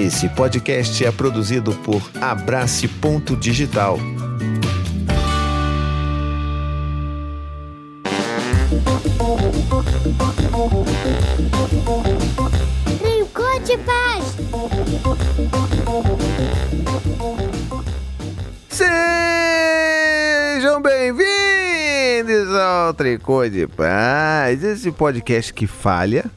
Esse podcast é produzido por Abrace Ponto Digital. Brincou de paz. Sejam bem-vindos ao Tricô de Paz, esse podcast que falha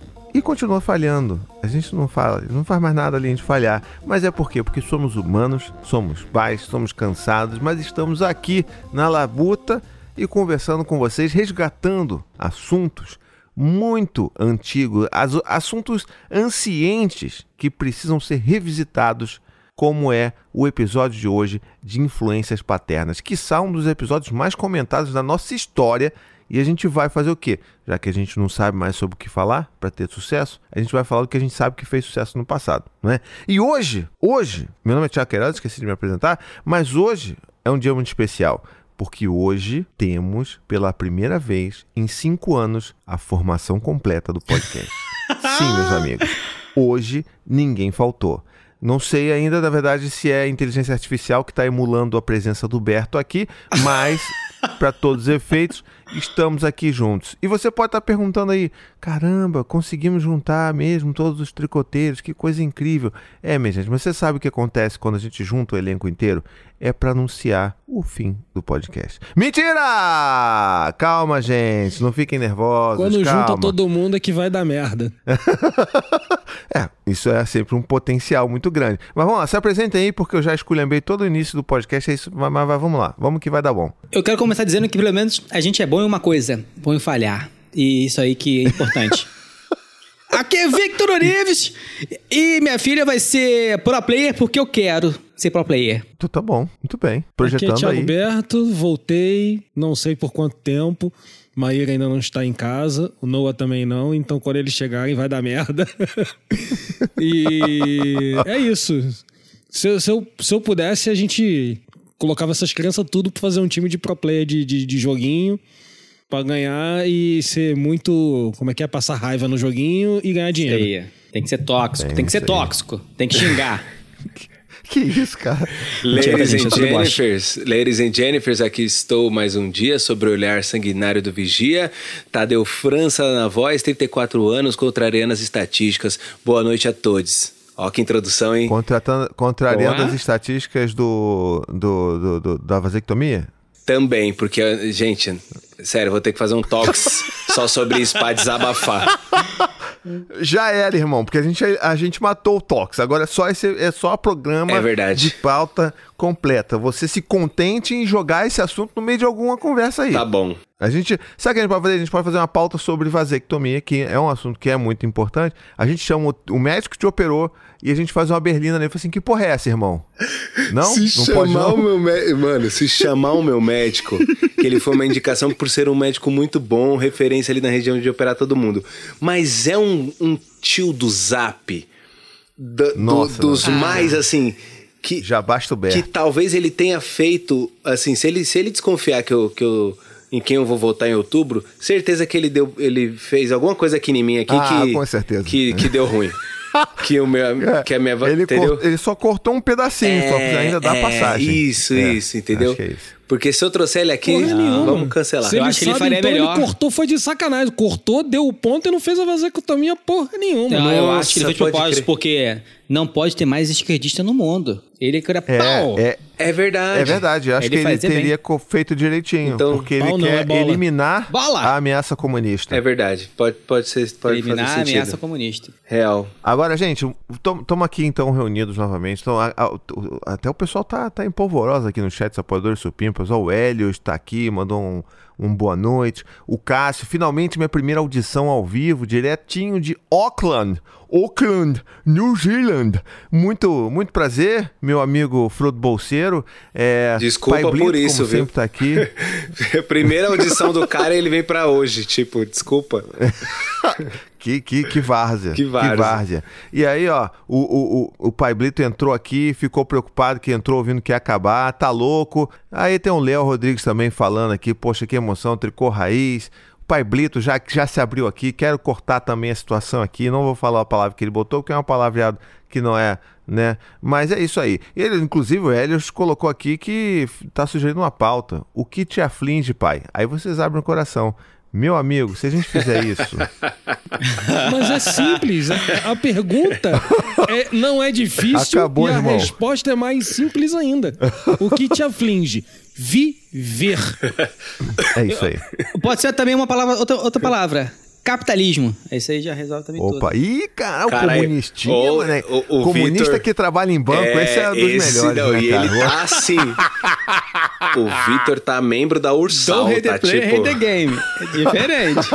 continua falhando. A gente não fala, não faz mais nada além de falhar. Mas é por quê? Porque somos humanos, somos pais, somos cansados, mas estamos aqui na labuta e conversando com vocês, resgatando assuntos muito antigos, as- assuntos ancientes que precisam ser revisitados, como é o episódio de hoje de influências paternas, que são um dos episódios mais comentados da nossa história. E a gente vai fazer o quê? Já que a gente não sabe mais sobre o que falar para ter sucesso, a gente vai falar do que a gente sabe que fez sucesso no passado, não é? E hoje, hoje, meu nome é Tiago Queiroz, esqueci de me apresentar, mas hoje é um dia muito especial porque hoje temos, pela primeira vez em cinco anos, a formação completa do podcast. Sim, meus amigos, hoje ninguém faltou. Não sei ainda, na verdade, se é inteligência artificial que está emulando a presença do Berto aqui, mas, para todos os efeitos, estamos aqui juntos. E você pode estar perguntando aí: caramba, conseguimos juntar mesmo todos os tricoteiros, que coisa incrível. É, minha gente, mas você sabe o que acontece quando a gente junta o elenco inteiro? É para anunciar o fim do podcast. Mentira! Calma, gente, não fiquem nervosos. Quando calma. junta todo mundo é que vai dar merda. É, isso é sempre um potencial muito grande. Mas vamos lá, se apresentem aí, porque eu já esculhambei todo o início do podcast, é isso, mas, mas vamos lá, vamos que vai dar bom. Eu quero começar dizendo que pelo menos a gente é bom em uma coisa, bom em falhar. E isso aí que é importante. Aqui é Victor Orives e minha filha vai ser pro player porque eu quero ser pro player. Então tá bom, muito bem. Aqui é Projetando Thiago aí. Berto, voltei, não sei por quanto tempo. Maíra ainda não está em casa, o Noah também não, então quando eles chegarem vai dar merda. e é isso. Se, eu- se eu, se eu pudesse, a gente colocava essas crianças tudo pra fazer um time de pro player de, de, de joguinho pra ganhar e ser muito. Como é que é? Passar raiva no joguinho e ganhar dinheiro. Aí, Tem que ser tóxico, Tem tem que ser tóxico, tem que xingar. Que isso, cara? Ladies gente, and. Jennifers, ladies and Jennifers, aqui estou mais um dia sobre o olhar sanguinário do vigia. Tadeu França na voz, 34 anos, contrariando as estatísticas. Boa noite a todos. Ó que introdução, hein? Contratando, contrariando Boa. as estatísticas do, do, do- do- da vasectomia? Também, porque, gente, sério, vou ter que fazer um tox só sobre isso pra desabafar. Já era, irmão, porque a gente, a gente matou o Tox. Agora é só esse é só programa É verdade. de pauta completa. Você se contente em jogar esse assunto no meio de alguma conversa aí. Tá bom. A gente. Sabe o que a gente pode fazer? A gente pode fazer uma pauta sobre vasectomia, que é um assunto que é muito importante. A gente chama o, o médico que te operou e a gente faz uma berlina nele e fala assim: que porra é essa, irmão? Não? Se não chamar pode não? o meu médico. Mano, se chamar o meu médico, que ele foi uma indicação por ser um médico muito bom, referência ali na região de operar todo mundo. Mas é um, um tio do zap. do- do- Nossa, dos não. mais assim. Que, Já basta o que Berto. talvez ele tenha feito. Assim, se ele, se ele desconfiar que eu. Que eu em quem eu vou votar em outubro, certeza que ele deu, ele fez alguma coisa aqui em mim aqui Ah, que, com certeza. que que deu ruim, que o meu, É, que a minha, ele, ele só cortou um pedacinho, só que ainda dá é, passagem. Isso, É, isso, entendeu? Acho que é isso. Porque se eu trouxer ele aqui, nenhuma. vamos cancelar. Se Eu ele acho que ele faria então melhor. ele cortou, foi de sacanagem. Cortou, deu o ponto e não fez a vasectomia porra nenhuma. Não, eu acho que ele fez de pode propósito crer. porque não pode ter mais esquerdista no mundo. Ele queria pau. É, é, É verdade. é verdade. Eu acho Ele que ele bem. teria co- feito direitinho. Então, porque ele não, quer é eliminar Bola! a ameaça comunista. É verdade. Pode, pode ser. Pode Eliminar a ameaça comunista. Real. Agora, gente, estamos aqui então reunidos novamente. Então, a- a- o- até o pessoal tá, tá empolvoroso aqui no chat, os apoiadores supimpas. Ó, O Hélio está aqui, mandou um, um boa noite. O Cássio, finalmente minha primeira audição ao vivo, diretinho de Auckland. Auckland, New Zealand. Muito, muito prazer, meu amigo Frodo Bolseiro. É, Desculpa Pai Blito, por isso, como viu? sempre tá aqui. Primeira audição do cara ele vem pra hoje. Tipo, desculpa. Que, que, que várzea. Que várzea. E aí, ó, o, o, o, o Pai Blito entrou aqui, ficou preocupado que entrou ouvindo que ia acabar, tá louco. Aí tem o Léo Rodrigues também falando aqui, poxa, que emoção, tricô raiz. Pai Blito já, já se abriu aqui, quero cortar também a situação aqui, não vou falar a palavra que ele botou, porque é uma palavreado que não é, né? Mas é isso aí. Ele, inclusive, o Helios colocou aqui que tá sugerindo uma pauta. O que te aflige, pai? Aí vocês abrem o coração. Meu amigo, se a gente fizer isso, Mas é simples. A, a pergunta é- não é difícil Acabou, e a irmão. resposta é mais simples ainda. O que te aflige? Viver. é isso aí. Pode ser também uma palavra, outra, outra palavra. Capitalismo. Isso aí já resolve também tudo. Opa, ih, cara, o Cara, comunistinha, o- né? o- o Comunista Vitor- que trabalha em banco, esse é dos esse melhores, não, né, e cara? ele tá assim. o Vitor tá membro da Ursal, Don't tá player, tipo... the game. É diferente.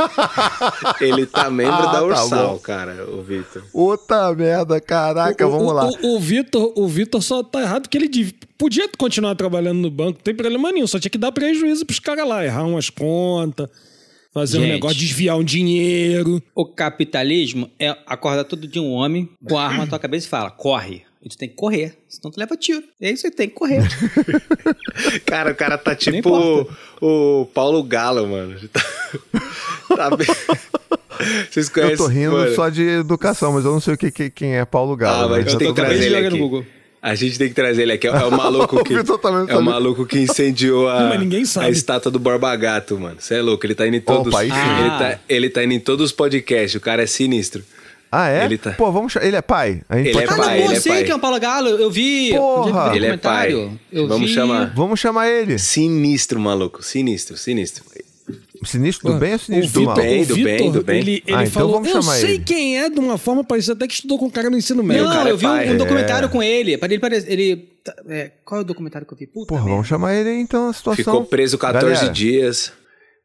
Ele tá membro Ah, da tá Ursal, bom. cara, o Vitor. Puta merda, caraca, O- vamos o, lá. O, o Vitor, o Vitor só tá errado porque ele podia continuar trabalhando no banco, não tem problema nenhum, só tinha que dar prejuízo pros caras lá, errar umas contas, fazer um Gente. negócio, desviar um dinheiro. O capitalismo é acordar todo dia um homem com a arma na tua cabeça e fala, corre. E tu tem que correr, senão tu leva tiro. É isso aí, tem que correr. Cara, o cara tá tipo o, o Paulo Galo, mano. Tá, tá bem... Vocês Eu conhecem? tô rindo mano? só de educação, mas eu não sei o que, que- quem é Paulo Galo. Ah, mas a gente tem que trazer ele no aqui. Google. A gente tem que trazer ele aqui. É o maluco que. Não é o maluco que incendiou a, sabe. a estátua do Borba Gato, mano. Você é louco, ele tá indo em todos. Opa, sim. ele, tá, ele tá indo em todos os podcasts, o cara é sinistro. Ah, é? Ele tá- Pô, vamos chamar. Ele é pai? A gente Ele pode é Ah, chamar pai, não, ele eu é sei pai. que é um Paulo Galo. Eu vi. Porra. Ele é documentário. pai. Eu Vamos vi- chamar. Vamos chamar ele. Sinistro, maluco. Sinistro, sinistro. Sinistro do bem ou sinistro o do mal? Bem, o do Vitor, bem, do bem. ele, ele Ah, então falou, vamos eu sei ele." quem é de uma forma parecida até que estudou com o cara no ensino médio. Não, é eu vi um, um documentário É. com ele. Ele, parece- ele tá- é, qual é o documentário que eu vi? Puta Porra, merda. vamos chamar ele aí, então, a situação. Ficou preso 14 Galera, dias.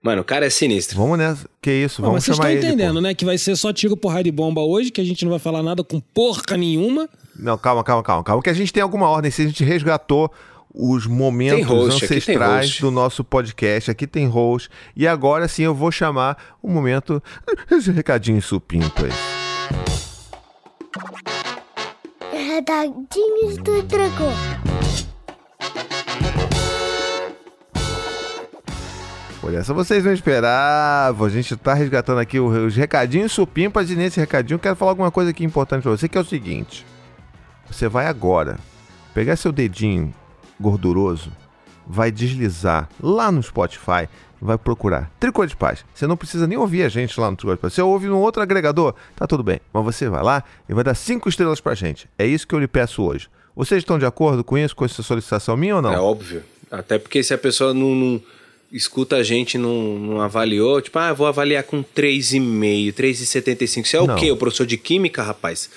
Mano, o cara é sinistro. Vamos nessa. Que isso, Não, vamos mas vocês chamar estão ele. entendendo, pô. né? Que vai ser só tiro, porrada e bomba hoje, que a gente não vai falar nada com porca nenhuma. Não, calma, calma, calma, calma. Que a gente tem alguma ordem. Se a gente resgatou os momentos host, ancestrais do nosso podcast. Aqui tem host. E agora sim eu vou chamar o momento. Esse recadinho supimpa aí. Redadinhos do Dragão. Por essa vocês não esperavam. A gente tá resgatando aqui os recadinhos supimpas. E nesse recadinho quero falar alguma coisa aqui importante pra você, que é o seguinte. Você vai agora pegar seu dedinho gorduroso, vai deslizar lá no Spotify, vai procurar Tricô de Paz. Você não precisa nem ouvir a gente lá no Tricô de Paz. Você ouve num outro agregador, tá tudo bem. Mas você vai lá e vai dar cinco estrelas pra gente. É isso que eu lhe peço hoje. Vocês estão de acordo com isso, com essa solicitação minha ou não? É óbvio. Até porque se a pessoa não, não escuta a gente, não, não avaliou, tipo, ah, eu vou avaliar com 3,5, 3,75. Isso é Não. o quê? O professor de química, rapaz?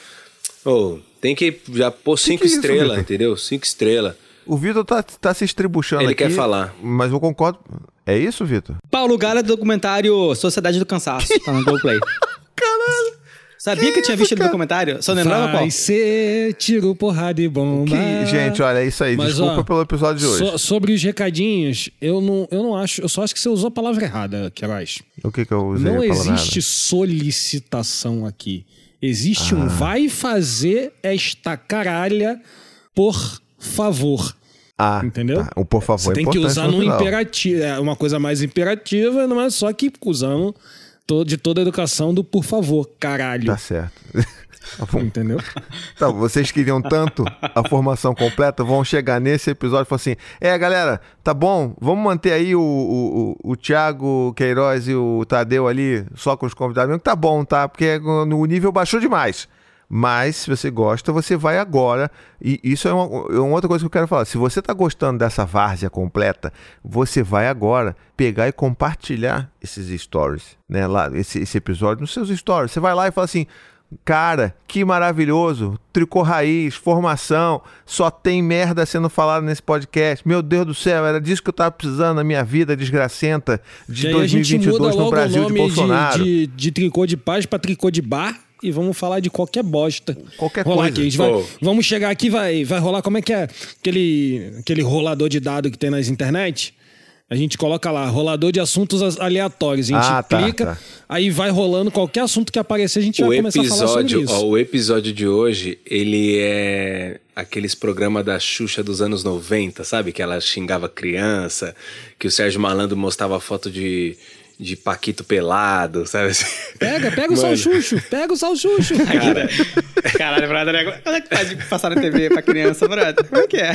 Ô, tem que já pôr 5 que é estrelas, entendeu? 5 estrelas. O Vitor tá, tá se estribuchando Ele aqui. quer falar. Mas eu concordo. É isso, Vitor? Paulo Galo é do documentário Sociedade do Cansaço. Tá no Globoplay. Caralho! Sabia que, eu tinha visto no documentário? Só não lembrava qual? Vai ser tiro, porrada e bomba. Que- gente, olha, é isso aí. Mas, Desculpa ó, pelo episódio de hoje. So- sobre os recadinhos, eu não, eu não acho. Eu só acho que você usou a palavra errada, Queiroz. O que que eu usei? Não existe solicitação aqui. Existe Ah. um vai fazer esta caralha por favor. Ah, Entendeu? tá. O por favor Você é tem que usar no no imperativo. É uma coisa mais imperativa, não é só que usando de toda a educação do por favor, caralho. Tá certo. Tá. Entendeu? Então, vocês queriam tanto a formação completa, vão chegar nesse episódio e falar assim: é, galera, tá bom, vamos manter aí o, o, o, Thiago Queiroz e o Tadeu ali só com os convidados mesmo. Tá bom, tá? Porque o nível baixou demais. Mas, se você gosta, você vai agora. E isso é uma, é uma outra coisa que eu quero falar. Se você tá gostando dessa várzea completa, você vai agora pegar e compartilhar esses stories, né? Lá, esse, esse episódio nos seus stories. Você vai lá e fala assim. Cara, que maravilhoso! Tricô raiz, formação, só tem merda sendo falada nesse podcast. Meu Deus do céu, era disso que eu tava precisando na minha vida desgracenta de E aí a gente muda 2022 no Brasil o de Bolsonaro. de, de tricô de paz pra tricô de bar e vamos falar de qualquer bosta. Qualquer rolar coisa. Aqui. A gente vai, vamos chegar aqui, vai, vai rolar como é que é aquele, aquele rolador de dado que tem nas internet? A gente coloca lá, rolador de assuntos as- aleatórios. A gente Ah, tá, clica, tá. aí vai rolando qualquer assunto que aparecer, a gente O vai começar a falar sobre episódio, isso. ó, o episódio de hoje, ele é aqueles programas da Xuxa dos anos 90, sabe? Que ela xingava criança, que o Sérgio Malandro mostrava foto de, de Paquito pelado, sabe assim? Pega, pega o salchucho, pega o salchucho. Cara, Caralho, brother, né? quando é que pode passar na TV pra criança, brother? Como é que é?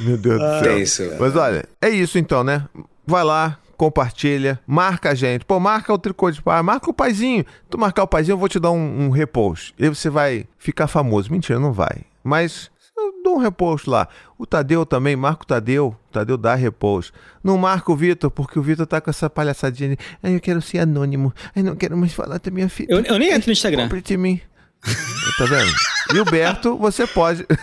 Meu Deus Ah. do céu. Tenso. Mas olha, é isso então, né? Vai lá, compartilha, marca a gente. Pô, marca o tricô de pai, marca o paizinho. Tu marcar o paizinho, eu vou te dar um, um repost. E aí você vai ficar famoso. Mentira, não vai. Mas eu dou um repost lá. O Tadeu também, marca o Tadeu. O Tadeu dá repost. Não marca o Vitor, porque o Vitor tá com essa palhaçadinha de. Ai, eu quero ser anônimo. Ai, não quero mais falar da minha filha. Eu, eu nem entro no Instagram. Compre de mim. tá vendo? E o Berto, você pode.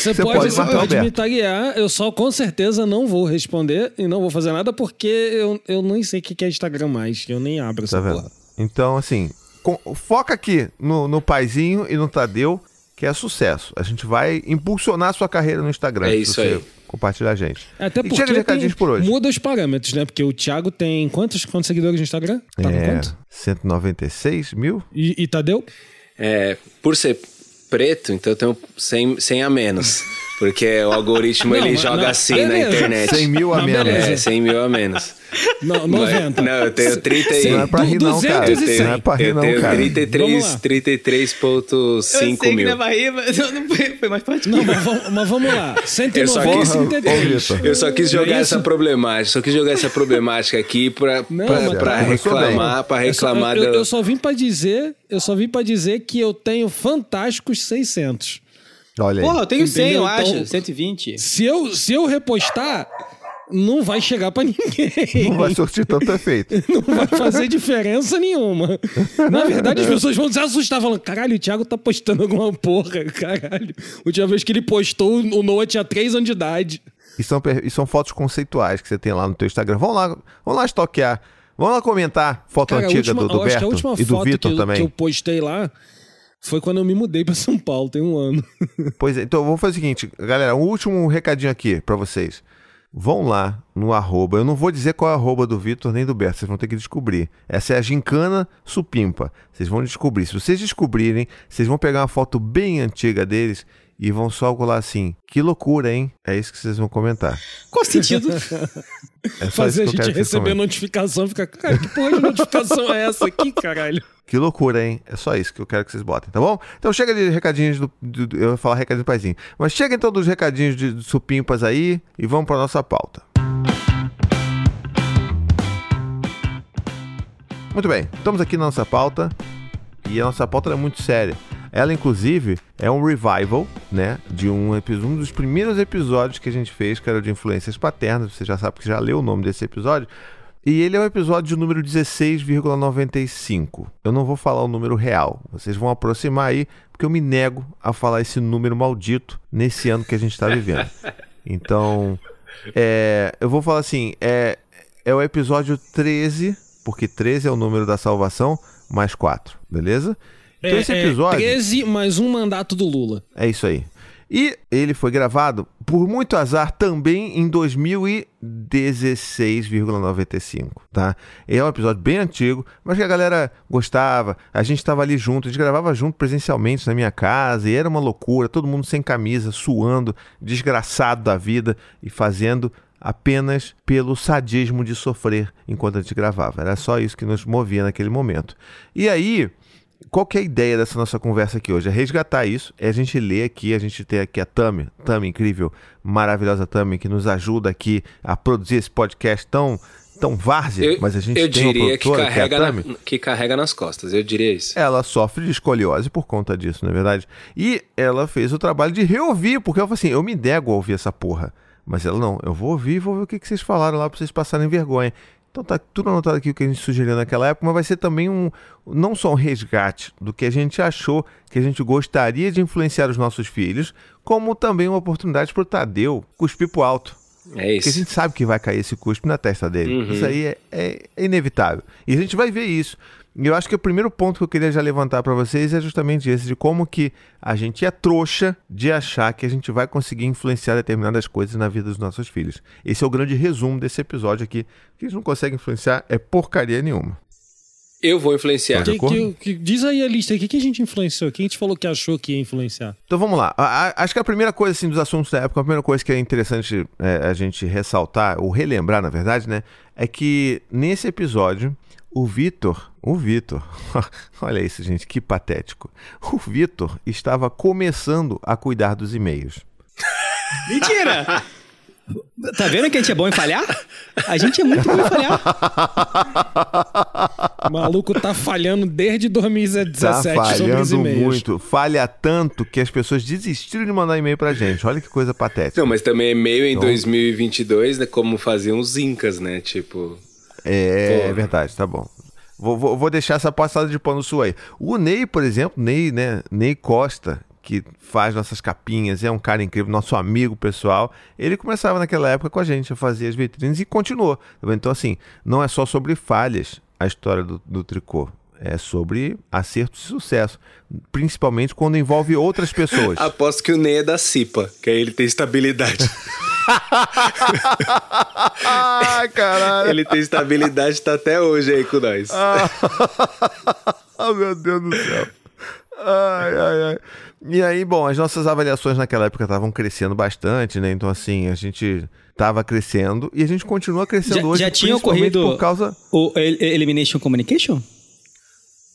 Você Você pode, pode você pode me taguear, eu só com certeza não vou responder e não vou fazer nada porque eu, eu nem sei o que é Instagram mais, eu nem abro essa Tá vendo? porra. Então, assim, com- foca aqui no, no Paizinho e no Tadeu, que é sucesso. A gente vai impulsionar a sua carreira no Instagram. É se isso você aí. Compartilhar a gente. Até e porque chega de recadinhos por hoje. muda os parâmetros, né? Porque o Thiago tem quantos, quantos seguidores no Instagram? Tá é, quanto? 196 mil? E, e Tadeu? é, por ser preto, então eu tenho 100, 100 a menos. Porque o algoritmo Não, ele joga não, assim na beleza. internet. 100 mil a Não, menos. beleza. É, 100 mil a menos. Não, Mas- 90. Não, eu tenho 30 e... Não é pra rir, não, cara. Eu 200 tenho. Não é pra rir, eu não, tenho cara. 33, Vamos lá. 33,5 mil. barriga, mas eu não foi, foi mais forte. Não, mas, vamos- mas vamos lá. Eu só quis- 193. Ô, Vitor. Eu só quis é jogar isso? essa problemática, só quis jogar essa problemática aqui pra, Não, pra, mas- pra reclamar, pra Eu só- reclamar eu, eu só vim pra dizer, eu só vim para dizer que eu tenho fantásticos 600. Olha aí. Porra, eu tenho 100, eu Entendeu? acho. Então- 120. Se eu, se eu repostar, não vai chegar pra ninguém. Não vai surtir tanto efeito. Não vai fazer diferença nenhuma. Na verdade, as pessoas vão se assustar, falando: caralho, o Thiago tá postando alguma porra, caralho. A última vez que ele postou, o Noah tinha 3 anos de idade. E são, e são fotos conceituais que você tem lá no teu Instagram. Vamos lá, vamos lá estoquear. Vamos lá comentar foto Cara, antiga última- do, do eu acho que a Berto última e do foto Vitor que, eu- também. que eu postei lá foi quando eu me mudei pra São Paulo, tem um ano. Pois é, então vamos fazer o seguinte, galera, um último recadinho aqui pra vocês. Vão lá no arroba, eu não vou dizer qual é o arroba do Vitor nem do Berto, vocês vão ter que descobrir. Essa é a Gincana Supimpa, vocês vão descobrir. Se vocês descobrirem, vocês vão pegar uma foto bem antiga deles e vão só colar assim, que loucura, hein? É isso que vocês vão comentar. Qual sentido? É Fazer a gente receber notificação e ficar, cara, que porra de notificação é essa aqui, caralho? Que loucura, hein? É só isso que eu quero que vocês botem, tá bom? Então chega de recadinhos do. do- do- eu ia falar recadinho do paizinho. Mas chega então dos recadinhos de, de supimpas aí e vamos pra nossa pauta. Muito bem, estamos aqui na nossa pauta e a nossa pauta é muito séria. Ela, inclusive, é um revival, né? De um, um dos primeiros episódios que a gente fez, que era de influências paternas. Você já sabe que já leu o nome desse episódio. E ele é o episódio número 16,95. Eu não vou falar o número real. Vocês vão aproximar aí, porque eu me nego a falar esse número maldito nesse ano que a gente está vivendo. Então, é, eu vou falar assim: é, é o episódio 13, porque 13 é o número da salvação, mais 4, beleza? Então, esse episódio. 13 mais um mandato do Lula. É isso aí. E ele foi gravado, por muito azar, também em 2016,95, tá? É um episódio bem antigo, mas que a galera gostava. A gente estava ali junto, a gente gravava junto presencialmente na minha casa e era uma loucura, todo mundo sem camisa, suando, desgraçado da vida e fazendo apenas pelo sadismo de sofrer enquanto a gente gravava. Era só isso que nos movia naquele momento. E aí, qual que é a ideia dessa nossa conversa aqui hoje? É resgatar isso, é a gente ler aqui, a gente ter aqui a Tami, Tami incrível, maravilhosa Tami, que nos ajuda aqui a produzir esse podcast tão, tão várzea, mas a gente eu tem uma diria que produtora, que, é carrega, na, que carrega nas costas, eu diria isso. Ela sofre de escoliose por conta disso, não é verdade? E ela fez o trabalho de reouvir, porque ela falou assim, eu me nego a ouvir essa porra. Mas ela, não, eu vou ouvir e vou ver o que, que vocês falaram lá pra vocês passarem vergonha. Então tá tudo anotado aqui o que a gente sugeriu naquela época, mas vai ser também um, não só um resgate do que a gente achou que a gente gostaria de influenciar os nossos filhos, como também uma oportunidade pro Tadeu cuspir pro alto. É Porque a isso. gente sabe que vai cair esse cuspe na testa dele. Uhum. Isso aí é, é- é inevitável. E a gente vai ver isso. E eu acho que o primeiro ponto que eu queria já levantar para vocês é justamente esse, de como que a gente é trouxa de achar que a gente vai conseguir influenciar determinadas coisas na vida dos nossos filhos. Esse é o grande resumo desse episódio aqui. O que a gente não consegue influenciar é porcaria nenhuma. Eu vou influenciar. De Que- que- que- diz aí a lista. O que, que a gente influenciou? Quem a gente falou que achou que ia influenciar? Então vamos lá. A- a- acho que a primeira coisa assim, dos assuntos da época, a primeira coisa que é interessante é, a gente ressaltar, ou relembrar, na verdade, né? É que nesse episódio, o Vitor. O Vitor. olha isso, gente, que patético. O Vitor estava começando a cuidar dos e-mails. Mentira! Tá vendo que a gente é bom em falhar? A gente é muito bom em falhar. O maluco tá falhando desde 2017 Tá sobre os falhando e-mails. muito. Falha tanto que as pessoas desistiram de mandar e-mail pra gente. Olha que coisa patética. Não, mas também é meio em Então- 2022, né? Como faziam os incas, né? Tipo... É, é verdade, tá bom. Vou, vou- vou deixar essa passada de pano sua aí. O Ney, por exemplo, Ney, né? Ney Costa, que faz nossas capinhas, é um cara incrível, nosso amigo pessoal. Ele começava naquela época com a gente a fazer as vitrines e continuou. tá? Então, assim, não é só sobre falhas a história do, do tricô. É sobre acertos e sucesso. Principalmente quando envolve outras pessoas. Aposto que o Ney é da CIPA, que aí ele tem estabilidade. Ai, caralho. ele tem estabilidade, tá até hoje aí com nós. oh, meu Deus do céu. Ai, ai, ai. E aí, bom, as nossas avaliações naquela época estavam crescendo bastante, né? Então, assim, a gente estava crescendo e a gente continua crescendo Já, hoje. já tinha ocorrido Por causa. o El- Elimination Communication?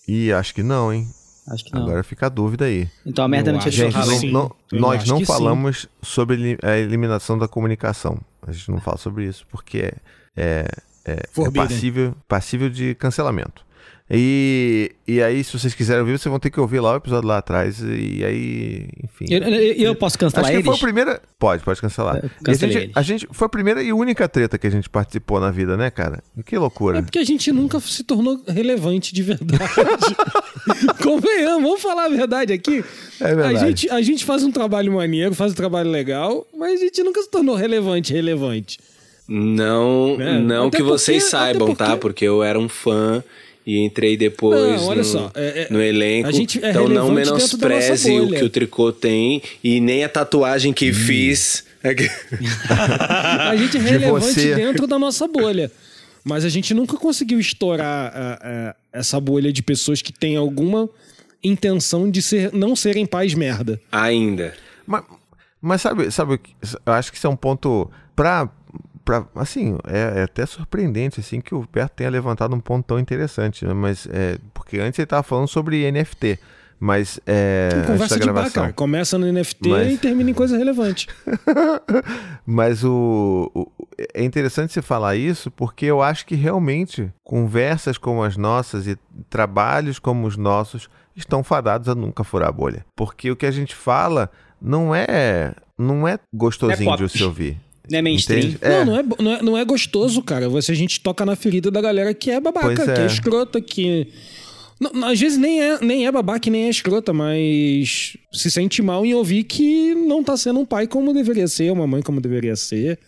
Ih, acho que não, hein? Acho que não. Agora fica a dúvida aí. Então a merda Eu não tinha Gente, churrasco. não- sim. não- nós não que sim. falamos sobre a eliminação da comunicação. A gente não fala sobre isso porque é, é, é- passível, passível de cancelamento. E, e aí, se vocês quiserem ouvir, vocês vão ter que ouvir lá o episódio lá atrás. E aí, enfim. Eu, eu- eu posso cancelar Acho que foi a primeira. Pode, pode cancelar. E a, gente, a gente foi a primeira e única treta que a gente participou na vida, né, cara? Que É loucura. porque a gente nunca se tornou relevante de verdade. Convenhamos, vamos falar a verdade aqui. É verdade. A gente, a gente faz um trabalho maneiro, faz um trabalho legal, mas a gente nunca se tornou relevante, relevante. Não, É, não até que vocês porque- saibam, até tá? porque- Porque eu era um fã e entrei depois Não, olha no, só, é- é- no elenco. a gente é então não menospreze o que o tricô tem e nem a tatuagem que Hum. fiz. É A gente é relevante você. dentro da nossa bolha. Mas a gente nunca conseguiu estourar ah, essa bolha de pessoas que têm alguma intenção de ser, não serem pais merda. Ainda. Mas, mas sabe, sabe, o que- eu acho que isso é um ponto pra. Pra assim, é, é até surpreendente assim que o Berto tenha levantado um ponto tão interessante, né? Mas é, porque antes ele tava falando sobre NFT, mas é, Conversa de bar, cara. Começa no NFT Mas- e termina em coisa relevante. Mas o, o- é interessante você falar isso porque eu acho que realmente conversas como as nossas e trabalhos como os nossos estão fadados a nunca furar a bolha. Porque o que a gente fala não é não é gostosinho É de se ouvir. Não é mainstream. É, Não, não é, não, é, não é gostoso, cara. Você, a gente toca na ferida da galera que é babaca, Pois que é é. escrota, que. Não, não, às vezes nem é, nem é babaca e nem é escrota, mas se sente mal em ouvir que não tá sendo um pai como deveria ser, uma mãe como deveria ser.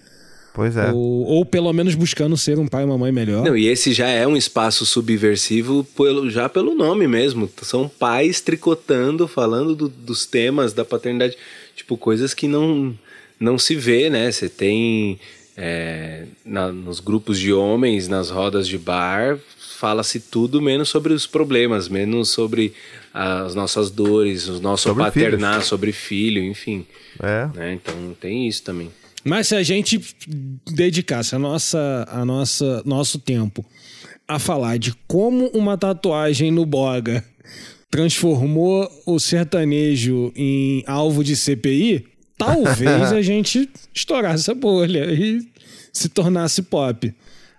Pois é. Ou, ou pelo menos buscando ser um pai e uma mãe melhor. Não, e esse já é um espaço subversivo pelo, já pelo nome mesmo. São pais tricotando, falando do- dos temas da paternidade. Tipo, coisas que não, não se vê, né? Você tem é, na- nos grupos de homens, nas rodas de bar, fala-se tudo menos sobre os problemas, menos sobre as nossas dores, o nosso Sobre paternar, sobre filho, enfim. É. né? Então tem isso também. Mas se a gente dedicasse a nossa, a nossa, nosso tempo a falar de como uma tatuagem no boga transformou o sertanejo em alvo de CPI, talvez a gente estourasse a bolha e se tornasse pop.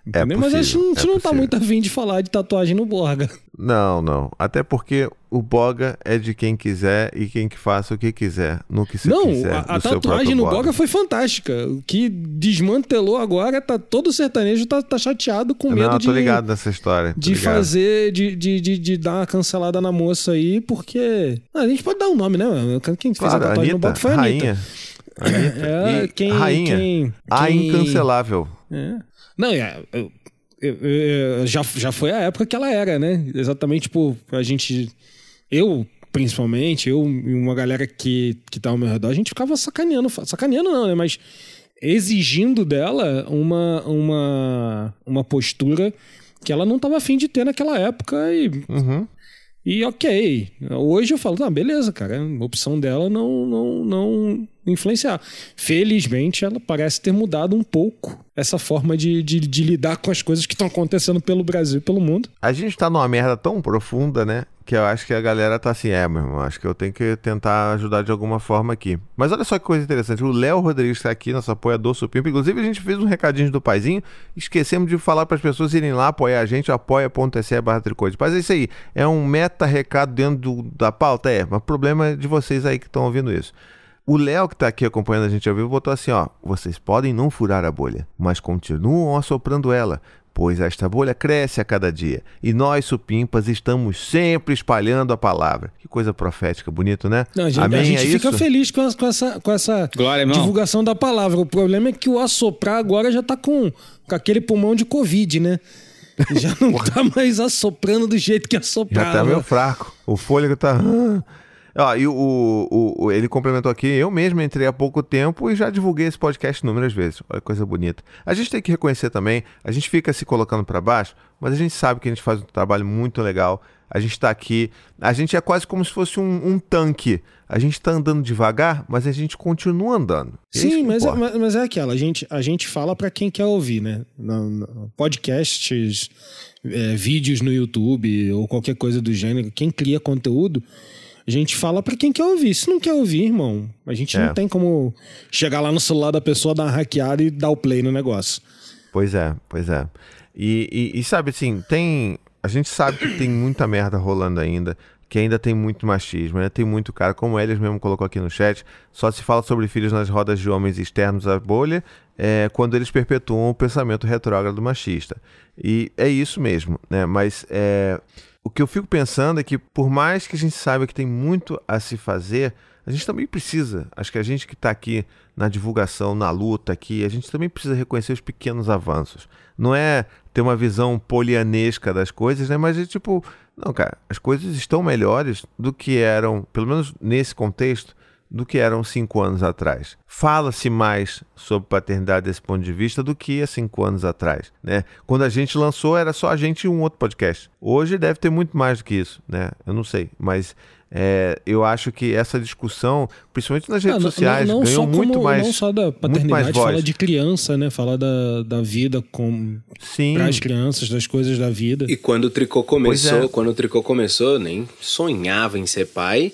Entendeu? Mas a possível, gente é não tá possível. muito afim de falar de tatuagem no boga. Não, não. Até porque o boga é de quem quiser e quem que faça o que quiser, no que se Não, quiser. a, a seu tatuagem no boga foi fantástica. O que desmantelou agora, tá todo sertanejo tá, tá chateado com medo Não, de, tô ligado nessa história. de ligado. fazer, de, de, de, de dar uma cancelada na moça aí, porque. Ah, a gente pode dar um nome, né? Quem fez a Claro, tatuagem no Anitta, boga foi a Anitta. rainha. Anitta. É, quem- rainha. quem- A quem- incancelável. É. Não, é, eu- eu- eu- já, já foi a época que ela era, né? Exatamente, tipo, a gente. Eu, principalmente, eu e uma galera que, que tá ao meu redor, a gente ficava sacaneando. Sacaneando não, né? Mas exigindo dela uma, uma, uma postura que ela não estava afim de ter naquela época e Uhum. e ok. Hoje eu falo, tá, beleza, cara. A opção dela não, não, não influenciar. Felizmente, ela parece ter mudado um pouco essa forma de, de, de lidar com as coisas que estão acontecendo pelo Brasil e pelo mundo. A gente tá numa merda tão profunda, né? Que eu acho que a galera tá assim, é, meu irmão, acho que eu tenho que tentar ajudar de alguma forma aqui. Mas olha só que coisa interessante, o Léo Rodrigues tá aqui, nosso apoiador Supimpa. Inclusive, a gente fez um recadinho do paizinho, esquecemos de falar para as pessoas irem lá apoiar a gente, apoia.se barra. É isso aí, é um meta-recado dentro do- da pauta? É, mas o problema é de vocês aí que estão ouvindo isso. O Léo, que tá aqui acompanhando a gente ao vivo, botou assim: ó, vocês podem não furar a bolha, mas continuam assoprando ela, pois esta bolha cresce a cada dia. E nós, supimpas, estamos sempre espalhando a palavra. Que coisa profética, bonito, né? Não, a gente, Amém, a gente é fica isso? feliz com, com essa, com essa Glória, divulgação da palavra. O problema é que o assoprar agora já tá com, com aquele pulmão de Covid, né? Já não tá mais assoprando do jeito que Já assoprava. tá meio fraco. O fôlego tá. Ó, e o, o- o- ele complementou aqui, eu mesmo entrei há pouco tempo e já divulguei esse podcast inúmeras vezes. Olha que coisa bonita. A gente tem que reconhecer também, a gente fica se colocando para baixo, mas a gente sabe que a gente faz um trabalho muito legal. A gente tá aqui, a gente é quase como se fosse um, um tanque. A gente tá andando devagar, mas a gente continua andando. É Sim, mas, é- mas, mas é aquela, a gente, a gente fala pra quem quer ouvir, né? Podcasts, é, vídeos no YouTube ou qualquer coisa do gênero, quem cria conteúdo, a gente fala pra quem quer ouvir. Se não quer ouvir, irmão, a gente É. não tem como chegar lá no celular da pessoa, dar uma hackeada e dar o play no negócio. Pois é, pois é. E, e- e sabe assim, tem. A gente sabe que tem muita merda rolando ainda, que ainda tem muito machismo, né? Tem muito cara, como o Elias mesmo colocou aqui no chat, só se fala sobre filhos nas rodas de homens externos à bolha é, quando eles perpetuam o pensamento retrógrado machista. E é isso mesmo, né? Mas é, o que eu fico pensando é que, por mais que a gente saiba que tem muito a se fazer, a gente também precisa, acho que a gente que está aqui na divulgação, na luta aqui, a gente também precisa reconhecer os pequenos avanços. Não é ter uma visão polianesca das coisas, né? Mas é tipo, não, cara, as coisas estão melhores do que eram, pelo menos nesse contexto, do que eram cinco anos atrás. Fala-se mais sobre paternidade desse ponto de vista do que há cinco anos atrás, né? Quando a gente lançou era só a gente e um outro podcast. Hoje deve ter muito mais do que isso, né? Eu não sei, mas é, eu acho que essa discussão, principalmente nas redes Ah, não- sociais, não, não ganhou só muito como- mais, Não só da muito mais paternidade, voz. fala de criança, né? Fala da, da vida com, para as crianças, das coisas da vida. E quando o tricô começou, é. quando o tricô começou, nem sonhava em ser pai.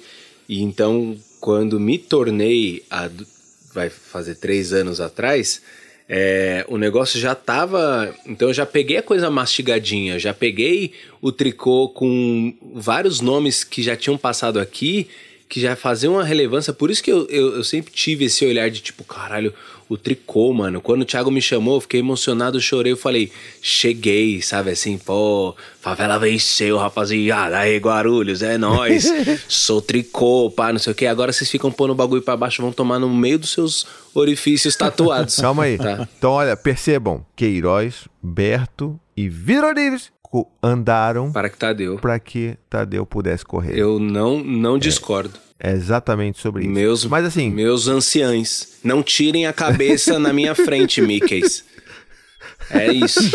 E então, quando me tornei, adu- vai fazer três anos atrás, é, o negócio já tava. Então eu já peguei a coisa mastigadinha, já peguei o tricô com vários nomes que já tinham passado aqui, que já faziam uma relevância. Por isso que eu, eu, eu sempre tive esse olhar de tipo, caralho, o tricô, mano. Quando o Thiago me chamou, eu fiquei emocionado, chorei, eu falei, cheguei, sabe assim, pô, favela venceu, rapaziada, aí Guarulhos, é nóis, sou tricô, pá, não sei o que. Agora vocês ficam pondo o bagulho pra baixo, vão tomar no meio dos seus orifícios tatuados. Calma aí. Tá. Então, olha, percebam, Queiroz, Berto e co- andaram Para que Tadeu. para que Tadeu pudesse correr. Eu não, não discordo. É exatamente sobre isso. Meus, Mas assim, meus anciães, não tirem a cabeça na minha frente, Mickeys. É isso.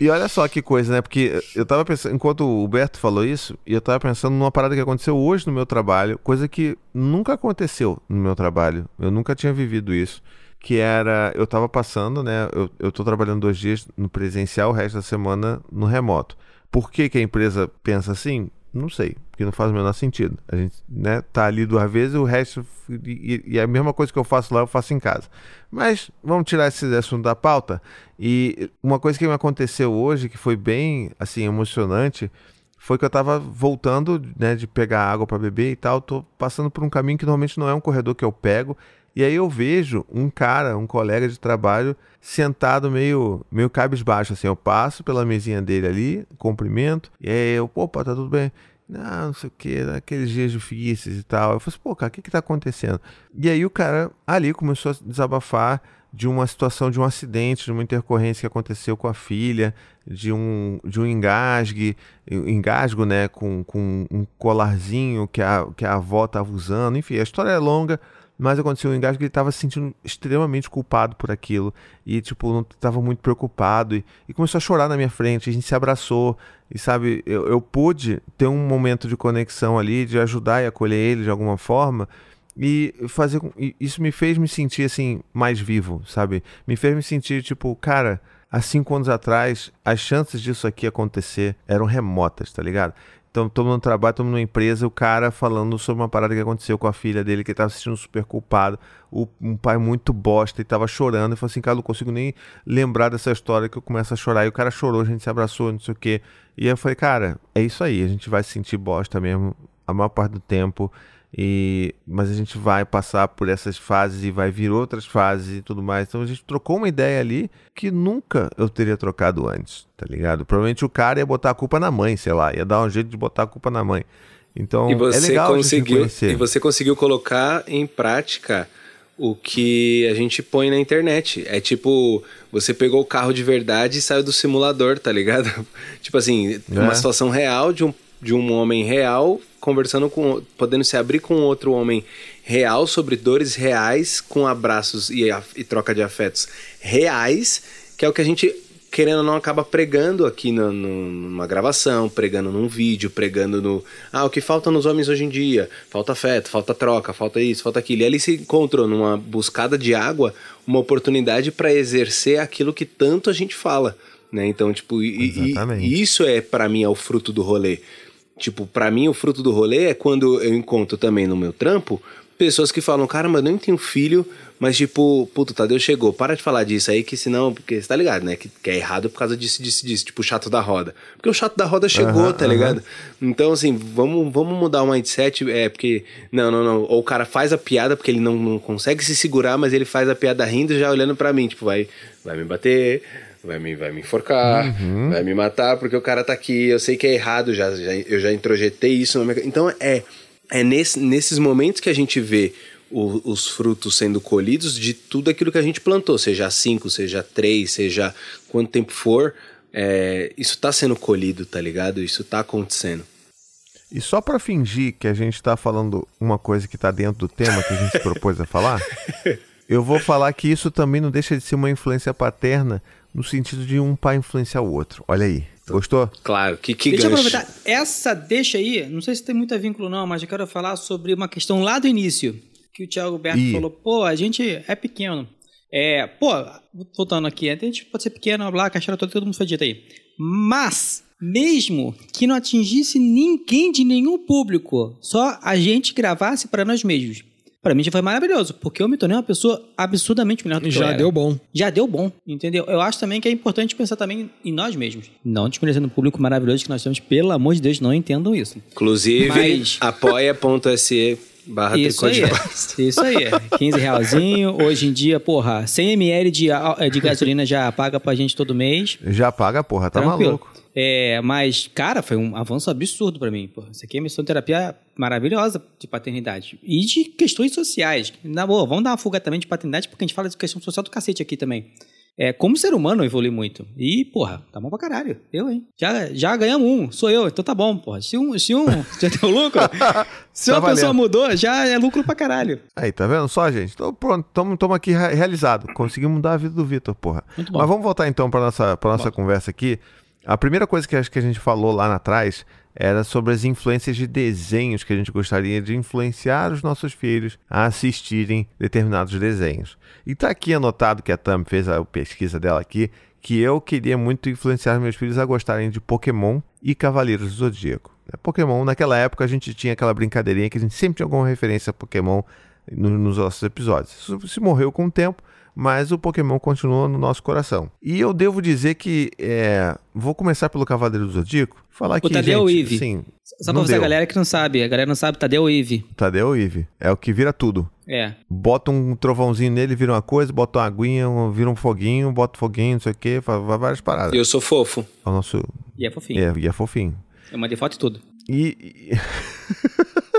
E olha só que coisa, né? Porque eu tava pensando, enquanto o Berto falou isso, e eu tava pensando numa parada que aconteceu hoje no meu trabalho, coisa que nunca aconteceu no meu trabalho. Eu nunca tinha vivido isso. Que era, eu tava passando, né? Eu, eu tô trabalhando dois dias no presencial, o resto da semana no remoto. Por que, que a empresa pensa assim? Não sei, porque não faz o menor sentido. A gente né, tá ali duas vezes o resto. E, e a mesma coisa que eu faço lá, eu faço em casa. Mas vamos tirar esse assunto da pauta. E uma coisa que me aconteceu hoje, que foi bem assim, emocionante, foi que eu tava voltando né, de pegar água para beber e tal. Tô passando por um caminho que normalmente não é um corredor que eu pego. E aí eu vejo um cara, um colega de trabalho, sentado meio, meio cabisbaixo, assim. Eu passo pela mesinha dele ali, cumprimento, e aí eu, opa, tá tudo bem? Não, não sei o que, aqueles dias difíceis e tal. Eu falei assim, pô, cara, o que que tá acontecendo? E aí o cara ali começou a desabafar de uma situação de um acidente, de uma intercorrência que aconteceu com a filha, de um, de um engasgue, engasgo, né, com, com um colarzinho que a, que a avó estava usando. Enfim, a história é longa, mas aconteceu um engasgo que ele tava se sentindo extremamente culpado por aquilo. E, tipo, não tava muito preocupado. E, e começou a chorar na minha frente. A gente se abraçou. E, sabe, eu, eu pude ter um momento de conexão ali, de ajudar e acolher ele de alguma forma. E fazer e isso me fez me sentir assim mais vivo, sabe? Me fez me sentir tipo, cara, há cinco anos atrás as chances disso aqui acontecer eram remotas, tá ligado? Todo no trabalho, todo numa empresa, o cara falando sobre uma parada que aconteceu com a filha dele, que ele tava se sentindo super culpado. O, um pai muito bosta e tava chorando. E falou assim, cara, não consigo nem lembrar dessa história que eu começo a chorar. E o cara chorou, a gente se abraçou, não sei o quê. E eu falei, cara, é isso aí, a gente vai se sentir bosta mesmo a maior parte do tempo. E, mas a gente vai passar por essas fases e vai vir outras fases e tudo mais. Então a gente trocou uma ideia ali que nunca eu teria trocado antes, tá ligado? Provavelmente o cara ia botar a culpa na mãe, sei lá, ia dar um jeito de botar a culpa na mãe. Então E você é legal conseguiu e você conseguiu colocar em prática o que a gente põe na internet. É tipo, você pegou o carro de verdade e saiu do simulador, tá ligado? tipo assim, uma É. situação real de um, de um homem real conversando com podendo se abrir com outro homem real sobre dores reais com abraços e, e troca de afetos reais, que é o que a gente querendo ou não, acaba pregando aqui no- no- numa gravação, pregando num vídeo, pregando no. Ah, o que falta nos homens hoje em dia? Falta afeto, falta troca, falta isso, falta aquilo. E ali se encontrou numa buscada de água uma oportunidade para exercer aquilo que tanto a gente fala. Né? Então, tipo, e, e- e isso é, para mim, é o fruto do rolê. Tipo, pra mim, o fruto do rolê é quando eu encontro também no meu trampo pessoas que falam, caramba, eu nem tenho filho, mas tipo, puto, Tadeu chegou, para de falar disso aí, que senão, porque você tá ligado, né? Que, que é errado por causa disso, disso, disso, tipo o chato da roda. Porque o chato da roda chegou, Aham, tá ligado? Então, assim, vamos, vamos mudar o mindset, é, porque, não, não, não, ou o cara faz a piada porque ele não, não consegue se segurar, mas ele faz a piada rindo já olhando pra mim, tipo, vai, vai me bater, vai me, vai me enforcar, vai me matar porque o cara tá aqui, eu sei que é errado, já, já, eu já introjetei isso na minha... Então, é, é nesse, nesses momentos que a gente vê o- os frutos sendo colhidos de tudo aquilo que a gente plantou, seja cinco, seja três, seja quanto tempo for, é, isso tá sendo colhido, tá ligado? Isso tá acontecendo. E só pra fingir que a gente tá falando uma coisa que tá dentro do tema que a gente propôs a falar, eu vou falar que isso também não deixa de ser uma influência paterna no sentido de um pai influenciar o outro. Olha aí. Gostou? Claro, que, que Deixa eu gancho. aproveitar. Essa deixa aí, não sei se tem muito vínculo não, mas eu quero falar sobre uma questão lá do início. Que o Thiago Berto Ih. falou, pô, a gente é pequeno. É, pô, voltando aqui, a gente pode ser pequeno, blá, caixeira toda, todo mundo foi dito aí. Mas, mesmo que não atingisse ninguém de nenhum público, só a gente gravasse para nós mesmos. Pra mim já foi maravilhoso, porque eu me tornei uma pessoa absurdamente melhor do que eu Já era deu bom. já deu bom, entendeu? Eu acho também que é importante pensar também em nós mesmos. Não desmerecendo o público maravilhoso que nós temos, pelo amor de Deus, não entendam isso. Inclusive, Mas- apoia.se barra Isso aí, isso aí. 15 realzinho. Hoje em dia, porra, 100 ml de, á- de gasolina já paga pra gente todo mês. Já paga, porra, tá Tranquilo. maluco. É, mas, cara, foi um avanço absurdo pra mim. Porra. Isso aqui é uma missão de terapia maravilhosa de paternidade. E de questões sociais. Na boa, vamos dar uma fuga também de paternidade, porque a gente fala de questão social do cacete aqui também. É, como ser humano eu evolui muito. E, porra, tá bom pra caralho. Eu, hein? Já, já ganhamos um, sou eu, então tá bom, porra. Se um, se um já deu lucro, se Tá uma pessoa valendo. mudou, já é lucro pra caralho. Aí, tá vendo só, gente? Então, pronto, estamos aqui re- realizado. Conseguimos mudar a vida do Vitor, porra. Mas vamos voltar então para nossa, pra nossa conversa aqui. A primeira coisa que acho que a gente falou lá atrás era sobre as influências de desenhos que a gente gostaria de influenciar os nossos filhos a assistirem determinados desenhos. E tá aqui anotado que a Tam fez a pesquisa dela aqui, que eu queria muito influenciar meus filhos a gostarem de Pokémon e Cavaleiros do Zodíaco. É, Pokémon, naquela época a gente tinha aquela brincadeirinha que a gente sempre tinha alguma referência a Pokémon no- nos nossos episódios. Isso se morreu com o tempo, mas o Pokémon continua no nosso coração. E eu devo dizer que é, vou começar pelo Cavaleiro do Zodíaco, falar que Tadeu gente, Ive. sim, Só pra você, a galera que não sabe. A galera não sabe, Tadeu Ive. Tadeu Ive é o que vira tudo. É. Bota um trovãozinho nele, vira uma coisa, bota uma aguinha, um- vira um foguinho, bota um foguinho, não sei o que, faz várias paradas. Eu sou fofo. É o nosso. E é fofinho. É, e é fofinho. É uma default e tudo. E,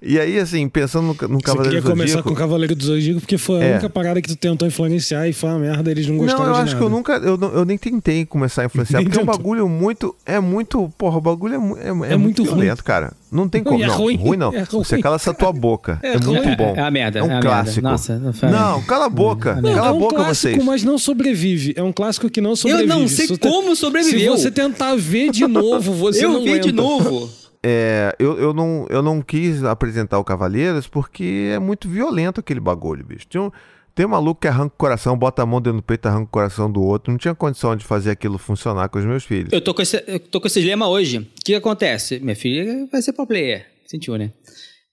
E aí, assim, pensando no, no Você Cavaleiro queria do começar Zodíaco... com o Cavaleiro do Zodíaco porque foi a É. única parada que tu tentou influenciar e foi uma merda, eles não gostaram Não, eu acho nada. que eu nunca, eu, eu nem tentei começar a influenciar, porque é um bagulho muito, é muito, porra, o bagulho é, mu- é, é muito muito ruim. violento, cara. Não tem como, é não, ruim, ruim, não. é ruim. Você cala essa tua boca, é, É muito ruim. bom. É uma merda, é é um uma clássico. merda. Nossa, não faz- Não, cala a boca, Não, cala é a um boca clássico, vocês. mas não sobrevive. É um clássico que não sobrevive. não sei Se como sobreviveu. Se você tentar ver de novo, você eu não vi de novo. É, eu, eu, não, eu não quis apresentar o Cavaleiros porque é muito violento aquele bagulho, bicho. Tinha um, tem um maluco que arranca o coração, bota a mão dentro do peito, arranca o coração do outro. Não tinha condição de fazer aquilo funcionar com os meus filhos. Eu tô com esse, eu tô com esse dilema hoje. O que acontece? Minha filha vai ser pro player. Sentiu, né?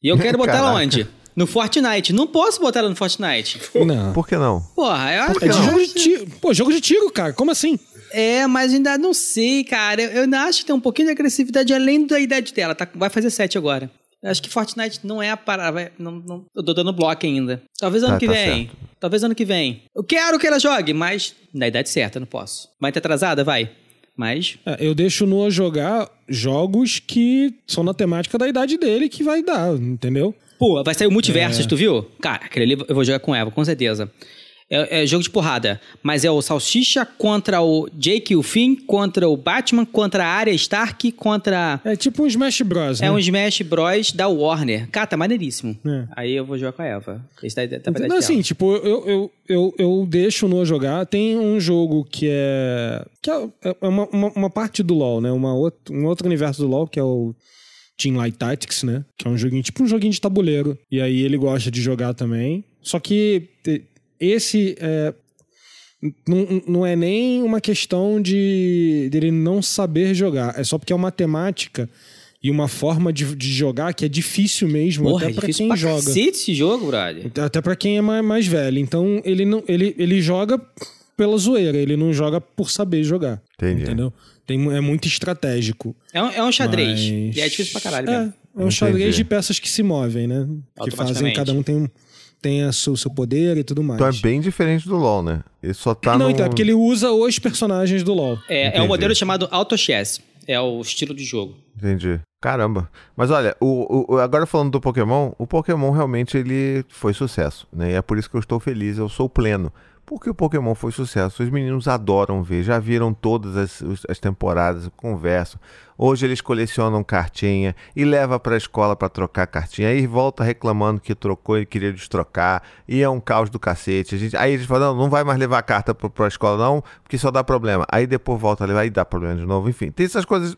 E eu quero botar ela onde? No Fortnite. Não posso botar ela no Fortnite. Não. Por que não? Porra, eu acho É de não? jogo de tiro. Pô, jogo de tiro, cara. Como assim? É, mas ainda não sei, cara. Eu, eu ainda acho que tem um pouquinho de agressividade além da idade dela. Tá, vai fazer 7 agora. Eu acho que Fortnite não é a parada. Não, não, eu tô dando bloco ainda. Talvez ano Tá, que tá vem. certo. Talvez ano que vem. Eu quero que ela jogue, mas na idade certa, não posso. Vai ter atrasada? Vai. Mas. É, eu deixo o Noah jogar jogos que são na temática da idade dele que vai dar, entendeu? Pô, vai sair o Multiversos, É. tu viu? Cara, aquele ali eu vou jogar com ela, com certeza. É, é jogo de porrada, mas é o Salsicha contra o Jake e o Finn, contra o Batman, contra a Arya Stark, contra. É tipo um Smash Bros. É né? um Smash Bros. da Warner. Cara, tá maneiríssimo. É. Aí eu vou jogar com a Eva. Esse tá Entendeu? idade assim, tipo, eu, eu, eu, eu deixo o Noah jogar. Tem um jogo que é. que é é uma, uma, uma parte do LoL, né? Uma outra, um outro universo do LoL, que é o Team Light Tactics, né? Que é um joguinho, tipo um joguinho de tabuleiro. E aí ele gosta de jogar também. Só que esse é. Não, não é nem uma questão de dele não saber jogar. É só porque é uma temática e uma forma de, de jogar que é difícil mesmo, Porra, até é pra difícil quem pra joga. cacete esse jogo, brother. Até pra quem é mais, mais velho. Então, ele não ele, ele joga pela zoeira, ele não joga por saber jogar. Entendi. Entendeu? Tem, é muito estratégico. É um, é um xadrez. Mas- E é difícil pra caralho É, mesmo. é um xadrez Entendi. de peças que se movem, né? Que fazem, cada um tem, um- tem a seu, poder e tudo mais. Então é bem diferente do LoL, né? Ele só tá não, no... então, é porque ele usa os personagens do LoL. É, é um modelo chamado Auto Chess. É o estilo de jogo. Entendi. Caramba. Mas olha, o, o- agora falando do Pokémon, o Pokémon realmente ele foi sucesso, né? E é por isso que eu estou feliz, eu sou pleno. Porque o Pokémon foi sucesso. Os meninos adoram ver, já viram todas as, as temporadas, conversam. Hoje eles colecionam cartinha e leva para a escola para trocar cartinha. Aí volta reclamando que trocou e queria destrocar. E é um caos do cacete. Gente, aí eles falam: não, não vai mais levar a carta para a escola, não, porque só dá problema. Aí depois volta a levar e dá problema de novo. Enfim, tem essas coisas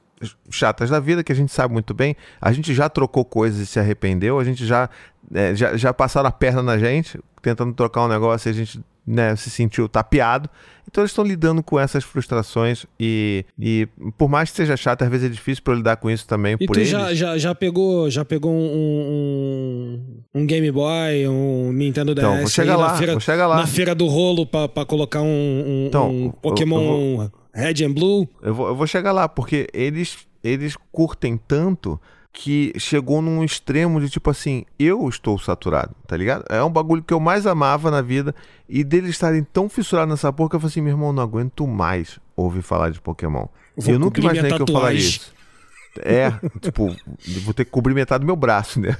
chatas da vida que a gente sabe muito bem. A gente já trocou coisas e se arrependeu. A gente já, é, já, já passaram a perna na gente, tentando trocar um negócio e a gente né, se sentiu tapeado. Então eles estão lidando com essas frustrações e, e por mais que seja chato, às vezes é difícil para eu lidar com isso também E por tu eles. já, já, já pegou, já pegou um, um, um Game Boy, um Nintendo DS Então, vou chegar lá, na feira, vou chegar lá. na feira do rolo pra colocar um, um, Então, um eu- Pokémon eu Red and Blue? Eu vou, eu vou chegar lá, porque eles, eles curtem tanto que chegou num extremo de tipo assim, eu estou saturado, tá ligado? É um bagulho que eu mais amava na vida e deles estarem tão fissurados nessa porra que eu falei assim, meu irmão, não aguento mais ouvir falar de Pokémon. Vou eu nunca imaginei que eu falaria isso. É, tipo, vou ter que cobrir metade do meu braço, né?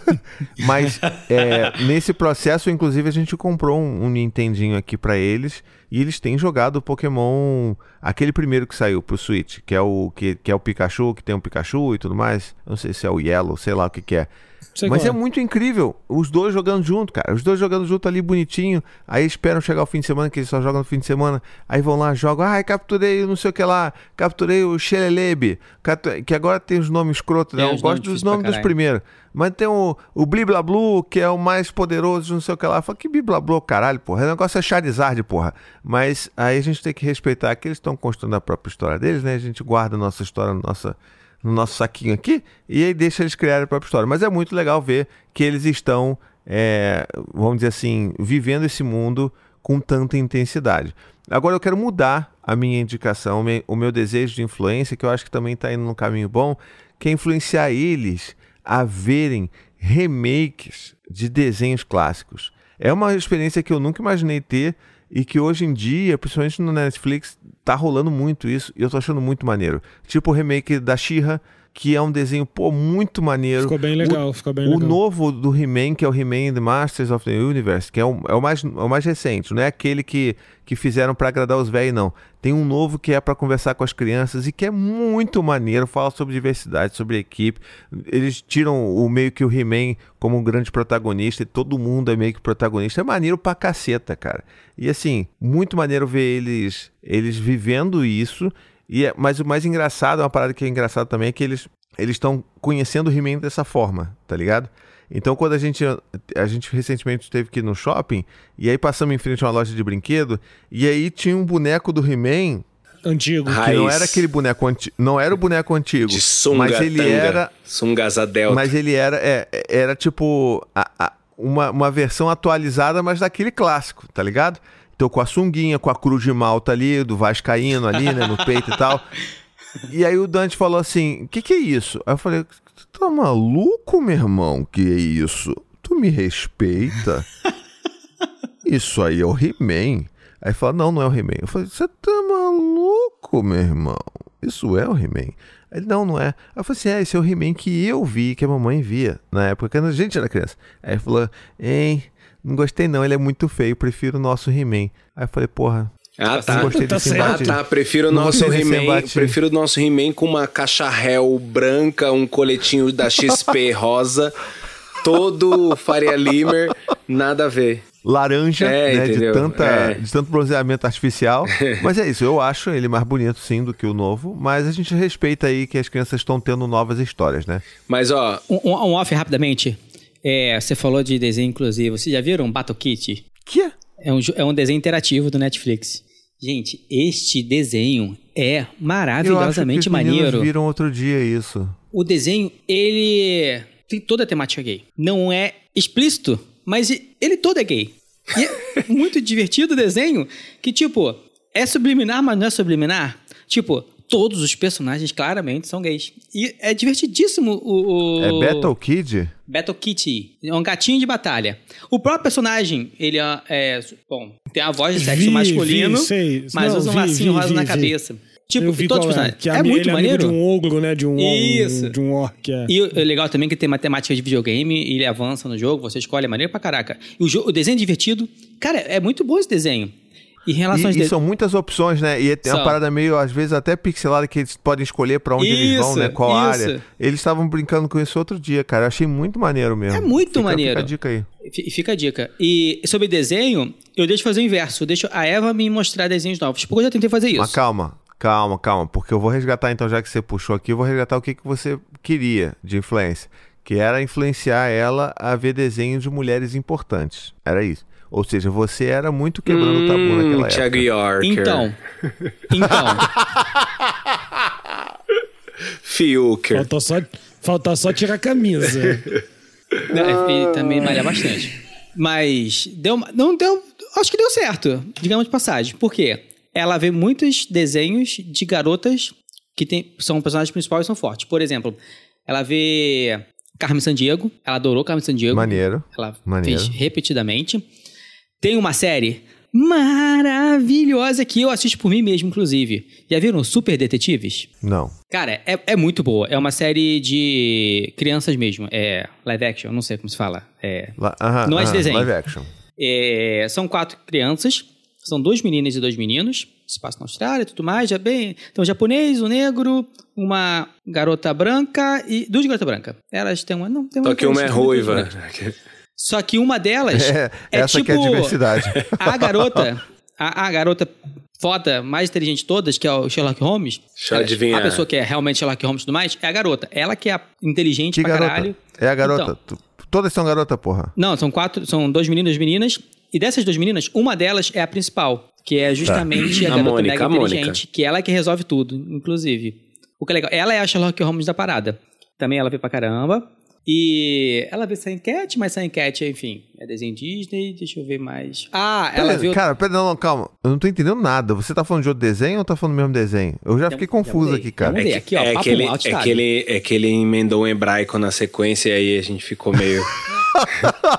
Mas é, nesse processo, inclusive, a gente comprou um, um Nintendinho aqui pra eles e eles têm jogado o Pokémon, aquele primeiro que saiu pro Switch, que é o que, que é o Pikachu, que tem um Pikachu e tudo mais. Não sei se é o Yellow, sei lá o que que é. Sei Mas qual é muito incrível. Os dois jogando junto, cara. Os dois jogando junto ali bonitinho. Aí esperam chegar o fim de semana, que eles só jogam no fim de semana. Aí vão lá, jogam. Ai, capturei não sei o que lá. Capturei o Xelelebe. Que agora tem os nomes escrotos, né? Eu os gosto dos nomes dos primeiros. Mas tem o, o Bliblablu, que é o mais poderoso, não sei o que lá. Fala que Bliblablu, caralho, porra. O negócio é Charizard, porra. Mas aí a gente tem que respeitar que eles estão construindo a própria história deles, né? A gente guarda a nossa história, nossa no nosso saquinho aqui e aí deixa eles criarem a própria história. Mas é muito legal ver que eles estão, é, vamos dizer assim, vivendo esse mundo com tanta intensidade. Agora eu quero mudar a minha indicação, o meu- desejo de influência, que eu acho que também está indo num caminho bom, que é influenciar eles a verem remakes de desenhos clássicos. É uma experiência que eu nunca imaginei ter e que hoje em dia, principalmente no Netflix, tá rolando muito isso e eu tô achando muito maneiro. Tipo o remake da She-Ra, que é um desenho, pô, muito maneiro. Ficou bem legal, O- ficou bem o legal. novo do He-Man, que é o He-Man The Masters of the Universe, que é o, é o, mais, é o mais recente, não é aquele que, que fizeram pra agradar os velhos, não. Tem um novo que é pra conversar com as crianças e que é muito maneiro, fala sobre diversidade, sobre equipe. Eles tiram o meio que o He-Man como um grande protagonista e todo mundo é meio que protagonista. É maneiro pra caceta, cara. E assim, muito maneiro ver eles, eles vivendo isso. E é, mas o mais engraçado, uma parada que é engraçado também, é que eles eles estão conhecendo o He-Man dessa forma, tá ligado? Então, quando a gente, a gente recentemente esteve aqui no shopping, e aí passamos em frente a uma loja de brinquedo, e aí tinha um boneco do He-Man, Antigo. Que não era aquele boneco antigo, não era o boneco antigo, De sunga, mas ele tanga, era, Sungaza Delta. mas ele era, é, era tipo a- a- uma, uma versão atualizada, mas daquele clássico, tá ligado? Então com a sunguinha, com a cruz de malta ali, do Vascaíno ali, né, no peito e tal. E aí o Dante falou assim, o que que é isso? Aí eu falei, tá maluco, meu irmão? Que é isso? Tu me respeita? Isso aí é o He-Man. Aí falou, não, não é o He-Man. Eu falei, você tá maluco, meu irmão? Isso é o He-Man. Ele, não, não é. Aí eu falei assim, é, esse é o He-Man que eu vi, que a mamãe via, na época quando a gente era criança. Aí ele falou, hein, não gostei não, ele é muito feio, prefiro o nosso He-Man. Aí eu falei, porra, Ah, tá. não gostei Tá desse. Ah, tá. Prefiro o nosso He-Man. Prefiro o nosso He-Man com uma caixa réu branca, um coletinho da XP rosa, todo Faria Limer, nada a ver. laranja, É, né, de, tanta, É. de tanto bronzeamento artificial. mas é isso, eu acho ele mais bonito sim do que o novo, mas a gente respeita aí que as crianças estão tendo novas histórias, né? Mas, ó, Um, um- um off rapidamente. É, você falou de desenho inclusivo. Vocês já viram Battle Kit? Que? É um, jo- é um desenho interativo do Netflix. Gente, este desenho é Eu acho que maravilhosamente os maneiro. viram outro dia isso. O desenho, ele tem toda a temática gay. Não é explícito, mas ele todo é gay. E é muito divertido o desenho, que tipo, é subliminar, mas não é subliminar. Tipo, todos os personagens claramente são gays. E é divertidíssimo o... o... É Battle Kid? Battle Kitty. É um gatinho de batalha. O próprio personagem, ele é... é, bom, tem a voz de sexo Vi, masculino, vi, sei. mas Não, usa um vi, lacinho vi, rosa vi, na vi. cabeça. Tipo, eu vi todos os é, personagens. que É, ami- muito é maneiro. de um ogro, né? De um, Isso. de um orc. É. E o é legal também que tem matemática de videogame, e ele avança no jogo, você escolhe, é maneiro pra caraca. E o, jo- o desenho é divertido. Cara, é muito bom esse desenho. E aos E, e são muitas opções, né? E é uma parada meio, às vezes, até pixelada que eles podem escolher pra onde eles vão, Isso, né? Qual isso. área. Eles estavam brincando com isso outro dia, cara. Eu achei muito maneiro mesmo. É muito Fica- maneiro. Fica a dica aí. Fi- Fica a dica. E sobre desenho, eu deixo fazer o inverso. Eu deixo a Eva me mostrar desenhos novos. Porque eu já tentei fazer isso. Mas calma, calma, calma. Porque eu vou resgatar, então, já que você puxou aqui, eu vou resgatar o que, que você queria de influência. Que era influenciar ela a ver desenhos de mulheres importantes. Era isso. Ou seja, você era muito quebrando o tabu hum, naquela Thiago época. Yorker. Então. Então. Fiuker. Falta só, falta só tirar a camisa. Não, e também malha bastante. Mas deu, não deu. Acho que deu certo, digamos de passagem. Por quê? Ela vê muitos desenhos de garotas que tem, são personagens principais e são fortes. Por exemplo, ela vê Carmen Sandiego. Ela adorou Carmen Sandiego. Maneiro. Ela Maneiro. fez repetidamente. Tem uma série maravilhosa que eu assisto por mim mesmo, inclusive. Já viram Super Detetives? Não. Cara, é, é muito boa. É uma série de crianças mesmo. É live action, não sei como se fala. É, La- aham, Não é de desenho. Live action. é, são quatro crianças. São duas meninas e dois meninos. Se passa na Austrália e tudo mais. Já bem. Tem um japonês, um negro, uma garota branca e. Duas garotas brancas. Elas têm uma. Não, tem uma. Só que uma é ruiva. Só que uma delas É, é, essa tipo que é a diversidade. a garota, a, a garota foda, mais inteligente de todas, que é o Sherlock Holmes. Deixa eu adivinhar. A pessoa que é realmente Sherlock Holmes e tudo mais, é a garota. Ela que é a inteligente Que pra garota? caralho. É a garota. Então. Tu- Todas são garota, porra. Não, são quatro, são dois meninos e duas meninas. E dessas duas meninas, uma delas é a principal, que é justamente a A garota Mônica, mega Mônica. inteligente, que ela é que resolve tudo, inclusive. O que é legal, ela é a Sherlock Holmes da parada. Também ela vê pra caramba. E ela vê essa enquete, mas essa enquete, enfim, é desenho Disney, deixa eu ver mais. Ah, ela viu. Cara, pera, não, não, calma. Eu não tô entendendo nada. Você tá falando de outro desenho ou tá falando do mesmo desenho? Eu já fiquei confuso aqui, cara. É Aqui, ó, é que ele, é que ele, é que ele emendou um hebraico na sequência e aí a gente ficou meio.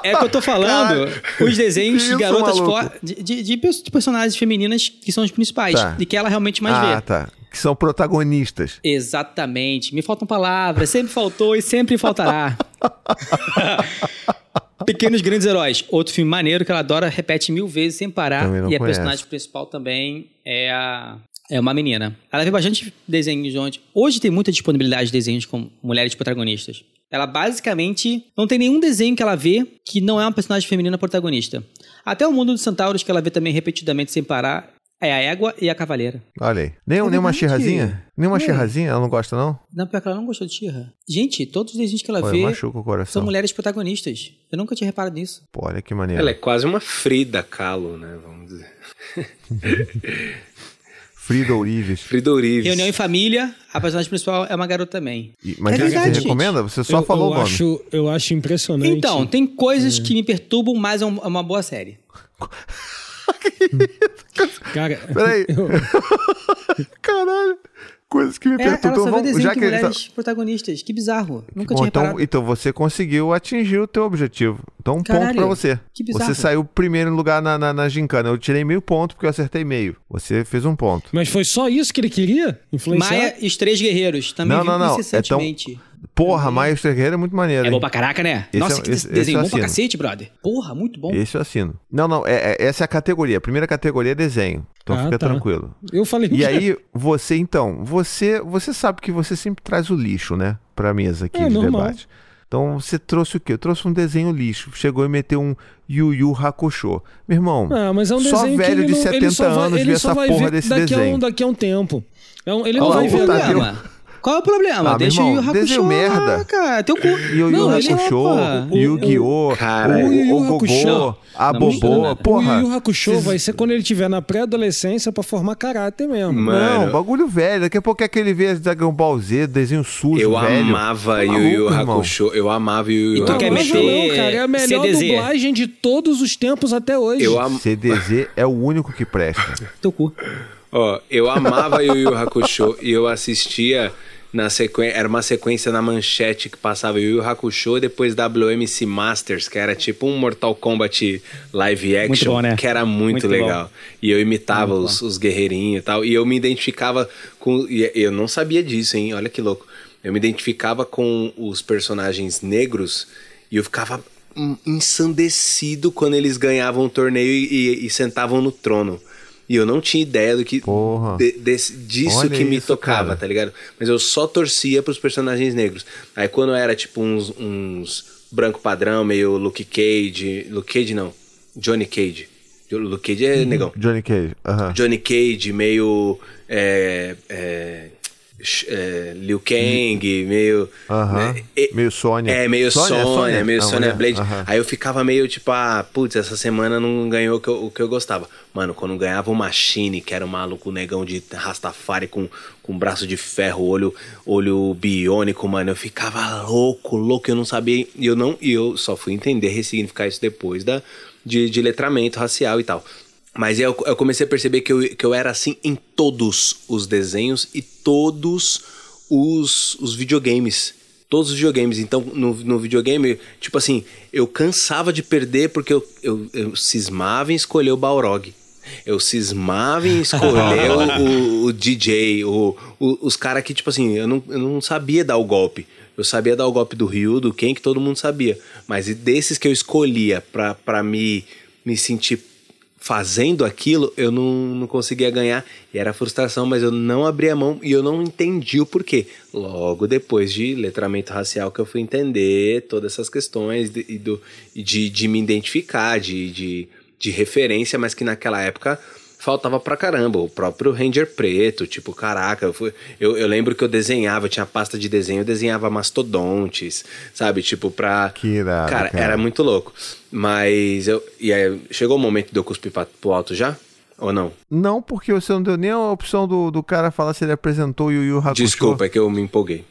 É que eu tô falando os desenhos que de garotas de, de- de de personagens femininas que são os principais. Tá. E que ela realmente mais ah, vê. tá. Que são protagonistas. Exatamente. Me faltam palavras, sempre faltou e sempre faltará. Pequenos Grandes Heróis. Outro filme maneiro que ela adora, repete mil vezes sem parar. E a personagem principal também é a. É uma menina. Ela vê bastante desenhos onde. Hoje tem muita disponibilidade de desenhos com mulheres protagonistas. Ela basicamente não tem nenhum desenho que ela vê que não é uma personagem feminina protagonista. Até o mundo dos centauros, que ela vê também repetidamente sem parar, é a égua e a cavaleira. Olha aí. Nem, É nem uma verdade. xirrazinha? Nem uma xirrazinha? Ela não gosta, não? Não, pior que ela não gostou de Xirra. Gente, todos os desenhos que ela Pô, vê machuca o coração. são mulheres protagonistas. Eu nunca tinha reparado nisso. Pô, olha que maneiro. Ela é quase uma Frida Kahlo, né? Vamos dizer. Frida Ourives. Frida Urives. Reunião em família, a personagem principal é uma garota também. E- Mas É verdade, você gente. recomenda? Você só eu, falou eu o nome. Acho, eu acho impressionante. Então, tem É. coisas que me perturbam, mas é é uma boa série. Cara, Peraí. eu- Caralho. Coisas que me É, perturbam. desenho já que ele tá- mulheres protagonistas. Que bizarro. Nunca Bom, tinha então, reparado. então você conseguiu atingir o teu objetivo. Então, um ponto Caralho, pra você. que bizarro. Você saiu primeiro lugar na, na, na gincana. Eu tirei meio ponto porque eu acertei meio. Você fez um ponto. Mas foi só isso que ele queria? Influenciar? Maia e os Três Guerreiros. Também Não, não, não. É tão-. Porra, Maio Guerreiro é muito maneiro. É hein? bom pra caraca, né? Esse Nossa, é- que esse- desenho esse bom pra cacete, brother. Porra, muito bom. Esse eu assino. Não, não. É, é- essa é a categoria. A primeira categoria é desenho. Então Ah, fica tá. tranquilo. Eu falei E que- aí, você, então, você você sabe que você sempre traz o lixo, né? Pra mesa aqui É, de normal. debate. Então, você trouxe o quê? Eu trouxe um desenho lixo. Chegou e meteu um Yu Yu Hakusho. Meu irmão, Ah, mas é um só desenho que velho ele de não, ele 70 só vai, anos ele vê essa vai porra ver desse daqui desenho. A um, daqui a um tempo. É um- ele não é vai ver. Otávio. Qual é o problema? Ah, Deixa meu o Yu irmão, Yu desenho Hakusho lá, merda. cara. Teu cu. Yu Yu Não, ele- Hakusho, Opa. Yu-Gi-Oh!, Cara, o, o Yu Yu o Hakusho. Gogô, a Bobô, porra. o Yu Yu Hakusho vai ser quando ele estiver na pré-adolescência pra formar caráter mesmo. Mano, Não, bagulho velho. Daqui a pouco é aquele vê Dragon Ball Z, desenho sujo, eu velho. amava Tá Yu Yu irmão. Hakusho. Eu amava Yu Yu E Hakusho. meter- não, cara. É a melhor CDZ. dublagem de todos os tempos até hoje. Eu am... CDZ é o único que presta. Teu cu. Ó, eu amava Yu Yu Hakusho e eu assistia na sequência, era uma sequência na manchete que passava Yu Yu Hakusho e depois WMC Masters, que era tipo um Mortal Kombat live action, bom, né? que era muito, Muito legal. bom. E eu imitava os, os guerreirinhos e tal, e eu me identificava com e eu não sabia disso, hein? Olha que louco. Eu me identificava com os personagens negros e eu ficava hum, ensandecido quando eles ganhavam o torneio e- e- e sentavam no trono. E eu não tinha ideia do que Porra. de- desse- disso Olha que me isso, tocava, cara. tá ligado? Mas eu só torcia pros personagens negros. Aí quando era tipo uns, uns branco padrão, meio Luke Cage. Luke Cage não. Johnny Cage. Luke Cage é negão. Johnny Cage. aham. Johnny Cage, meio. É, é, é, Liu Kang, meio. Aham. né, e- Meio Sônia. É, meio Sônia, Sônia, meio Sônia? Blade. Aham. Aí eu ficava meio tipo, ah, putz, essa semana não ganhou o que, eu, o que eu gostava. Mano, quando ganhava o Machine, que era um maluco negão de Rastafari com, com braço de ferro, olho, olho biônico, mano, eu ficava louco, louco, eu não sabia. E eu não, eu só fui entender, ressignificar isso depois da, de, de letramento racial e tal. Mas eu, eu comecei a perceber que eu, que eu era assim em todos os desenhos e todos os, os videogames. Todos os videogames. Então, no, no videogame, tipo assim, eu cansava de perder porque eu, eu, eu cismava em escolher o Balrog. Eu cismava em escolher o, o DJ, o, o- os caras que, tipo assim, eu não, eu não sabia dar o golpe. Eu sabia dar o golpe do Ryu, do Ken, que todo mundo sabia. Mas desses que eu escolhia pra, pra me, me sentir fazendo aquilo, eu não, não conseguia ganhar. E era frustração, mas eu não abri a mão e eu não entendi o porquê. Logo depois de letramento racial que eu fui entender todas essas questões de, e do, de, de me identificar, de, de, de referência, mas que naquela época faltava pra caramba. O próprio Ranger Preto, tipo, caraca, eu, fui, eu, eu lembro que eu desenhava, eu tinha pasta de desenho, eu desenhava mastodontes, sabe? Tipo, pra. Que irado, cara, cara. era muito louco. Mas eu. E aí, chegou o momento de eu cuspir pra, pro alto já? Ou não? Não, porque você não deu nem a opção do, do cara falar se ele apresentou o Yu Yu Hakusho. Desculpa, é que eu me empolguei.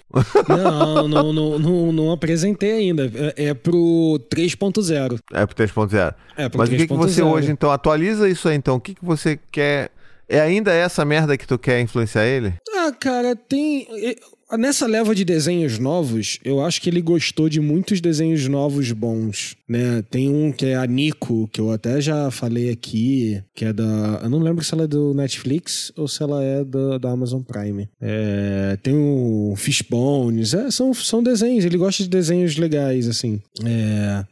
Não, não, não, não, não apresentei ainda. É, é pro 3.0. É pro 3.0. É, pro Mas o que, que você 3.0. hoje, então, atualiza isso aí, então. O que, que você quer... É ainda essa merda que tu quer influenciar ele? Ah, cara, tem. Nessa leva de desenhos novos, eu acho que ele gostou de muitos desenhos novos bons, né? Tem um que é a Nico, que eu até já falei aqui, que é da... Eu não lembro se ela é do Netflix ou se ela é da, da Amazon Prime. É, tem o Fishbones, é, são, são desenhos, ele gosta de desenhos legais, assim. É...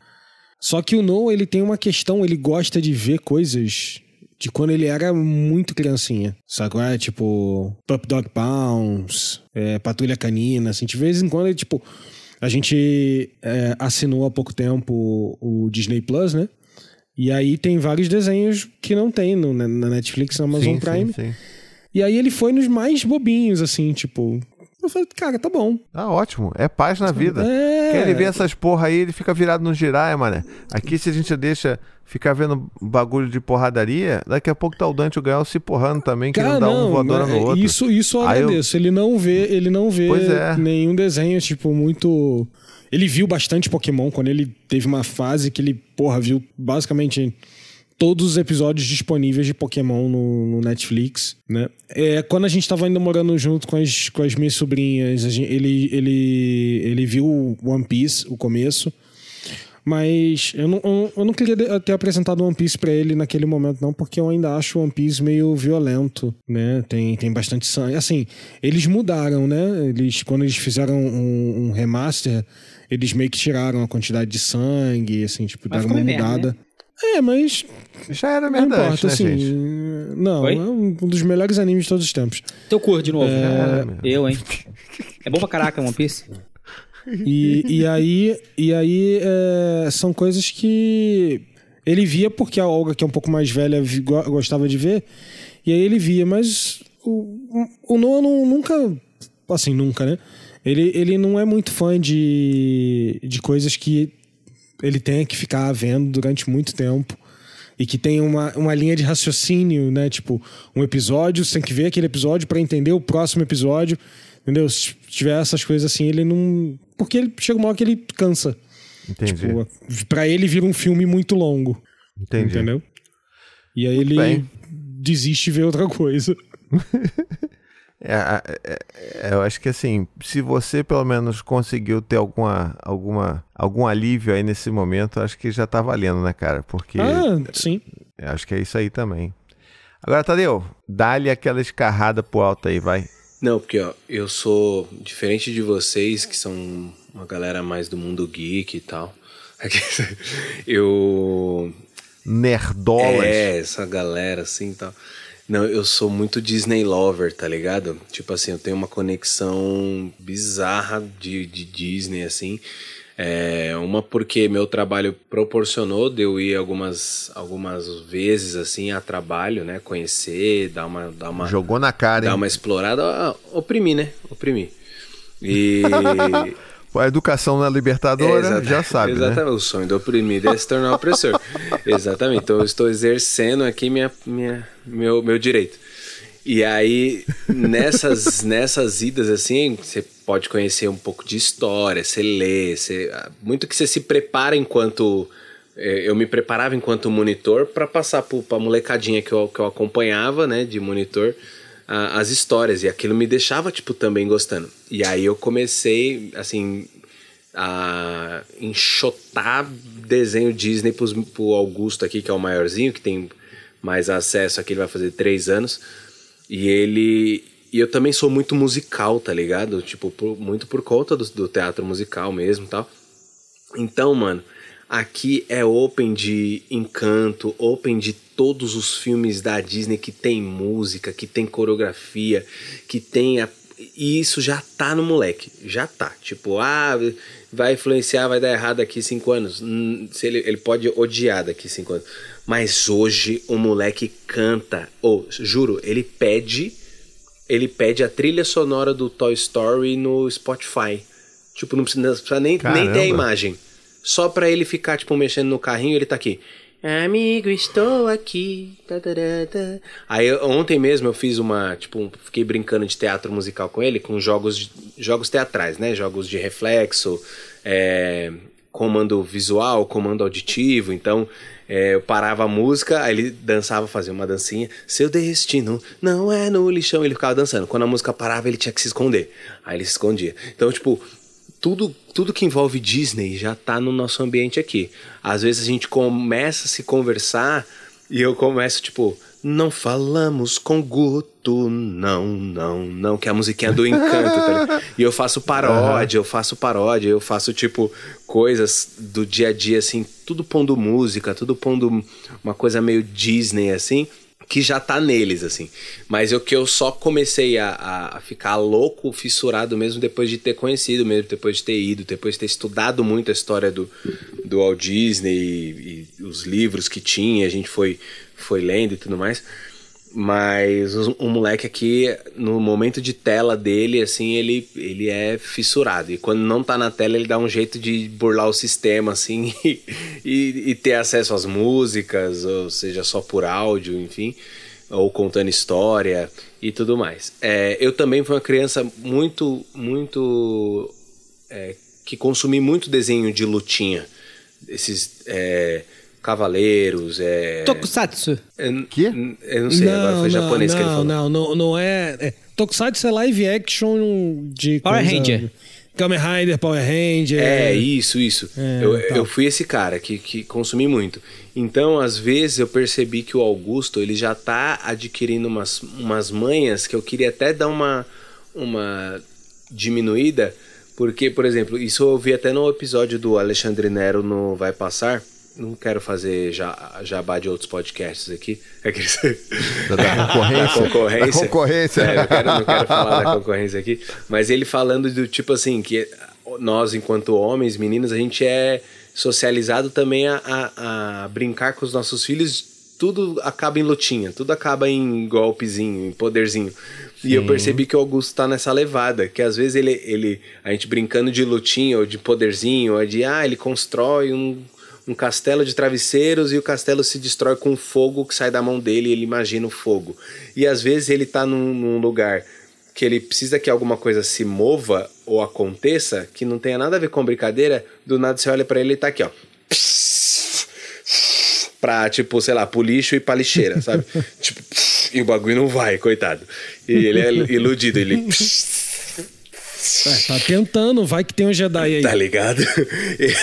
Só que o Noah, ele tem uma questão, ele gosta de ver coisas de quando ele era muito criancinha. Sabe? É, tipo, Pup Dog Pounds, é, Patrulha Canina, assim, de vez em quando ele, tipo. A gente é, assinou há pouco tempo o Disney Plus, né? E aí tem vários desenhos que não tem no, na Netflix, na Amazon Sim, Prime. Sim, sim. E aí ele foi nos mais bobinhos, assim, tipo. Eu falei, cara, tá bom. Tá ótimo. É paz na vida. É. Quer ele ver essas porra aí, ele fica virado no giraia, mané. Aqui, se a gente deixa ficar vendo bagulho de porradaria, daqui a pouco tá o Dante e o Gael se porrando também, querendo Cara, dar um não, voadora no outro. Isso, isso eu Aí eu- agradeço. Ele não vê, ele não vê é. nenhum desenho, tipo, muito. Ele viu bastante Pokémon quando ele teve uma fase que ele, porra, viu basicamente todos os episódios disponíveis de Pokémon no, no Netflix, né? É, quando a gente tava ainda morando junto com as, com as minhas sobrinhas, a gen- ele, ele, ele viu One Piece, o começo. Mas eu não, eu- eu não queria ter apresentado One Piece pra ele naquele momento, não, porque eu ainda acho One Piece meio violento, né? Tem, tem bastante sangue. Assim, eles mudaram, né? Eles, quando eles fizeram um, um remaster, eles meio que tiraram a quantidade de sangue, assim, tipo, Mas deram uma uma merda, mudada. É, mas Já era não merda importa, antes, né, assim. gente? Não, Oi? é um dos melhores animes de todos os tempos. Teu cor de novo. É. Eu, hein? É bom pra caraca One Piece. E, e aí, e aí é, são coisas que ele via porque a Olga, que é um pouco mais velha, gostava de ver. E aí ele via, mas o, o Noah não- nunca. Assim, nunca, né? Ele, ele não é muito fã de, de coisas que ele tenha que ficar vendo durante muito tempo. E que tem uma, uma linha de raciocínio, né? Tipo, um episódio, você tem que ver aquele episódio pra entender o próximo episódio. Entendeu? Se tiver essas coisas assim, ele não. Porque ele chega uma hora que ele cansa. Entendi. Tipo, pra ele vira um filme muito longo. Entendi. Entendeu? E aí ele bem. desiste e vê outra coisa. É, é, é, eu acho que assim, se você pelo menos conseguiu ter alguma, alguma, algum alívio aí nesse momento, acho que já tá valendo, né, cara? Porque Ah, sim. acho que é isso aí também. Agora, Tadeu, dá-lhe aquela escarrada pro alto aí, vai. Não, porque ó, eu sou diferente de vocês, que são uma galera mais do mundo geek e tal. Eu. Nerdolas. É, essa galera assim e tal. Não, eu sou muito Disney lover, tá ligado? Tipo assim, eu tenho uma conexão bizarra de, de Disney, assim. É, uma porque meu trabalho proporcionou de eu ir algumas, algumas vezes, assim, a trabalho, né? Conhecer, dar uma... Dar uma Jogou na cara, dar hein? uma explorada, oprimir, né? Oprimir. E. A educação na Libertadora, Exata- já sabe, né? Exatamente, o sonho do oprimido é se tornar opressor. exatamente, então eu estou exercendo aqui minha, minha, meu, meu direito. E aí, nessas, nessas idas assim, você pode conhecer um pouco de história, você lê, você, muito que você se prepara enquanto. eh, Eu me preparava enquanto monitor para passar para a molecadinha que eu, que eu acompanhava, né, de monitor, a- as histórias. E aquilo me deixava, tipo, também gostando. E aí eu comecei, assim, a enxotar desenho Disney pros, pro Augusto aqui, que é o maiorzinho, que tem mais acesso aqui, ele vai fazer três anos. E ele. E eu também sou muito musical, tá ligado? Tipo, por- muito por conta do, do teatro musical mesmo tal. Então, mano, aqui é open de Encanto, open de todos os filmes da Disney que tem música, que tem coreografia, que tem a... E isso já tá no moleque, já tá. Tipo, ah, vai influenciar, vai dar errado daqui cinco anos. Se ele, ele pode odiar daqui cinco anos. Mas hoje o moleque canta, ou juro, ele pede, ele pede a trilha sonora do Toy Story no Spotify. Tipo, não precisa, não precisa nem, nem ter a imagem. Só pra ele ficar, tipo, mexendo no carrinho, ele tá aqui. Amigo, estou aqui. Tadarata. Aí ontem mesmo eu fiz uma, tipo, fiquei brincando de teatro musical com ele, com jogos, jogos teatrais, né? Jogos de reflexo, é, comando visual, comando auditivo, então é, eu parava a música, aí ele dançava, fazia uma dancinha. Seu destino não é no lixão. Ele ficava dançando. Quando a música parava, ele tinha que se esconder. Aí ele se escondia. Então, tipo, tudo, tudo que envolve Disney já tá no nosso ambiente aqui. Às vezes a gente começa a se conversar e eu começo, tipo, não falamos com Guto, não, não, não, que é a musiquinha do encanto, tá? E eu faço paródia, eu faço paródia, eu faço, tipo, coisas do dia a dia, assim, tudo pondo música, tudo pondo uma coisa meio Disney, assim, que já tá neles, assim. Mas o que eu só comecei a, a, ficar louco, fissurado mesmo depois de ter conhecido, mesmo depois de ter ido, depois de ter estudado muito a história do, do Walt Disney e, e os livros que tinha, a gente foi, foi lendo e tudo mais. Mas o, o moleque aqui, no momento de tela dele, assim, ele, ele é fissurado. E quando não tá na tela, ele dá um jeito de burlar o sistema, assim, e, e, e ter acesso às músicas, ou seja, só por áudio, enfim, ou contando história e tudo mais. É, eu também fui uma criança muito, muito. É, que consumi muito desenho de lutinha. Esses. É, Cavaleiros, é. Tokusatsu. É, Quê? n- Eu não sei, agora foi japonês não, que ele falou. Não, não, não é. é Tokusatsu é live action de. Power coisa- Ranger. Kamen Rider, Power Ranger. É, isso, isso. É, eu, tá. eu fui esse cara que, que consumi muito. Então, às vezes, eu percebi que o Augusto ele já tá adquirindo umas, umas manhas que eu queria até dar uma, uma diminuída. Porque, por exemplo, isso eu vi até no episódio do Alexandre Nero no Vai Passar. Não quero fazer ja- jabá de outros podcasts aqui. Aqueles... Da, da concorrência. Da concorrência. Da concorrência. É, eu quero, não quero falar da concorrência aqui. Mas ele falando do tipo assim, que nós, enquanto homens, meninas, a gente é socializado também a, a, a brincar com os nossos filhos. Tudo acaba em lutinha, tudo acaba em golpezinho, em poderzinho. E eu percebi que o Augusto tá nessa levada, que às vezes ele, ele a gente brincando de lutinha ou de poderzinho, ou de ah, ele constrói um, um castelo de travesseiros e o castelo se destrói com fogo que sai da mão dele e ele imagina o fogo. E às vezes ele tá num, num lugar que ele precisa que alguma coisa se mova ou aconteça que não tenha nada a ver com brincadeira, do nada você olha pra ele e tá aqui, ó. Pra, tipo, sei lá, pro lixo e pra lixeira, sabe? tipo, e o bagulho não vai, coitado. E ele é iludido, ele. É, tá tentando, vai que tem um Jedi aí. Tá ligado?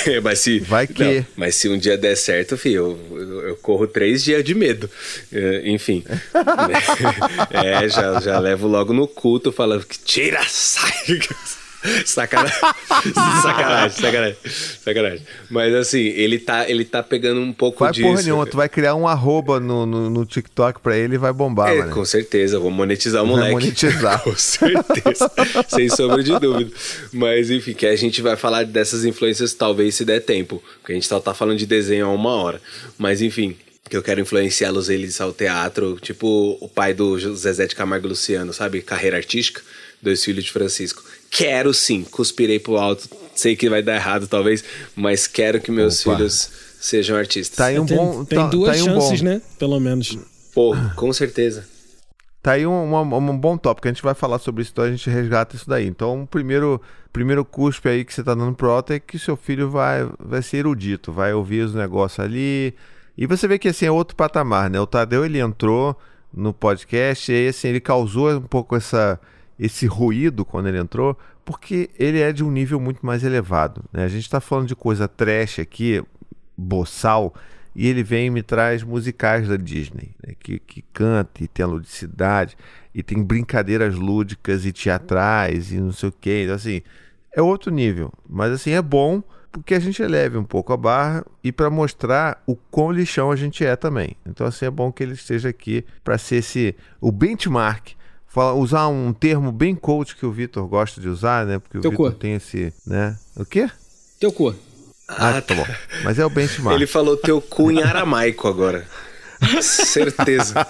É, mas se. Vai que- não, mas se um dia der certo, filho, eu, eu- eu corro três dias de medo. É, enfim. é, já, já levo logo no culto falando que tira, sai. Sacanagem. sacanagem, sacanagem, sacanagem. Mas assim, ele tá, ele tá pegando um pouco Vai disso. porra nenhuma, tu vai criar um arroba no, no, no TikTok pra ele e vai bombar, É, mano. com certeza, vou monetizar o Vai moleque. monetizar. com certeza, sem sombra de dúvida. Mas enfim, que a gente vai falar dessas influências talvez se der tempo, porque a gente só tá falando de desenho há uma hora. Mas enfim, que eu quero influenciá-los eles ao teatro, tipo o pai do Zezé de Camargo Luciano, sabe? Carreira artística, dois filhos de Francisco. Quero sim, cuspirei pro alto, sei que vai dar errado talvez, mas quero que meus Opa. filhos sejam artistas. Tá aí um tem, bom. tem tá, duas tá aí um chances, bom, né? Pelo menos. Pô, com certeza. Tá aí um, um, um bom tópico. A gente vai falar sobre isso, então a gente resgata isso daí. Então, o primeiro, primeiro cuspe aí que você tá dando pro alto é que seu filho vai, vai ser erudito, vai ouvir os negócios ali. E você vê que assim é outro patamar, né? O Tadeu ele entrou no podcast e aí, assim ele causou um pouco essa, esse ruído quando ele entrou, porque ele é de um nível muito mais elevado. Né? A gente está falando de coisa trash aqui, boçal, e ele vem e me traz musicais da Disney, né? que, que canta e tem a ludicidade, e tem brincadeiras lúdicas e teatrais e não sei o que. Então, assim, é outro nível. Mas, assim, é bom porque a gente eleve um pouco a barra e para mostrar o quão lixão a gente é também. Então, assim, é bom que ele esteja aqui para ser esse, o benchmark. Fala, usar um termo bem coach que o Vitor gosta de usar, né? Porque o Vitor tem esse, né? O quê? Teu cu. Ah, tá bom. Mas é o benchmark. Ele falou teu cu em aramaico agora. Certeza.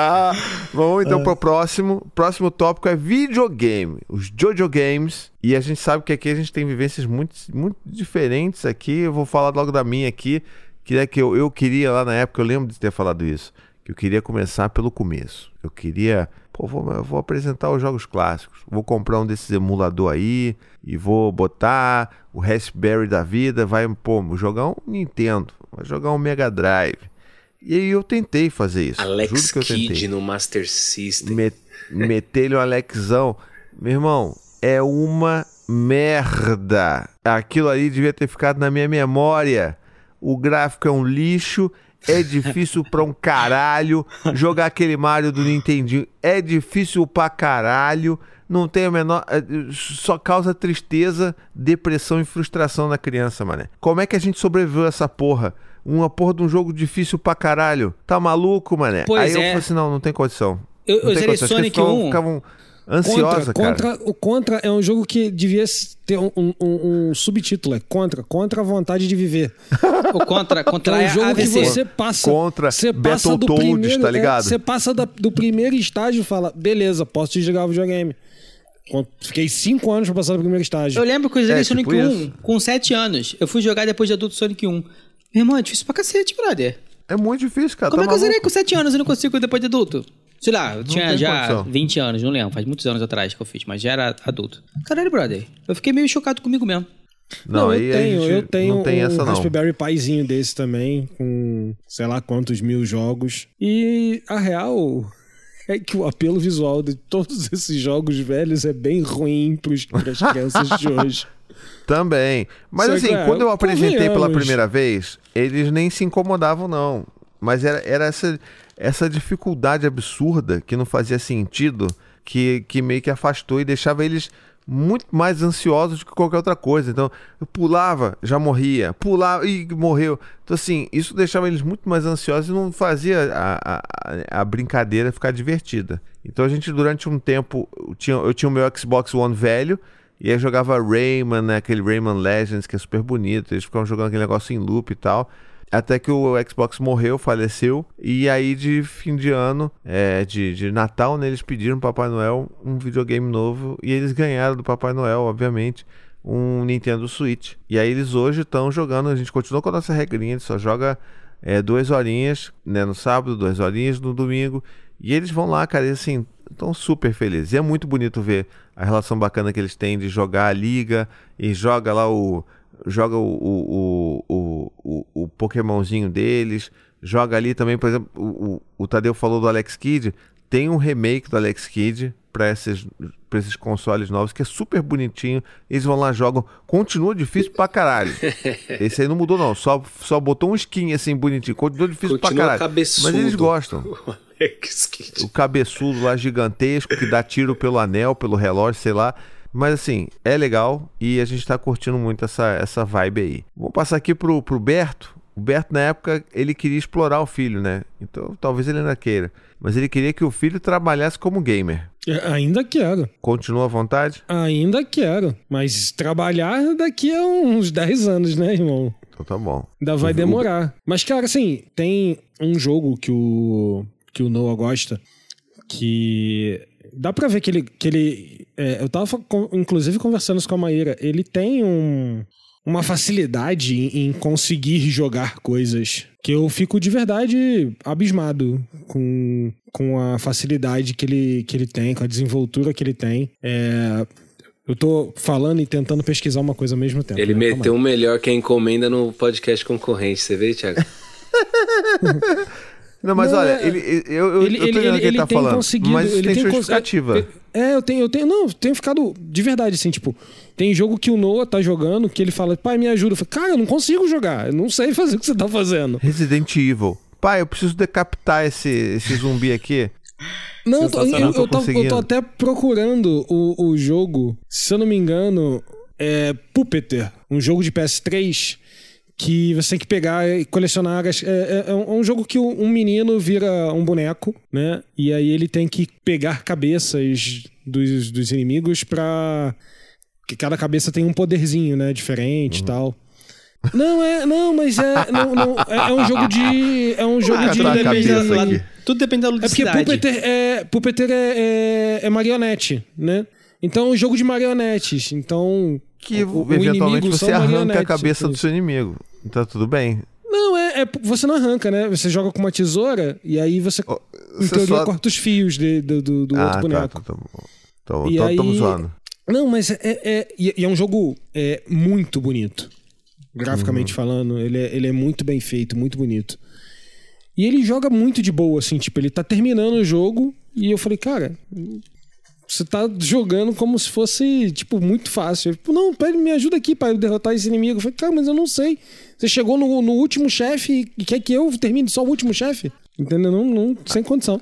Vamos então pro próximo. Próximo tópico é videogame. Os Jojo Games. E a gente sabe que aqui a gente tem vivências muito, muito diferentes aqui. Eu vou falar logo da minha aqui. Que é que eu, eu queria lá na época, eu lembro de ter falado isso. Que eu queria começar pelo começo. Eu queria Pô, vou, eu vou apresentar os jogos clássicos. Vou comprar um desses emulador aí e vou botar o Raspberry da vida. Vai, pô, jogar um Nintendo, vai jogar um Mega Drive. E aí eu tentei fazer isso. Alex Juro que eu Kidd no Master System. Me, meter-lhe um Alexão. Meu irmão, é uma merda. Aquilo ali devia ter ficado na minha memória. O gráfico é um lixo. É difícil pra um caralho. Jogar aquele Mario do Nintendinho é difícil pra caralho. Não tem a menor. é, Só causa tristeza, depressão e frustração na criança, mané. Como é que a gente sobreviveu a essa porra? Uma porra de um jogo difícil pra caralho. Tá maluco, mané? Pois Aí eu é. falei assim: não, não tem condição. Eu- Não eu zerei Sonic eles ficavam- 1. ficavam ansiosa, Contra, cara. contra, o Contra é um jogo que devia ter um, um- um- um subtítulo, é Contra, contra a vontade de viver. O contra, Que contra é um a jogo que AVC. você passa. Contra você passa do Battletoads, primeiro, tá ligado? é, você passa da- do primeiro estágio e fala, beleza, posso desligar o videogame. Fiquei cinco anos pra passar do primeiro estágio. Eu lembro que eu zerei É, Sonic tipo 1 isso. com 7 anos. Eu fui jogar depois de adulto Sonic 1. Meu irmão, é difícil pra cacete, brother. É muito difícil, cara. Como tá é que eu zerei maluco? com 7 anos e não consigo depois de adulto? Sei lá, eu tinha já condição. 20 anos, não lembro. Faz muitos anos atrás que eu fiz, mas já era adulto. Caralho, brother. Eu fiquei meio chocado comigo mesmo. Não, aí eu a tenho, eu tenho não tem um essa não. Raspberry Pizinho desse também, com sei lá quantos mil jogos. E a real é que o apelo visual de todos esses jogos velhos é bem ruim pros, pras crianças de hoje. Também. Mas Só assim, que, é, quando eu apresentei pela primeira vez, eles nem se incomodavam, não. Mas era, era essa, essa dificuldade absurda que não fazia sentido, que, que meio que afastou e deixava eles muito mais ansiosos do que qualquer outra coisa. Então, eu pulava, já morria. Pulava e morreu. Então, assim, isso deixava eles muito mais ansiosos e não fazia a, a, a- brincadeira ficar divertida. Então, a gente, durante um tempo, eu tinha, eu tinha o meu Xbox One velho. E aí jogava Rayman, né? Aquele Rayman Legends, que é super bonito. Eles ficavam jogando aquele negócio em loop e tal. Até que o Xbox morreu, faleceu. E aí, de fim de ano, é, de, de Natal, né, eles pediram pro Papai Noel um videogame novo. E eles ganharam do Papai Noel, obviamente, um Nintendo Switch. E aí eles hoje estão jogando. A gente continua com a nossa regrinha, gente só joga é, duas horinhas né, no sábado, duas horinhas no domingo. E eles vão lá, cara, e assim, estão super felizes. E é muito bonito ver a relação bacana que eles têm de jogar a liga e joga lá o. Joga o, o, o, o, o, Pokémonzinho deles. Joga ali também, por exemplo, o, o, Tadeu falou do Alex Kidd. Tem um remake do Alex Kidd para esses, pra esses consoles novos que é super bonitinho. Eles vão lá, jogam. Continua difícil pra caralho. Esse aí não mudou, não. Só, só botou um skin assim bonitinho. Continua difícil pra Continua caralho. cabeçudo. Mas eles gostam O Alex Kidd. o cabeçudo lá gigantesco que dá tiro pelo anel, pelo relógio, sei lá. Mas assim, é legal e a gente tá curtindo muito essa, essa vibe aí. Vamos passar aqui pro, pro Berto. O Berto, na época, ele queria explorar o filho, né? Então talvez ele ainda queira. Mas ele queria que o filho trabalhasse como gamer. É, Ainda quero. Continua à vontade? Ainda quero. Mas trabalhar daqui a uns 10 anos, né, irmão? Então tá bom. Ainda vai demorar. Mas, cara, assim, tem um jogo que o, que o Noah gosta que. Dá pra ver que ele. Que ele é, eu tava, inclusive, conversando com a Maíra. Ele tem um, uma facilidade em, em conseguir jogar coisas que eu fico de verdade abismado com, com a facilidade que ele, que ele tem, com a desenvoltura que ele tem. É, eu tô falando e tentando pesquisar uma coisa ao mesmo tempo. Ele né? Meteu um melhor que a encomenda no podcast concorrente. Você vê, Thiago? Não, mas Não, olha, é- ele, eu, eu, ele, eu tô ele, entendendo o ele, que ele tá falando. conseguido. mas ele tem tem justificativa. É, é, eu tenho, eu tenho. Não, eu tenho ficado de verdade, assim, tipo, tem jogo que o Noah tá jogando que ele fala, pai, me ajuda. Eu falo, cara, eu não consigo jogar, eu não sei fazer o que você tá fazendo. Resident Evil. Pai, eu preciso decapitar esse, esse zumbi aqui. Não, eu tô, eu, eu tô, eu tô até procurando o, o jogo, se eu não me engano, é Puppeter, um jogo de PS3 que você tem que pegar e colecionar. as- É, é- é um é jogo que um menino vira um boneco, né? E aí ele tem que pegar cabeças dos, dos inimigos pra. Que cada cabeça tem um poderzinho, né? Diferente Uhum. e tal. Não, é. Não, mas é. Não, não, é, é um jogo de. É um jogo Ah, de. na Depende da, aqui. tudo depende da É porque ludicidade. Puppeter é, Puppeter é, é, é marionete, né? Então é um jogo de marionetes. Então. Que o- o eventualmente você arranca a cabeça do seu inimigo. Tá tudo bem. Não, é, é- Você não arranca, né? Você joga com uma tesoura e aí você. Ó, em Você teoria, só- corta os fios de- do, do, do outro ah, boneco. tá. Tá, bom. Então, E aí- tamo zoando. Não, mas é, é, e e é um jogo é, muito bonito. Graficamente falando, ele é, ele é muito bem feito, muito bonito. E ele joga muito de boa, assim, tipo, ele tá terminando o jogo e eu falei, cara, você tá jogando como se fosse, tipo, muito fácil. "Pô, não, pede, me ajuda aqui pra eu derrotar esse inimigo. Eu falei, cara, mas eu não sei. Você chegou no, no último chefe e quer que eu termine só o último chefe? Entendeu? Não, não, sem condição.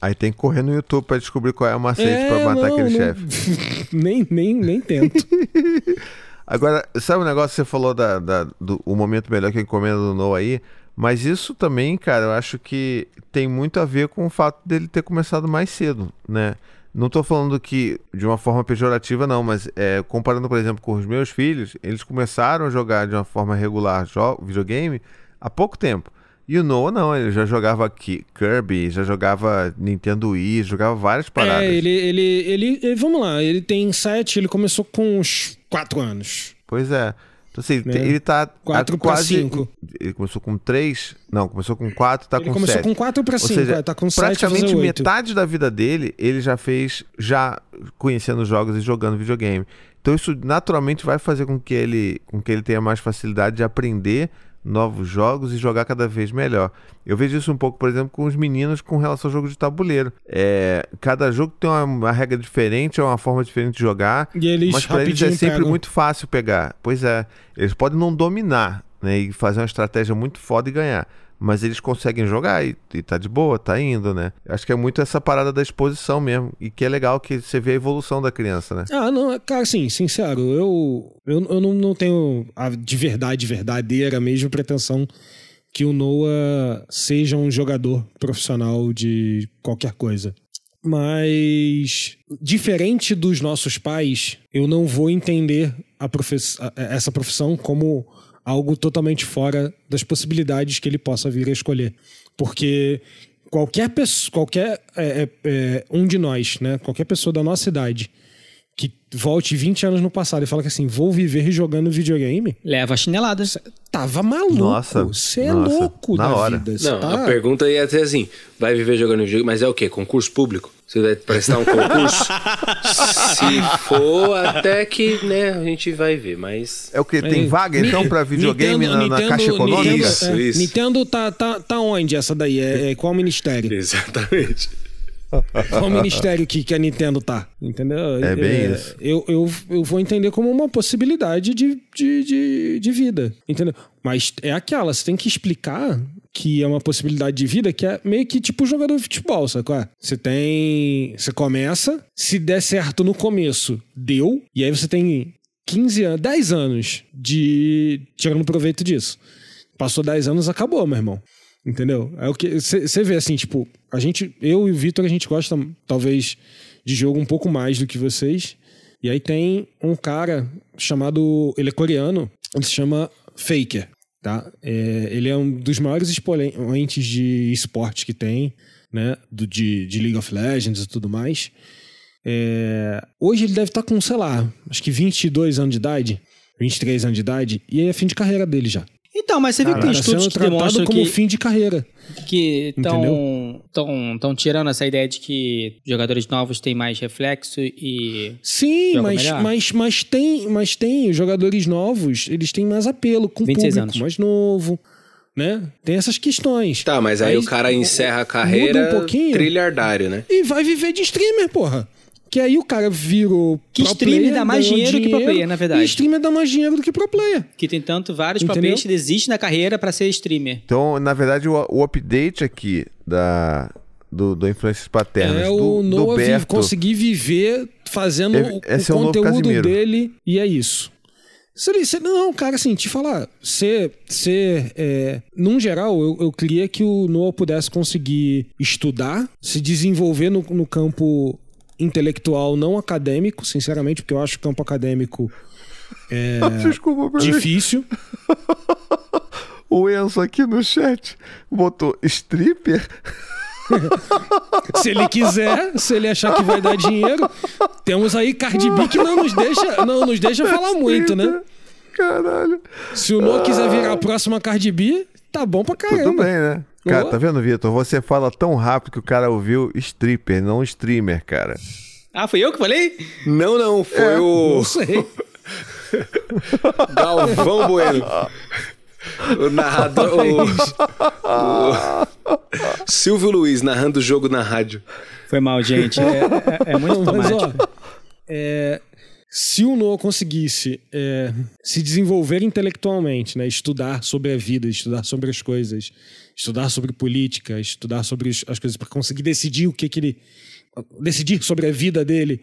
Aí tem que correr no YouTube pra descobrir qual é o macete pra matar não, aquele não- chefe. nem, nem, nem tento. Agora, sabe o negócio que você falou da, da- do o momento melhor que eu encomendo do Noah aí? Mas isso também, cara, eu acho que tem muito a ver com o fato dele ter começado mais cedo, né? Não tô falando que de uma forma pejorativa, não, mas é, comparando, por exemplo, com os meus filhos, eles começaram a jogar de uma forma regular videogame há pouco tempo. E o Noah não, ele já jogava Ki- Kirby, já jogava Nintendo Wii, jogava várias paradas. É, ele, ele, ele, ele- Vamos lá, ele tem sete, ele começou com uns quatro anos. Pois é. Então, assim, te- ele tá Quatro há pra quase. cinco. Ele começou com três. Não, começou com quatro, tá ele com começou sete. com quatro pra Ou cinco, seja, é, tá com sete, vai praticamente fazer oito. metade da vida dele ele já fez, já conhecendo jogos e jogando videogame. Então isso naturalmente vai fazer com que ele, com que ele tenha mais facilidade de aprender novos jogos e jogar cada vez melhor. Eu vejo isso um pouco, por exemplo, com os meninos com relação ao jogo de tabuleiro. É, cada jogo tem uma, uma regra diferente, é uma forma diferente de jogar. Eles Mas pra eles é sempre pegam. muito fácil pegar. Pois é, eles podem não dominar, né, e fazer uma estratégia muito foda e ganhar. Mas eles conseguem jogar e, e tá de boa, tá indo, né? Acho que é muito essa parada da exposição mesmo. E que é legal que você vê a evolução da criança, né? Ah, não, é- cara, assim, sincero, eu, eu, eu não, não tenho a de verdade, verdadeira mesmo pretensão que o Noah seja um jogador profissional de qualquer coisa. Mas, diferente dos nossos pais, eu não vou entender a- essa profissão como algo totalmente fora das possibilidades que ele possa vir a escolher. Porque qualquer pessoa, qualquer é, é, é, um de nós, né? Qualquer pessoa da nossa idade que volte 20 anos no passado e fala que assim, vou viver jogando videogame, Leva a chinelada. tava maluco. Nossa, Você é nossa, louco na da hora. vida. Não, tá... a pergunta ia ser assim: vai viver jogando videogame, mas é o quê? Concurso público? Você vai prestar um concurso? Se for, até que, né, a gente vai ver, mas. É o que? Tem É, vaga então pra videogame Nintendo- na, na Nintendo- Caixa Econômica? Nintendo, Isso, é, isso. Nintendo tá, tá, tá onde essa daí? É, é qual ministério? Exatamente. Qual ministério que, que a Nintendo tá? Entendeu? É bem isso. Eu, eu, eu vou entender como uma possibilidade de, de, de, de vida. Entendeu? Mas é aquela, você tem que explicar que é uma possibilidade de vida que é meio que tipo jogador de futebol, sabe é? Você tem. Você começa, se der certo no começo, deu, e aí você tem 15 anos, 10 anos de tirando proveito disso. Passou 10 anos, acabou, meu irmão. Entendeu? É o que você vê assim, tipo, a gente, eu e o Vitor, a gente gosta talvez de jogo um pouco mais do que vocês. E aí tem um cara chamado, ele é coreano, ele se chama Faker, tá? É, ele é um dos maiores expoentes de esportes que tem, né? Do, de, de League of Legends e tudo mais. É, hoje ele deve estar com, sei lá, acho que 22 anos de idade, 23 anos de idade, e é fim de carreira dele já. Então, mas você viu que tem estudos sendo que tratado demonstram como que fim de carreira. que estão tão tirando essa ideia de que jogadores novos têm mais reflexo e Sim, mas, melhor. mas, mas tem, mas tem os jogadores novos, eles têm mais apelo com o 26 público anos. mais novo, né? Tem essas questões. Tá, mas aí, o cara encerra a carreira muda um pouquinho. trilhardário, né? E vai viver de streamer, porra. Que aí o cara virou Que pro streamer player, dá mais ganhou dinheiro que pro player, na verdade. E streamer dá mais dinheiro do que pro player. que tem tanto vários Entendeu? papéis que desistem da carreira pra ser streamer. Então, na verdade, o, o update aqui da, do, do Influências Paternas É do, o do Noah vi- Berto, conseguir viver fazendo Esse- o, o é o conteúdo dele e é isso. Se ele, se- não, cara, assim, te falar, ser, ser é, num geral, eu, eu queria que o Noah pudesse conseguir estudar, se desenvolver no, no campo intelectual, não acadêmico, sinceramente, porque eu acho o campo acadêmico é Desculpa, difícil. O Enzo aqui no chat botou stripper. Se ele quiser, se ele achar que vai dar dinheiro, temos aí Cardi B que não nos deixa, não nos deixa falar muito, né? Caralho. Se o Noah quiser virar a próxima Cardi B, tá bom pra Tudo caramba. bem, né? Cara, tá vendo, Vitor? Você fala tão rápido que o cara ouviu stripper, não streamer, cara. Ah, fui eu que falei? Não, não, foi o Não sei. Galvão Bueno. O narrador. O, o Silvio Luiz narrando o jogo na rádio. Foi mal, gente. É, é- é muito Não, mas, automático. ó, é, se o Noah conseguisse é, se desenvolver intelectualmente, né, estudar sobre a vida, estudar sobre as coisas, estudar sobre política, estudar sobre as as coisas para conseguir decidir o que, que ele decidir sobre a vida dele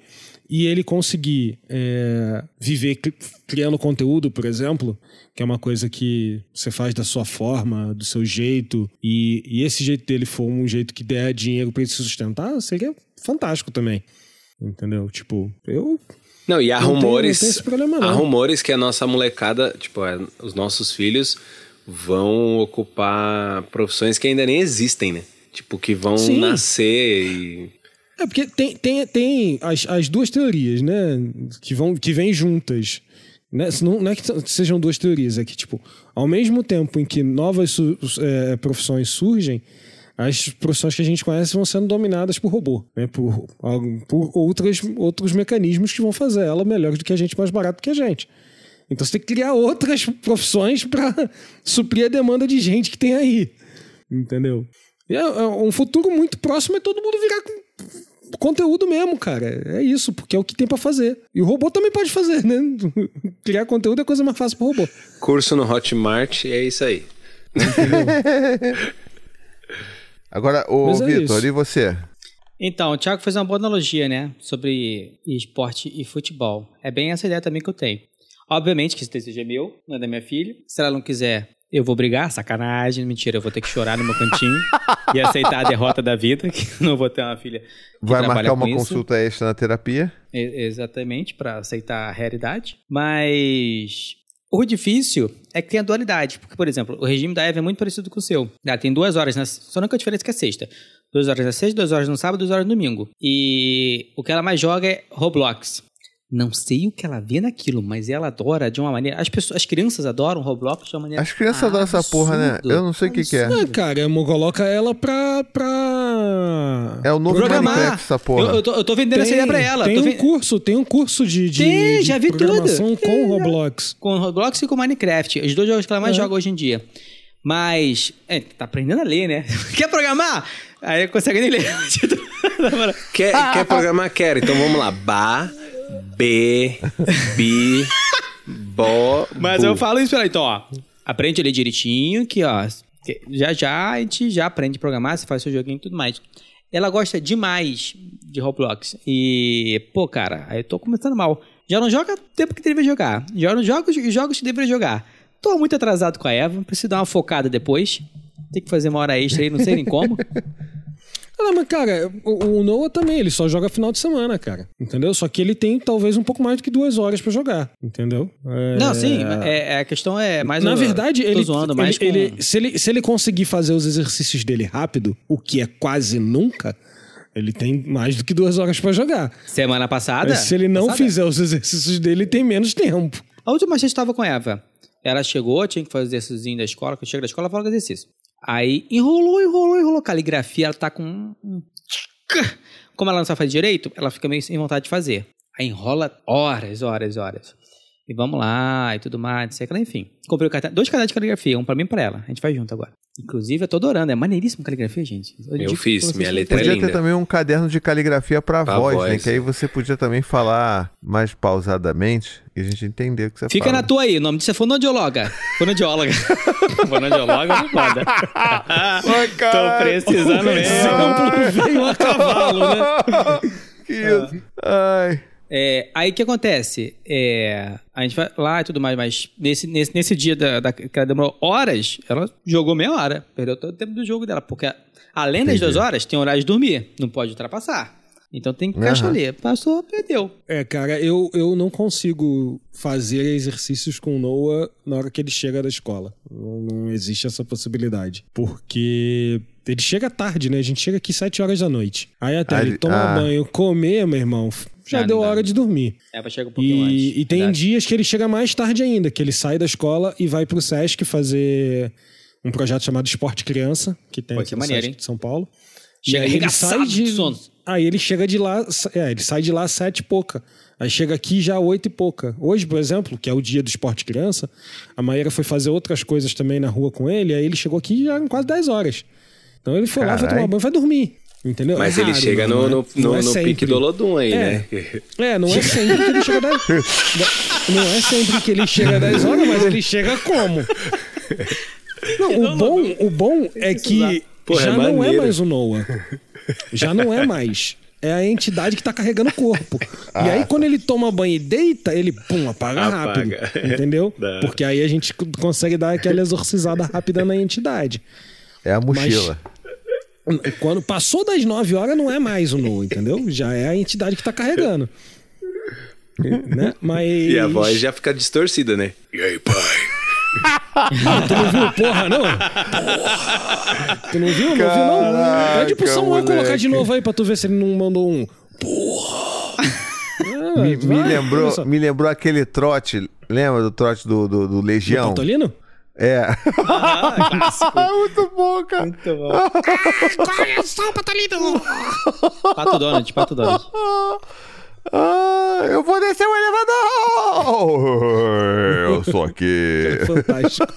e ele conseguir é, viver cri- criando conteúdo, por exemplo, que é uma coisa que você faz da sua forma, do seu jeito, e, e esse jeito dele for um jeito que der dinheiro para ele se sustentar, seria fantástico também. Entendeu? Tipo, eu. Não, e há Não tem- rumores. não tem esse problema, não. Há rumores que a nossa molecada, tipo, é, os nossos filhos vão ocupar profissões que ainda nem existem, né? Tipo, que vão Sim. nascer e. É porque tem, tem, tem as, as duas teorias, né? Que, vão, que vêm juntas. Né? Não, não é que sejam duas teorias, é que, tipo, ao mesmo tempo em que novas é, profissões surgem, as profissões que a gente conhece vão sendo dominadas por robô, né? Por, por outras, outros mecanismos que vão fazer ela melhores do que a gente, mais barato que a gente. Então você tem que criar outras profissões para suprir a demanda de gente que tem aí. Entendeu? E é, é um futuro muito próximo é todo mundo virar com conteúdo mesmo, cara. É isso, porque é o que tem pra fazer. E o robô também pode fazer, né? Criar conteúdo é a coisa mais fácil pro robô. Curso no Hotmart, e é isso aí. Agora, ô Mas é Vitor, e você? Então, o Thiago fez uma boa analogia, né? Sobre esporte e futebol. É bem essa ideia também que eu tenho. Obviamente que esse desejo é meu, não é da minha filha. Se ela não quiser, eu vou brigar, sacanagem, mentira, eu vou ter que chorar no meu cantinho e aceitar a derrota da vida, que não vou ter uma filha que Vai marcar uma consulta extra na terapia? E- exatamente, para aceitar a realidade. Mas o difícil é que tem a dualidade. Porque, por exemplo, o regime da Eva é muito parecido com o seu. Ela tem duas horas, na, só a única diferença é que é sexta. Duas horas na sexta, duas horas no sábado, duas horas no domingo. E o que ela mais joga é Roblox. Não sei o que ela vê naquilo, mas ela adora de uma maneira. As, pessoas, as crianças adoram Roblox de uma maneira. As crianças adoram essa porra, né? Eu não sei o que, que é. Ah, cara, mo- coloca ela pra. pra... É o novo Programar. Minecraft, essa porra. Eu, eu, tô, eu tô vendendo essa ideia pra ela. Tem Tô um curso, tem um curso de, de, Tem, de já vi programação tudo. com Roblox. com Roblox e com Minecraft. Os dois jogos que ela mais É. joga hoje em dia. Mas, é, tá aprendendo a ler, né? Quer programar? Aí consegue nem ler. Quer, quer programar? Quero. Então vamos lá. Ba, B, Bi, Bo. Mas bu. eu falo isso pra ela. Então, ó, aprende a ler direitinho, que, ó, já já a gente já aprende a programar, você faz seu joguinho e tudo mais. Ela gosta demais de Roblox. E, pô, cara, aí eu tô começando mal. Já não joga o tempo que deveria jogar. Já não joga os jogos que deveria jogar. Tô muito atrasado com a Eva, preciso dar uma focada depois. Tem que fazer uma hora extra aí, não sei nem como. Ah, Não, mas, cara, o, o Noah também, ele só joga final de semana, cara. Entendeu? Só que ele tem talvez um pouco mais do que duas horas pra jogar. Entendeu? É- Não, sim, é, é- a questão é mais. Na verdade, ele, zoando ele, mais com- ele- se, ele, se ele conseguir fazer os exercícios dele rápido, o que é quase nunca, ele tem mais do que duas horas pra jogar. Semana passada. Mas se ele não passada, fizer os exercícios dele, ele tem menos tempo. A última vez que eu estava com a Eva, ela chegou, tinha que fazer exercício da escola. Quando chega da escola, fala exercício. Aí enrolou, enrolou, enrolou. Caligrafia, ela tá com. Como ela não sabe fazer direito, ela fica meio sem vontade de fazer. Aí enrola horas, horas, horas. E vamos lá, e tudo mais, não sei o que lá, enfim. Comprei o cartão, dois cadernos de caligrafia, um pra mim e pra ela. A gente faz junto agora. Inclusive, eu tô adorando, é maneiríssimo caligrafia, gente. Eu digo fiz, minha letra é Podia linda. ter também um caderno de caligrafia pra, Pra voz, né? voz. Que aí você podia também falar mais pausadamente e a gente entender o que você Fica fala. na tua aí, o nome disso é fonodióloga. Fonodióloga. fonodióloga é foda. Tô precisando mesmo. Veio a cavalo, né? Que isso? Ai. É, aí o que acontece? É, a gente vai lá e tudo mais, mas nesse, nesse, nesse dia da, da- que ela demorou horas, ela jogou meia hora. Perdeu todo o tempo do jogo dela. Porque além das duas horas, tem horário de dormir. Não pode ultrapassar. Então tem que encaixar Aham. ali. Passou, perdeu. É, cara, eu, eu não consigo fazer exercícios com o Noah na hora que ele chega da escola. Não, não existe essa possibilidade. Porque ele chega tarde, né? A gente chega aqui sete horas da noite. Aí até ele tomar ah. banho, comer, meu irmão, já Ah, deu hora de dormir. É, vai chegar um pouquinho. E, e tem Verdade. dias que ele chega mais tarde ainda, que ele sai da escola e vai pro Sesc fazer um projeto chamado Esporte Criança, que tem Pô, aqui que maneiro, site hein? de São Paulo. Chega e aí ele sai de de sono. Aí ele chega de lá, é, ele sai de lá às sete e pouca. Aí chega aqui já oito e pouca. Hoje, por exemplo, que é o dia do esporte criança, a Maíra foi fazer outras coisas também na rua com ele, aí ele chegou aqui já em quase 10 horas. Então ele foi lá, foi Carai. tomar banho, vai dormir. Entendeu? Mas É ele raro, chega não, no, não no, é- não no, é no pique do Olodum aí, É. né? É, não é sempre que ele chega 10 da- Não é sempre que ele chega 10 horas, mas ele chega como? Não, o bom, o bom é que Porra, já é não é mais o Noah. Já não é mais. É a entidade que tá carregando o corpo. e aí, quando ele toma banho e deita, ele, pum, apaga, Apaga. rápido. Entendeu? Dá. Porque aí a gente consegue dar aquela exorcizada rápida na entidade. É a mochila. Quando passou das 9 horas, não é mais o Noah, entendeu? Já é a entidade que tá carregando. né? Mas. E a voz já fica distorcida, né? E aí, pai? Tu não viu? Porra, não? Porra. Tu não viu? Não viu, não? Pede pro Samuel colocar de novo aí pra tu ver se ele não mandou um. Porra! Ah, Me, me vai, lembrou, me lembrou aquele trote. Lembra do trote do, do, do Legião? Patolino? É. Muito bom, cara. Muito bom. Olha só, Patolino! Pato Donald, Pato Donald. Ah, eu vou descer o elevador! Eu sou aqui. Fantástico.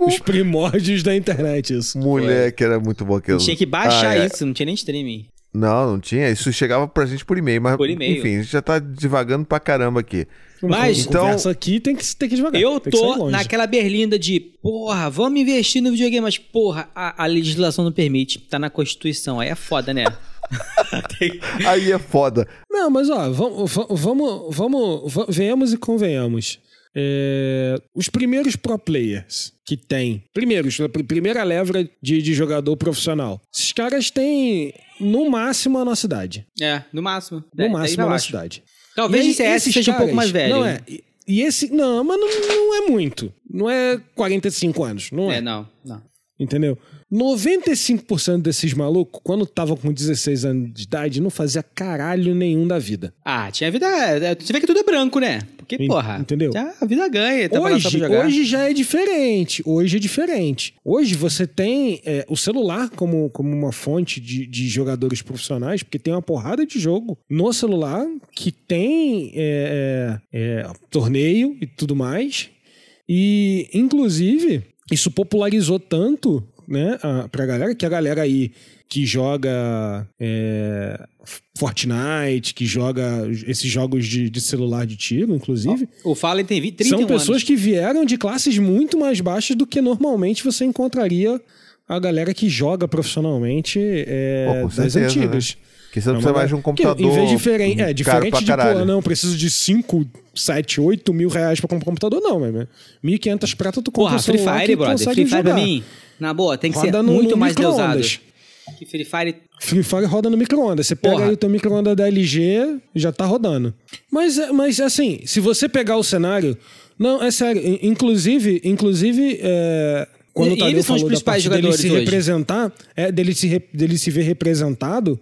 Os primórdios da internet, isso. Moleque, era muito bom aquilo. Tinha que baixar Ah, é. isso, não tinha nem streaming. Não, não tinha. Isso chegava pra gente por e-mail, mas Por e-mail. enfim, a gente já tá divagando pra caramba aqui. Mas- Então- Conversa aqui tem que, tem que devagar. Eu tô naquela berlinda de, porra, vamos investir no videogame, mas, porra, a, a legislação não permite. Tá na Constituição, aí é foda, né? Aí é foda. Não, mas ó, vamos, vamos, vamos, va- venhamos e convenhamos. É, os primeiros pro players que tem, primeiros, a primeira leva de, de jogador profissional, esses caras têm no máximo a nossa idade. é, no máximo. No daí máximo a nossa idade. Talvez E aí, o CS seja um pouco caras- mais velho. Não é. E, e esse. Não, mas não, não é muito. Não é 45 anos. Não é. É, não, não. Entendeu? 95% desses malucos, quando tava com 16 anos de idade, não fazia caralho nenhum da vida. Ah, tinha vida. é, Você vê que tudo é branco, né? Porque, porra. entendeu? Já a vida ganha. Tá Hoje, hoje já é diferente. Hoje é diferente. Hoje você tem é, o celular como, como uma fonte de, de jogadores profissionais, porque tem uma porrada de jogo no celular que tem é, é, é, torneio e tudo mais. E, inclusive, isso popularizou tanto né, a, pra galera que a galera aí que joga é, Fortnite, que joga esses jogos de, de celular de tiro, inclusive, O Fallen tem 20, 31 são pessoas anos. que vieram de classes muito mais baixas do que normalmente você encontraria a galera que joga profissionalmente é, Pô, das certeza, antigas. Que você não É precisa mais de um galera- que, computador. Em vez de diferente, é, diferente pra de, caralho. pô, não, preciso de 5, 7, 8 mil reais pra comprar um computador, não, mas 1.500 prata tu compra Porra, um Free Fire, que brother. Free Fire pra jogar. mim, na boa, tem que Roda ser no- muito no mais deusado. Que Free Fire. Free Fire roda no micro-ondas. Você pega Porra. aí o teu micro-ondas da LG, já tá rodando. Mas, é- mas assim, se você pegar o cenário. Não, é sério. in- Inclusive, inclusive. É, quando o Tadeu falou da parte dele se hoje. representar, é, dele, se re- dele se ver representado,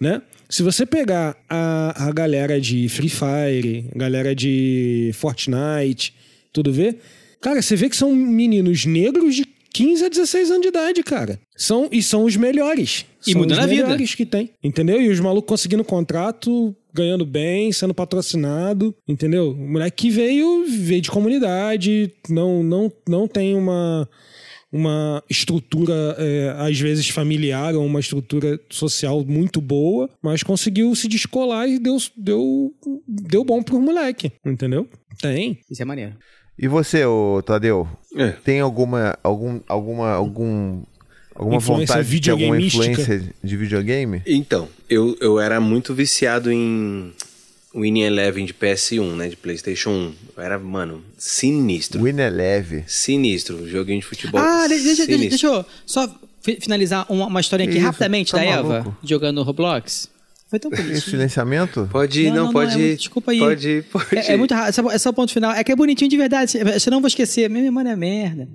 né? Se você pegar a, a galera de Free Fire, galera de Fortnite, tudo ver, cara, você vê que são meninos negros de 15 a 16 anos de idade, cara. São, e são os melhores. E são mudando os a vida. melhores que tem. Entendeu? E os malucos conseguindo contrato, ganhando bem, sendo patrocinado, entendeu? O moleque que veio, veio de comunidade, não, não, não tem uma uma estrutura, é, às vezes familiar, ou uma estrutura social muito boa, mas conseguiu se descolar e deu, deu, deu bom pro moleque, entendeu? Tem. Isso é maneiro. E você, ô Tadeu? É. Tem alguma algum alguma algum alguma Influência vontade de alguma influência de videogame? Então, eu, eu era muito viciado em Winning Eleven de PS1, né? De PlayStation 1. Eu era, mano, sinistro. Win Eleve. Sinistro. Joguinho de futebol. Ah, de- deixa, deixa, deixa eu só fi- finalizar uma, uma historinha aqui isso? rapidamente Tá da Eva, maluco? jogando Roblox. Foi tão Esse bonitinho. silenciamento? Pode ir, não, pode é ir. muito- desculpa aí. Pode ir, pode É, é ir. muito rápido. Esse é- Esse é o ponto final. É que é bonitinho de verdade. se- Senão eu vou esquecer. Minha memória é merda.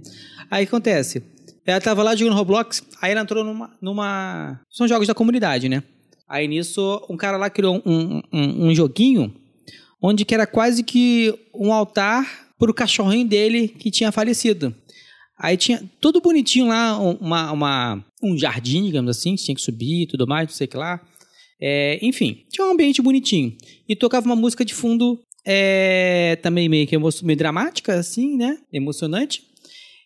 Aí o que acontece. Ela tava lá jogando Roblox, aí ela entrou numa, numa. São jogos da comunidade, né? Aí nisso, um cara lá criou um, um, um joguinho onde que era quase que um altar pro cachorrinho dele que tinha falecido. Aí tinha tudo bonitinho lá, um- uma, uma- um jardim, digamos assim, que tinha que subir e tudo mais, não sei o que lá. É, enfim, tinha um ambiente bonitinho. E tocava uma música de fundo é, também meio que meio dramática, assim, né? Emocionante.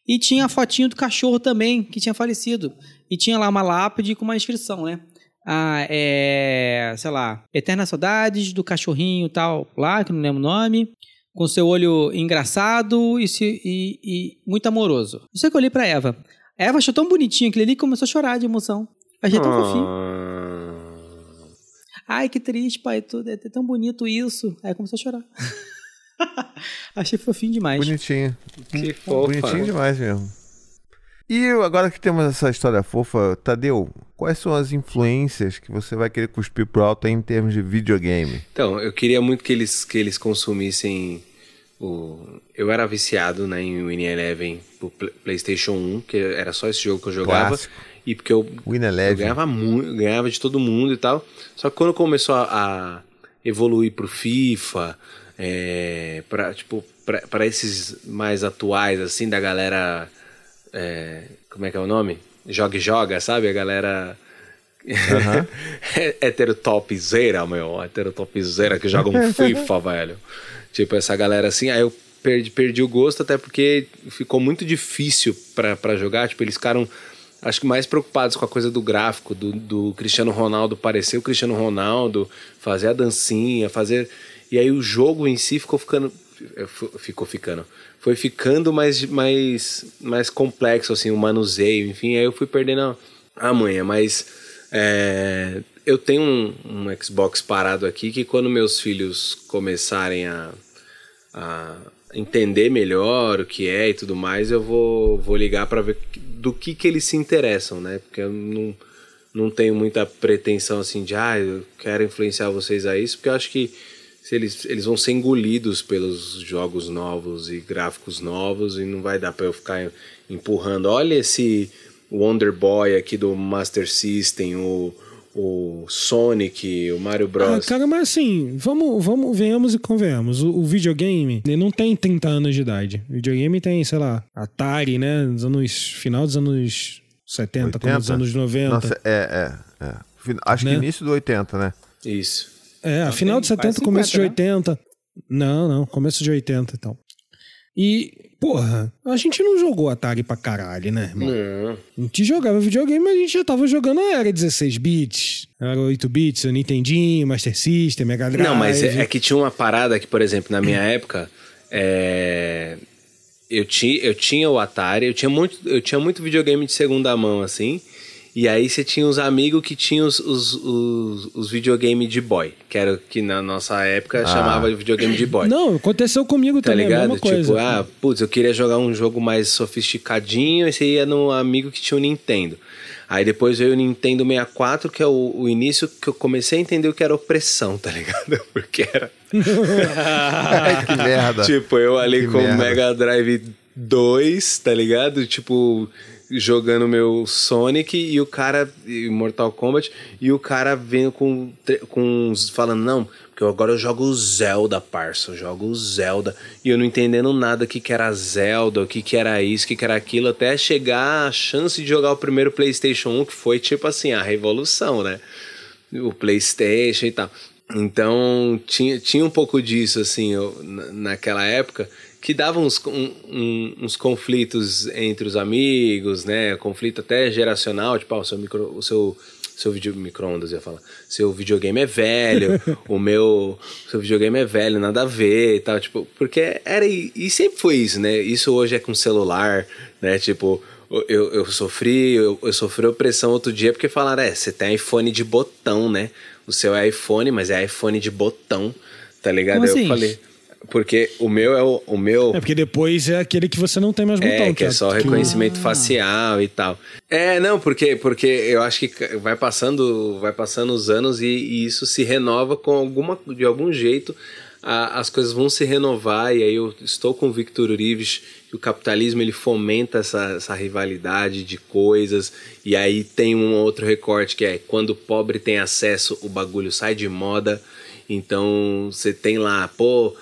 E tinha a fotinho do cachorro também, que tinha falecido. E tinha lá uma lápide com uma inscrição, né? Ah, é, sei lá, Eternas Saudades do cachorrinho tal, lá, que não lembro o nome, com seu olho engraçado e, se- e- e muito amoroso. Eu sei que eu olhei pra Eva. A Eva achou tão bonitinho aquele ali que começou a chorar de emoção. Achei tão fofinho. Ah, Ai, que triste, pai, tudo, é tão bonito isso. Aí começou a chorar. Achei fofinho demais. Bonitinho. que fofa. Bonitinho demais mesmo. E agora que temos essa história fofa, Tadeu, quais são as influências que você vai querer cuspir pro alto aí em termos de videogame? Então, eu queria muito que eles, que eles consumissem o... Eu era viciado né, em Winnie Eleven pro Pl- Playstation 1, que era só esse jogo que eu jogava. Clássico. E porque eu, Win eu Eleven. ganhava muito, ganhava de todo mundo e tal. Só que quando começou a, a evoluir pro FIFA, é, pra, tipo, pra esses mais atuais, assim, da galera. é, como é que é o nome? Joga e joga, sabe? A galera. heterotopzera, meu. Heterotopzera que joga um FIFA, velho. Tipo, essa galera assim. Aí eu perdi, perdi o gosto, até porque ficou muito difícil pra, pra jogar. Tipo, eles ficaram. Acho que mais preocupados com a coisa do gráfico, do, do Cristiano Ronaldo parecer o Cristiano Ronaldo, fazer a dancinha, fazer. E aí o jogo em si ficou ficando. Ficou ficando. Foi ficando mais, mais, mais complexo, assim, o manuseio, enfim. Aí eu fui perdendo a, a manha, mas. é, eu tenho um, um Xbox parado aqui que quando meus filhos começarem a, a entender melhor o que é e tudo mais, eu vou, vou ligar para ver do que, que eles se interessam, né? Porque eu não, não tenho muita pretensão assim de, ah, eu quero influenciar vocês a isso, porque eu acho que se eles, eles vão ser engolidos pelos jogos novos e gráficos novos e não vai dar para eu ficar empurrando. Olha esse Wonder Boy aqui do Master System, o, o Sonic, o Mario Ah, Bros. cara, mas assim, vamos, vamos, venhamos e convenhamos. O, o videogame ele não tem 30 anos de idade. O videogame tem, sei lá, Atari, né? Nos anos. Final dos anos 70, começo dos anos 90. Nossa, é, é, é. Acho Né? que início do 80, né? Isso. É, final de tem 70, quase começo de 50, 80. Não, não, começo de 80 e tal. E, porra, a gente não jogou Atari pra caralho, né, irmão? Não. A gente jogava videogame, mas a gente já tava jogando a era 16 bits, era 8 bits, o Nintendinho, Master System, Mega Drive. Não, mas é, é que tinha uma parada que, por exemplo, na minha época, é, eu, ti, eu tinha o Atari, eu tinha, muito, eu tinha muito videogame de segunda mão, assim. E aí você tinha os amigos que tinham os, os, os, os videogames de boy, que era o que na nossa época chamava de videogame de boy. Não, aconteceu comigo Tá também, a ligado? mesma coisa. Tipo, ah, putz, eu queria jogar um jogo mais sofisticadinho, e você ia no amigo que tinha o Nintendo. Aí depois veio o Nintendo 64, que é o, o início que eu comecei a entender o que era opressão, tá ligado? Porque era. que merda. Tipo, eu ali Que com o. Mega Drive 2, tá ligado? Tipo, jogando meu Sonic e o cara, Mortal Kombat, e o cara vendo com, com falando, não, porque agora eu jogo Zelda, parça, eu jogo Zelda, e eu não entendendo nada o que que era Zelda, o que que era isso, o que que era aquilo, até chegar a chance de jogar o primeiro Playstation 1, que foi tipo assim, a revolução, né? o PlayStation e tal. Então tinha, tinha um pouco disso assim eu- na- naquela época que dava uns, um- um- uns conflitos entre os amigos, né? Conflito até geracional, tipo, ah, o seu micro, o seu seu vídeo microondas ia falar. Seu videogame é velho, o meu seu videogame é velho, nada a ver e tal, tipo, porque era e sempre foi isso, né? Isso hoje é com celular, né? Tipo, eu, eu sofri, eu, eu sofri opressão outro dia porque falaram, é, você tem iPhone de botão, né? O seu é iPhone, mas é iPhone de botão, tá ligado? Como eu assim? falei, porque o meu é o, o meu É porque depois é aquele que você não tem mais botão. é, que é só que o- reconhecimento facial e tal. É, não, porque, porque eu acho que vai passando, vai passando os anos e, e isso se renova com alguma, de algum jeito. a- as coisas vão se renovar e aí eu estou com o Victor Urives que o capitalismo ele fomenta essa, essa rivalidade de coisas e aí tem um outro recorte que é quando o pobre tem acesso o bagulho sai de moda então você tem lá pô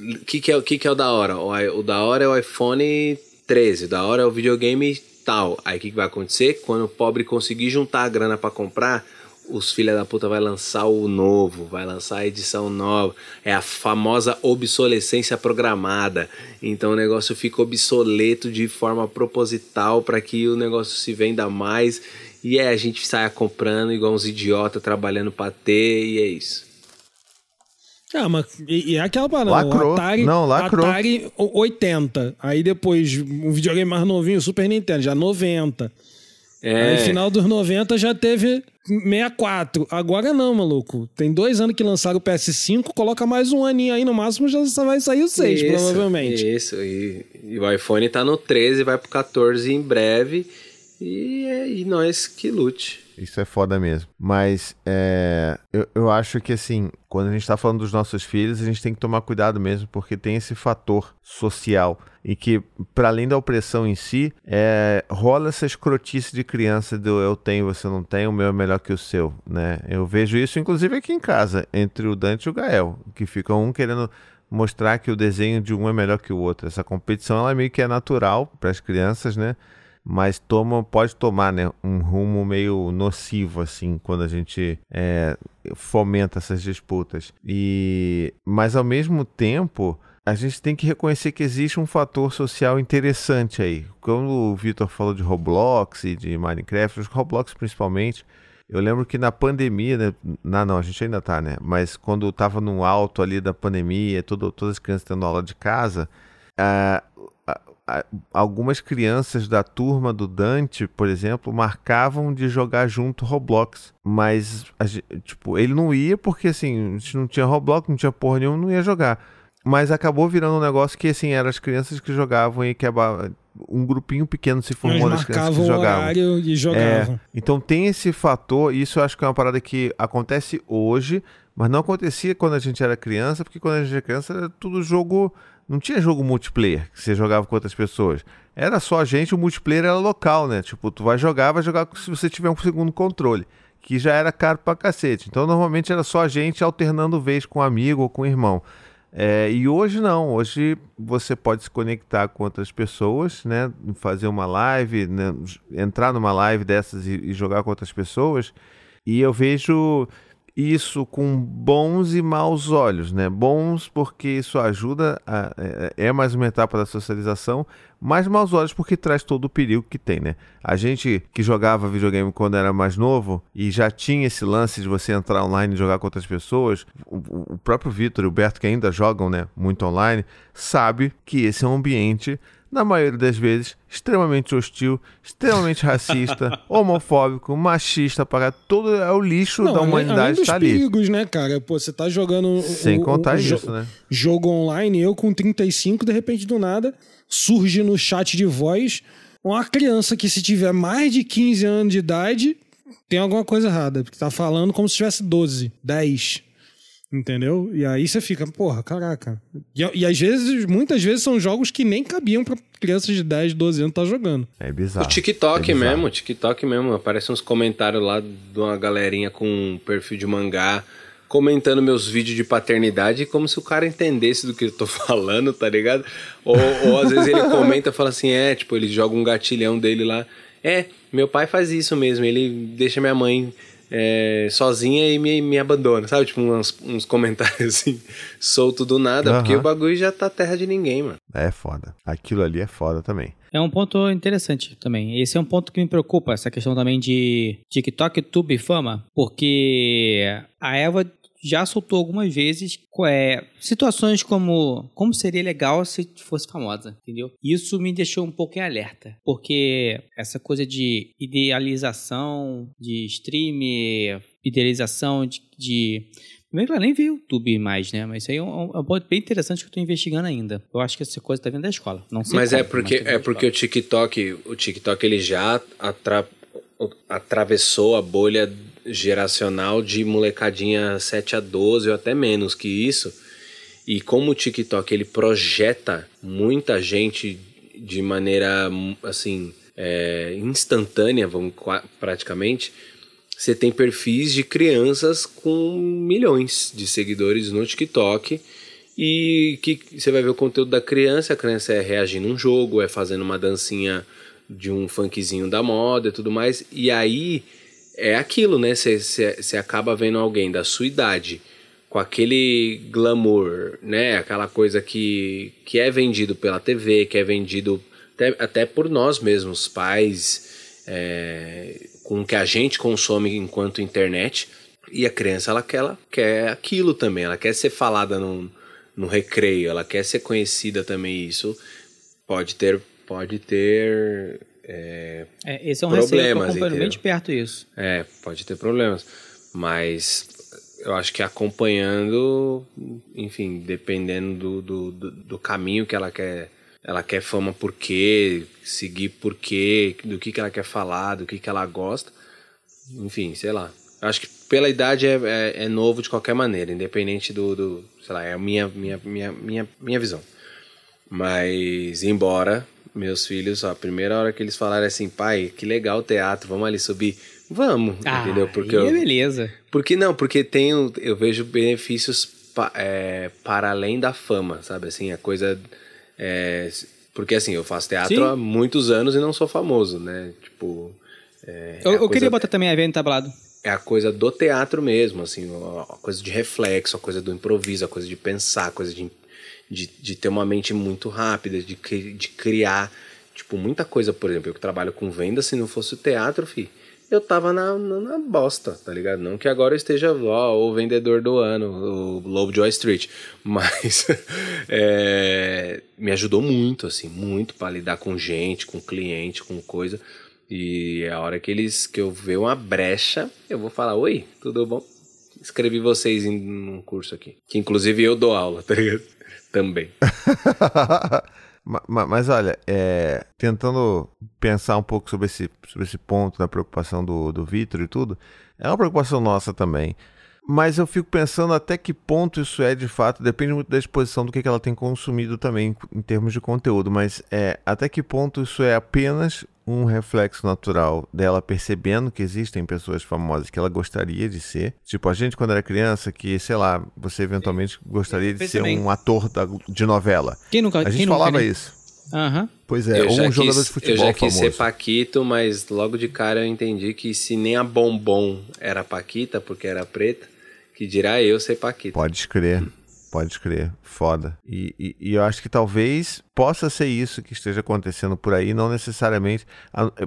o que, que, é, o que, que é o da hora? O, o da hora é o iPhone 13, da hora é o videogame tal. Aí o que, que vai acontecer? Quando o pobre conseguir juntar a grana pra comprar, os filha da puta vai lançar o novo, vai lançar a edição nova. É a famosa obsolescência programada. Então o negócio fica obsoleto de forma proposital para que o negócio se venda mais. E é, a gente saia comprando igual uns idiotas trabalhando pra ter, e é isso. Ah, mas e, e é aquela parada, Lacrou. o Atari, Não, lacrou. Atari o- 80, aí depois um videogame mais novinho, Super Nintendo, já 90. É, Aí final dos 90 já teve 64. Agora não, maluco. Tem dois anos que lançaram o PS5, coloca mais um aninho aí, no máximo já vai sair o 6, isso, provavelmente. Isso, e, e o iPhone tá no 13, vai pro 14 em breve. E, é- e nós que lute. Isso é foda mesmo. Mas é, eu, eu acho que assim, quando a gente tá falando dos nossos filhos, a gente tem que tomar cuidado mesmo, porque tem esse fator social. E que, para além da opressão em si, é, rola essa escrotice de criança do eu tenho, você não tem, o meu é melhor que o seu, né? Eu vejo isso, inclusive, aqui em casa, entre o Dante e o Gael, que fica um querendo mostrar que o desenho de um é melhor que o outro. Essa competição, ela meio que é natural para as crianças, né? Mas toma, pode tomar né, um rumo meio nocivo assim quando a gente é, fomenta essas disputas. E mas ao mesmo tempo a gente tem que reconhecer que existe um fator social interessante aí. Quando o Vitor falou de Roblox e de Minecraft, os Roblox principalmente, eu lembro que na pandemia, né? Não, não, a gente ainda tá, né? Mas quando tava no alto ali da pandemia, todas as crianças tendo aula de casa, a- algumas crianças da turma do Dante, por exemplo, marcavam de jogar junto Roblox. Mas, tipo, ele não ia porque, assim, a gente não tinha Roblox, não tinha porra nenhuma, não ia jogar. Mas acabou virando um negócio que, assim, eram as crianças que jogavam e que aba- um grupinho pequeno se Eles formou das crianças que jogavam. horário e jogavam. É, então tem esse fator, e isso eu acho que é uma parada que acontece hoje, mas não acontecia quando a gente era criança, porque quando a gente era criança era tudo jogo. Não tinha jogo multiplayer que você jogava com outras pessoas. Era só a gente, o multiplayer era local, né? Tipo, tu vai jogar, vai jogar se você tiver um segundo controle, que já era caro pra cacete. Então normalmente era só a gente alternando vez com um amigo ou com um irmão. É, e hoje não, hoje você pode se conectar com outras pessoas, né? Fazer uma live, né? entrar numa live dessas e, e jogar com outras pessoas. E eu vejo isso com bons e maus olhos, né? Bons porque isso ajuda, a- é, é mais uma etapa da socialização, mas maus olhos porque traz todo o perigo que tem, né? A gente que jogava videogame quando era mais novo e já tinha esse lance de você entrar online e jogar com outras pessoas, o- o próprio Vitor e o Berto que ainda jogam, né, muito online, sabe que esse é um ambiente na maioria das vezes, extremamente hostil, extremamente racista, homofóbico, machista, para todo é o lixo Não, da além humanidade está ali. perigos, né, cara? Pô, você tá jogando. Sem o- contar o isso, né? Jogo online, eu com 35, de repente do nada, surge no chat de voz uma criança que, se tiver mais de 15 anos de idade, tem alguma coisa errada. Porque tá falando como se tivesse 12, 10. Entendeu? E aí você fica, porra, caraca. E, e às vezes, muitas vezes, são jogos que nem cabiam pra crianças de 10, 12 anos tá jogando. É bizarro. O TikTok É bizarro. mesmo, o TikTok mesmo. Aparece uns comentários lá de uma galerinha com um perfil de mangá comentando meus vídeos de paternidade como se o cara entendesse do que eu tô falando, tá ligado? Ou, ou às vezes ele comenta e fala assim, é, tipo, ele joga um gatilhão dele lá. É, meu pai faz isso mesmo, ele deixa minha mãe é, sozinha e me, me abandona, sabe? Tipo, uns, uns comentários assim, solto do nada, porque Aham. o bagulho já tá terra de ninguém, mano. É foda. Aquilo ali é foda também. É um ponto interessante também. Esse é um ponto que me preocupa, essa questão também de TikTok, YouTube e fama, porque a Eva já soltou algumas vezes é, situações como como seria legal se fosse famosa, entendeu? Isso me deixou um pouco em alerta, porque essa coisa de idealização de stream, idealização de, de Primeiro que ela nem vê YouTube mais, né? Mas isso aí é um, é um ponto bem interessante que eu tô investigando ainda. Eu acho que essa coisa tá vindo da escola. Não sei Mas como, é porque tá vindo é porque o. TikTok, o TikTok ele já atra- atravessou a bolha geracional de molecadinha 7 a 12 ou até menos que isso. E como o TikTok ele projeta muita gente de maneira assim é, instantânea, vamos praticamente, você tem perfis de crianças com milhões de seguidores no TikTok E que você vai ver o conteúdo da criança, a criança é reagindo a um jogo, é fazendo uma dancinha de um funkzinho da moda e tudo mais. E aí é aquilo, né? Você acaba vendo alguém da sua idade com aquele glamour, né? Aquela coisa que, que é vendido pela TV, que é vendido até, até por nós mesmos, pais, é, com o que a gente consome enquanto internet. E a criança, ela quer, ela quer aquilo também, ela quer ser falada no recreio, ela quer ser conhecida também. Isso pode ter, pode ter é, É, esse é um receio que eu Problemas, acompanho entendeu? bem de perto isso. é, pode ter problemas. Mas eu acho que acompanhando, enfim, dependendo do, do, do, do caminho que ela quer. Ela quer fama por quê, seguir por quê, do que, que ela quer falar, do que, que ela gosta. Enfim, sei lá. Eu acho que pela idade é, é, é novo de qualquer maneira, independente do, do. Sei lá, é a minha, minha, minha, minha, minha visão. Mas, embora meus filhos, ó, a primeira hora que eles falaram assim, pai, que legal o teatro, vamos ali subir. Vamos, entendeu? Porque aí eu, é beleza. porque não, porque tem, um- eu vejo benefícios pa- é, para além da fama, sabe? Assim, a coisa. é, porque assim, eu faço teatro Sim. há muitos anos e não sou famoso, né? Tipo. é, Eu, é a eu queria botar também a no tablado. é a coisa do teatro mesmo, assim, a a coisa de reflexo, a coisa do improviso, a coisa de pensar, a coisa de, de, de ter uma mente muito rápida, de, de criar, tipo, muita coisa, por exemplo, eu que trabalho com venda, se não fosse o teatro, fi, eu tava na, na, na bosta, tá ligado? Não que agora eu esteja, ó, o vendedor do ano, o Lovejoy Street, mas é, me ajudou muito, assim, muito para lidar com gente, com cliente, com coisa, e a hora que eles que eu ver uma brecha, eu vou falar: "Oi, tudo bom?" Escrevi vocês em um curso aqui, que inclusive eu dou aula, tá ligado? Também. Ma- ma- Mas olha, é, tentando pensar um pouco sobre esse, sobre esse ponto da preocupação do, do Vitor e tudo, é uma preocupação nossa também. Mas eu fico pensando até que ponto isso é de fato, depende muito da exposição do que, que ela tem consumido também em termos de conteúdo, mas é até que ponto isso é apenas um reflexo natural dela percebendo que existem pessoas famosas que ela gostaria de ser. Tipo, a gente quando era criança, que, sei lá, você eventualmente gostaria de ser bem. um ator da- de novela. Quem nunca, A quem gente nunca, falava né? isso. Aham. Pois é, eu ou um jogador quis, de futebol eu já quis famoso. ser Paquito, mas logo de cara eu entendi que se nem a Bombom era Paquita, porque era preta, que dirá eu ser Paquita. Pode crer, pode crer, foda. E, e- e eu acho que talvez possa ser isso que esteja acontecendo por aí, não necessariamente.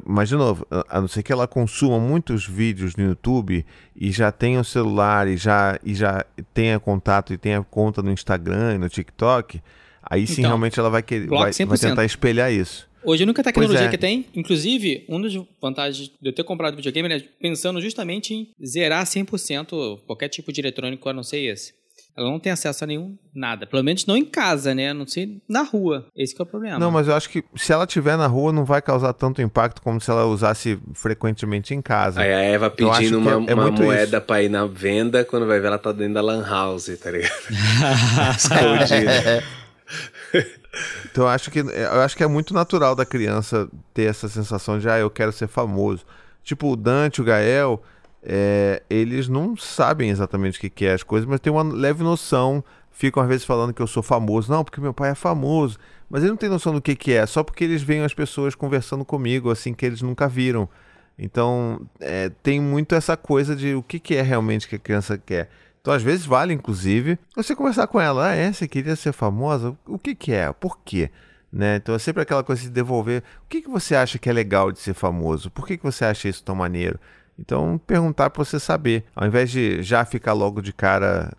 Mas, de novo, a não ser que ela consuma muitos vídeos no YouTube e já tenha o celular e já, e já tenha contato e tenha conta no Instagram e no TikTok, aí sim Então, realmente ela vai, querer, vai, vai 100%. tentar espelhar isso. Hoje a única tecnologia é. que tem, inclusive, uma das vantagens de eu ter comprado videogame é pensando justamente em zerar 100% qualquer tipo de eletrônico a não ser esse. Ela não tem acesso a nenhum nada. Pelo menos não em casa, né? A não ser na rua. Esse que é o problema. Não, mas eu acho que se ela estiver na rua não vai causar tanto impacto como se ela usasse frequentemente em casa. Aí a Eva pedindo que é- uma, é uma muito moeda pra ir na venda, quando vai ver ela tá dentro da lan house, tá ligado? Escondida. Então eu acho que eu acho que é muito natural da criança ter essa sensação de ah, eu quero ser famoso. Tipo, o Dante, o Gael, é, eles não sabem exatamente o que, que é as coisas, mas tem uma leve noção. Ficam às vezes falando que eu sou famoso. Não, porque meu pai é famoso. Mas eles não têm noção do que, que é, só porque eles veem as pessoas conversando comigo, assim, que eles nunca viram. Então, é, tem muito essa coisa de o que, que é realmente que a criança quer. Então, às vezes, vale, inclusive, você conversar com ela. Ah, é? Você queria ser famosa? O que, que é? Por quê? Né? Então, é sempre aquela coisa de devolver. O que, que você acha que é legal de ser famoso? Por que, que você acha isso tão maneiro? Então, perguntar para você saber. Ao invés de já ficar logo de cara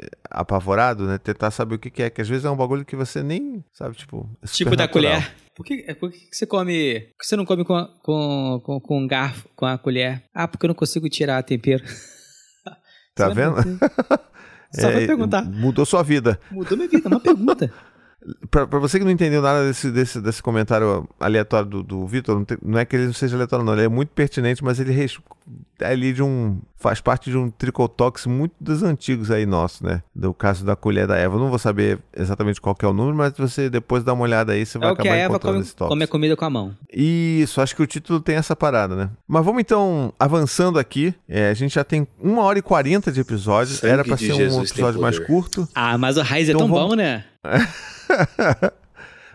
eh, apavorado, né? Tentar saber o que, que é. Que às vezes é um bagulho que você nem sabe, tipo... é Tipo da colher. Por que, por que você come. Por que você não come com, a- com, com, com um garfo, com a colher? Ah, porque eu não consigo tirar tempero. Tá vendo? vai- Só vai É, perguntar. Mudou sua vida. Mudou minha vida, é uma pergunta. Pra, pra você que não entendeu nada desse, desse, desse comentário aleatório do, do Vitor, não, não é que ele não seja aleatório, não. Ele é muito pertinente, mas ele res- é ali de um. faz parte de um tricotox muito dos antigos aí nosso, né? Do caso da colher da Eva. Eu não vou saber exatamente qual que é o número, mas você depois dá uma olhada aí, você vai É o que acabar a Eva encontrando come, esse come a comida com a mão. Isso, acho que o título tem essa parada, né? Mas vamos então avançando aqui. É, a gente já tem uma hora e quarenta de episódio. Sangue Era pra de ser um Jesus episódio mais curto. Ah, mas o Raiz é Então tão vamos- bom, né?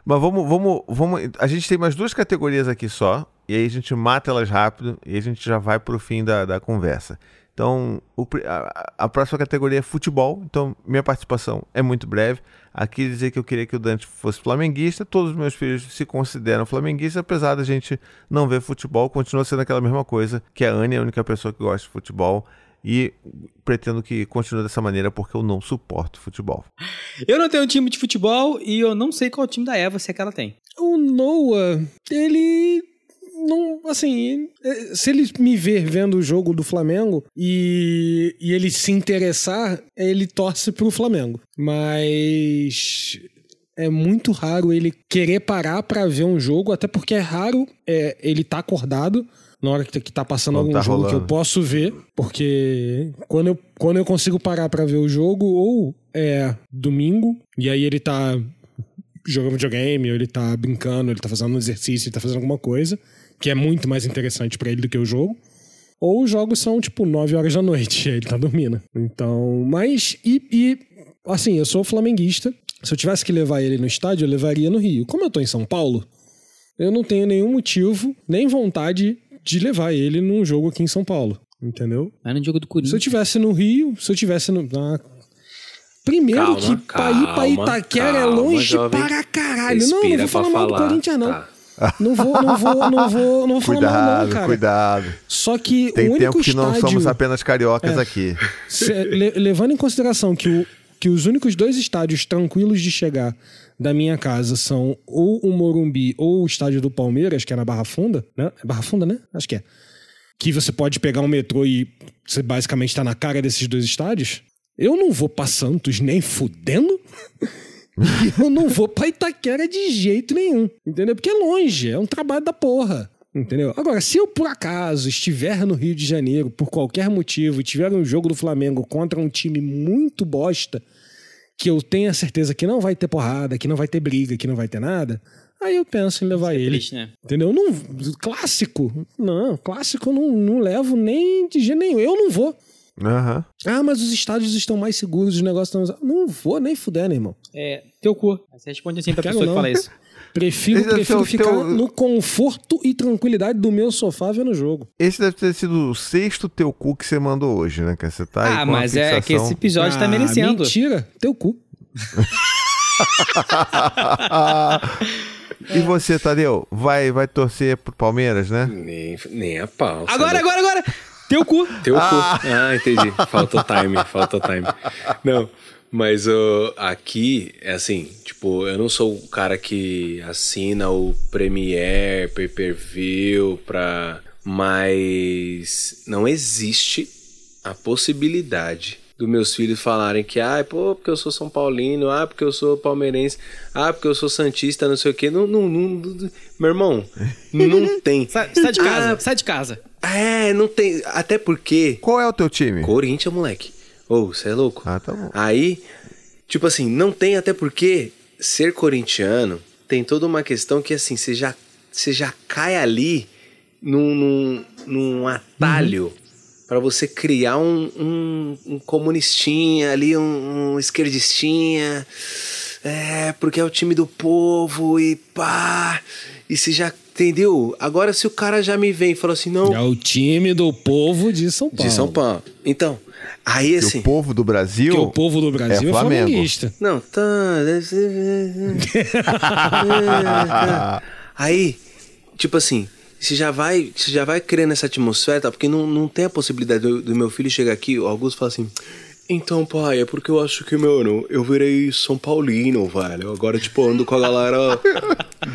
Mas vamos, vamos, vamos. A gente tem mais duas categorias aqui só. E aí a gente mata elas rápido e a gente já vai pro fim da, da conversa. Então, o a, a próxima categoria é futebol. Então, minha participação é muito breve. Aqui dizer que eu queria que o Dante fosse flamenguista. Todos os meus filhos se consideram flamenguistas, apesar da gente não ver futebol, continua sendo aquela mesma coisa, que a Anne é a única pessoa que gosta de futebol. E pretendo que continue dessa maneira porque eu não suporto futebol. Eu não tenho um time de futebol e eu não sei qual time da Eva, se é que ela tem. O Noah, ele. Não, assim, é, se ele me ver vendo o jogo do Flamengo e, e ele se interessar, ele torce pro Flamengo. Mas é muito raro ele querer parar pra ver um jogo, até porque é raro é, ele tá acordado na hora que, tá passando algum tá jogo que eu rolando. posso ver, porque quando eu, quando eu consigo parar pra ver o jogo, ou é domingo, e aí ele tá jogando videogame, ou ele tá brincando, ele tá fazendo um exercício, ele tá fazendo alguma coisa, que é muito mais interessante pra ele do que o jogo. Ou os jogos são, tipo, 9 horas da noite, e aí ele tá dormindo. Então, mas, e, e, assim, eu sou flamenguista. Se eu tivesse que levar ele no estádio, eu levaria no Rio. Como eu tô em São Paulo, eu não tenho nenhum motivo, nem vontade de levar ele num jogo aqui em São Paulo. Entendeu? Mas no jogo do Se eu Corinthians. tivesse no Rio, se eu tivesse no. ah, Primeiro Calma, que pra ir pra calma, Itaquera é calma, longe jovem. para caralho. não, não Respira vou falar mal do falar. Corinthians, não. Tá. Não vou, não vou, não vou, não vou falar mal, Cuidado, não, cara. cuidado. Só que Tem o único tempo que não estádio, somos apenas cariocas É. aqui. se- le- levando em consideração que, o, que os únicos dois estádios tranquilos de chegar da minha casa são ou o Morumbi ou o estádio do Palmeiras, que é na Barra Funda, né? É Barra Funda, né? Acho que é. Que você pode pegar um metrô e você basicamente tá na cara desses dois estádios. Eu não vou pra Santos nem fudendo. E eu não vou pra Itaquera de jeito nenhum. Entendeu? Porque é longe, é um trabalho da porra. Entendeu? Agora, se eu por acaso estiver no Rio de Janeiro por qualquer motivo e tiver um jogo do Flamengo contra um time muito bosta, que eu tenha certeza que não vai ter porrada, que não vai ter briga, que não vai ter nada, aí eu penso em levar ele. Triste, né? Entendeu? Não, clássico. Não, clássico eu não, não levo nem de jeito nenhum. Eu não vou. Aham. Ah, mas os estádios estão mais seguros, os negócios estão. Não vou nem fudendo, irmão. É, teu cu. Você responde assim pra Quero pessoa não. que fala isso. Prefiro, prefiro ficar teu- no conforto e tranquilidade do meu sofá vendo o jogo. Esse deve ter sido o sexto teu cu que você mandou hoje, né? Que você tá aí ah, com uma mas é que esse episódio tá Ah, merecendo. Mentira, teu cu. E você, Tadeu? Vai, vai torcer pro Palmeiras, né? Nem, nem a pau. Agora, sabe? agora, agora! Teu cu. Teu cu. Ah, entendi. Faltou time, faltou time. Não, mas ô, aqui, é assim, tipo, eu não sou o cara que assina o Premiere, pay-per-view pra... Mas não existe a possibilidade dos meus filhos falarem que, ah, pô, porque eu sou São Paulino, ah, porque eu sou palmeirense, ah, porque eu sou Santista, não sei o quê. Não, não, não, não- meu irmão, não tem. Sai, sai de casa, Ah, sai de casa. é, não tem. Até porque. Qual é o teu time? Corinthians, moleque. Ô, você é louco? Ah, tá bom. Aí, tipo assim, não tem até porque ser corintiano tem toda uma questão que assim, você já, você já cai ali num, num, num atalho pra você criar um, um, um comunistinha ali, um, um esquerdistinha. É, porque é o time do povo e pá. E você já. Entendeu? Agora, se o cara já me vem e fala assim, não, É o time do povo de São Paulo. de São Paulo. Então, aí assim. o povo do Brasil. Que o povo do Brasil é é, Flamengo. flamenguista. Não, tá. Aí, tipo assim, você já vai, você já vai criando essa atmosfera, tá? porque não, não tem a possibilidade do, do meu filho chegar aqui, o Augusto fala assim. Então, pai, é porque eu acho que, mano, eu virei São Paulino, velho. Agora, tipo, ando com a galera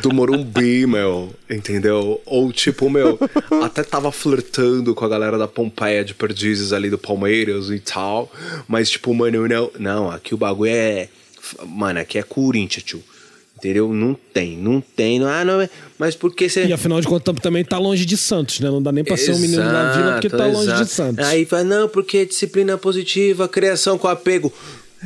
do Morumbi, meu. Entendeu? Ou, tipo, meu, até tava flertando com a galera da Pompeia de Perdizes ali do Palmeiras e tal. Mas, tipo, mano, não. Não, aqui o bagulho é. Mano, aqui é Corinthians, tio. Entendeu? Não tem, não tem. Não, ah, não, mas porque você. E afinal de contas também tá longe de Santos, né? Não dá nem pra ser um menino da vila porque tá longe exato. de Santos. Aí fala, não, porque é disciplina positiva, criação com apego.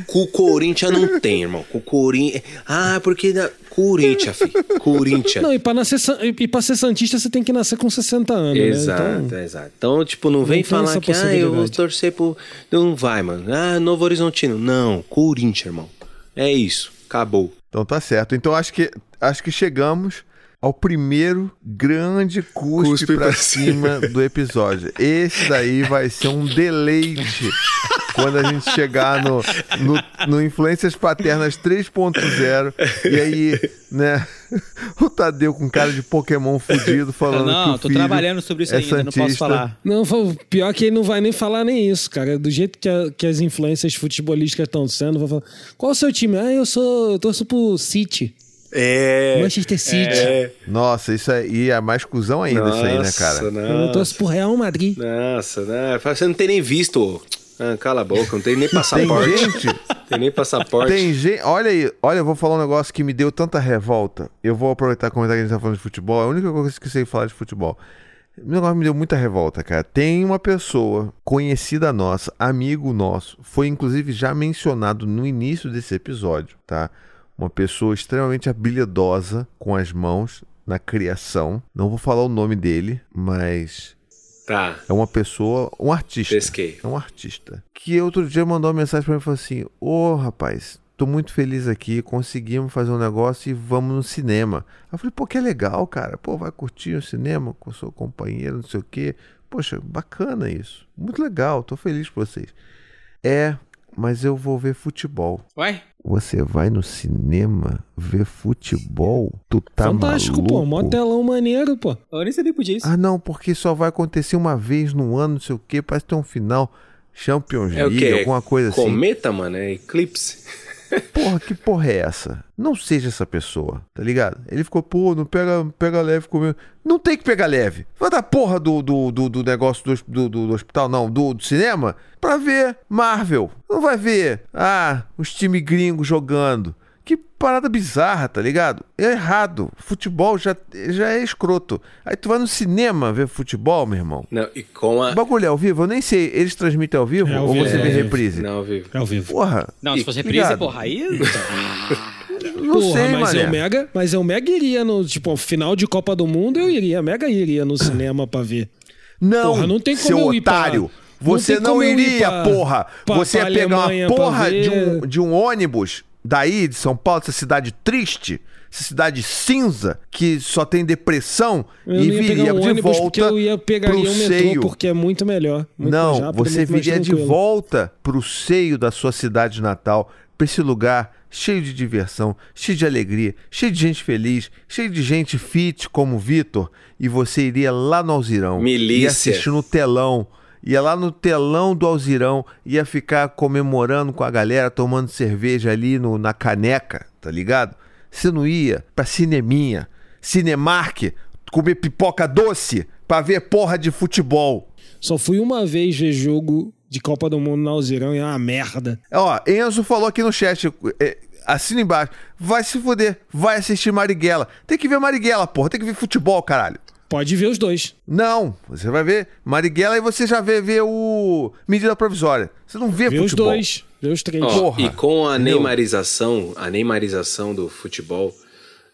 Com o Corinthians não tem, irmão. Com o Corinthians. Ah, porque. Da... Corinthians, filho. Corinthians. Não, e pra, nascer, e pra ser Santista você tem que nascer com 60 anos, Exato, né? Então, exato. Então, tipo, não vem falar que, ah, eu vou torcer pro. Não vai, mano. Ah, Novo Horizontino. Não, Corinthians, irmão. É isso. Acabou. Então tá certo. Então acho que, acho que chegamos ao primeiro grande cuspe, Cuspe pra pra cima do episódio. Esse daí vai ser um deleite quando a gente chegar no, no, no Influências Paternas 3.0 e aí, né, o Tadeu com cara de Pokémon fudido falando que Não, o tô filho trabalhando sobre isso é ainda, não posso santista. falar. Não, pior é que ele não vai nem falar nem isso, cara. Do jeito que, a- que as influências futebolísticas estão sendo, vai falar: qual é o seu time? Ah, eu sou. Eu torço pro City. É. Manchester City. É. Nossa, isso aí é mais cuzão ainda, isso aí, né, cara? Eu Nossa, torço pro Real Madrid. nossa, né? Você não tem nem visto. ô. Ah, cala a boca, não tem nem Tem passaporte. gente, Tem nem passaporte. Tem gente. Olha aí, olha, eu vou falar um negócio que me deu tanta revolta. Eu vou aproveitar e comentar que a gente tá falando de futebol. É a única coisa que eu sei falar de futebol. O negócio me deu muita revolta, cara. Tem uma pessoa conhecida nossa, amigo nosso, foi inclusive já mencionado no início desse episódio, tá? Uma pessoa extremamente habilidosa com as mãos na criação. Não vou falar o nome dele, mas Tá. é uma pessoa, um artista. Pesquei. É um artista. Que outro dia mandou uma mensagem pra mim e falou assim: Ô rapaz, tô muito feliz aqui, conseguimos fazer um negócio e vamos no cinema. Aí eu falei, pô, que legal, cara. Pô, vai curtir o cinema com o seu companheiro, não sei o quê. Poxa, bacana isso. Muito legal, tô feliz por vocês. É, mas eu vou ver futebol. Ué? Você vai no cinema ver futebol? Tu tá Fantástico, pô. Mó maluco? telão maneiro, pô. Eu nem sabia que podia isso. Ah, não, porque só vai acontecer uma vez no ano, não sei o quê, parece ter um final Champions É League, alguma coisa assim. Cometa, mano? É eclipse? Porra, que porra é essa? Não seja essa pessoa, tá ligado? Ele ficou, pô, não pega, pega leve comigo. Não tem que pegar leve. Vai da porra do, do, do, do negócio do, do- do hospital, não, do, do cinema, pra ver Marvel. Não vai ver, ah, os times gringos jogando. Que parada bizarra, tá ligado? É errado. Futebol já, já é escroto. Aí tu vai no cinema ver futebol, meu irmão. Não, e com a. O bagulho é ao vivo? Eu nem sei. Eles transmitem ao vivo É ao ou vivo, você é vê reprise? Não, ao vivo. É ao vivo. Porra. Não, se fosse reprise, ligado? porra, aí. Não Porra, sei, mas mané. eu mega, mas eu mega iria no, tipo, final de Copa do Mundo, eu iria, mega iria no cinema pra ver. Não, Porra, não tem como seu eu ir pra- otário. não Você não, ir iria, pra- porra. pra- você pra ia pegar Alemanha uma pra porra de um, de um ônibus daí, de São Paulo, essa cidade triste, essa cidade cinza, que só tem depressão, Eu e viria um de volta porque eu ia pro um metrô seio. porque é muito melhor. Muito Não, rápido, você viria de volta pro seio da sua cidade natal, pra esse lugar cheio de diversão, cheio de alegria, cheio de gente feliz, cheio de gente fit como o Vitor, e você iria lá no Alzirão, Milícia. ia assistir no telão, ia lá no telão do Alzirão, ia ficar comemorando com a galera, tomando cerveja ali no, na caneca, tá ligado? Você não ia pra cineminha, Cinemark, comer pipoca doce pra ver porra de futebol. Só fui uma vez ver jogo de Copa do Mundo na Alzirão e é uma merda. Ó, Enzo falou aqui no chat, é, assina embaixo. Vai se fuder, vai assistir Marighella. Tem que ver Marighella, porra, tem que ver futebol, caralho. Pode ver os dois. Não, você vai ver Marighella e você já vê, vê o medida provisória. Você não vê Vê os futebol. dois. Vê os três. Ó, Porra, e com a entendeu? neymarização, a neymarização do futebol,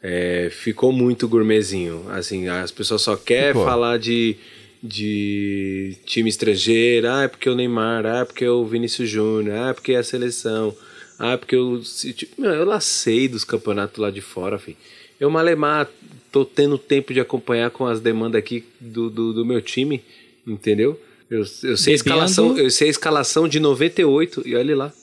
é, ficou muito gourmetzinho. Assim, as pessoas só querem Ficou. falar de, de time estrangeiro, ah, é porque o Neymar, ah, é porque o Vinícius Júnior, ah, é porque a seleção, ah, é porque o. City. Meu, eu lacei dos campeonatos lá de fora, filho. Eu, Malemar, tô tendo tempo de acompanhar com as demandas aqui do, do, do meu time, entendeu? Eu, eu, sei Bebendo. escalação, eu sei a escalação de 98 e olha lá.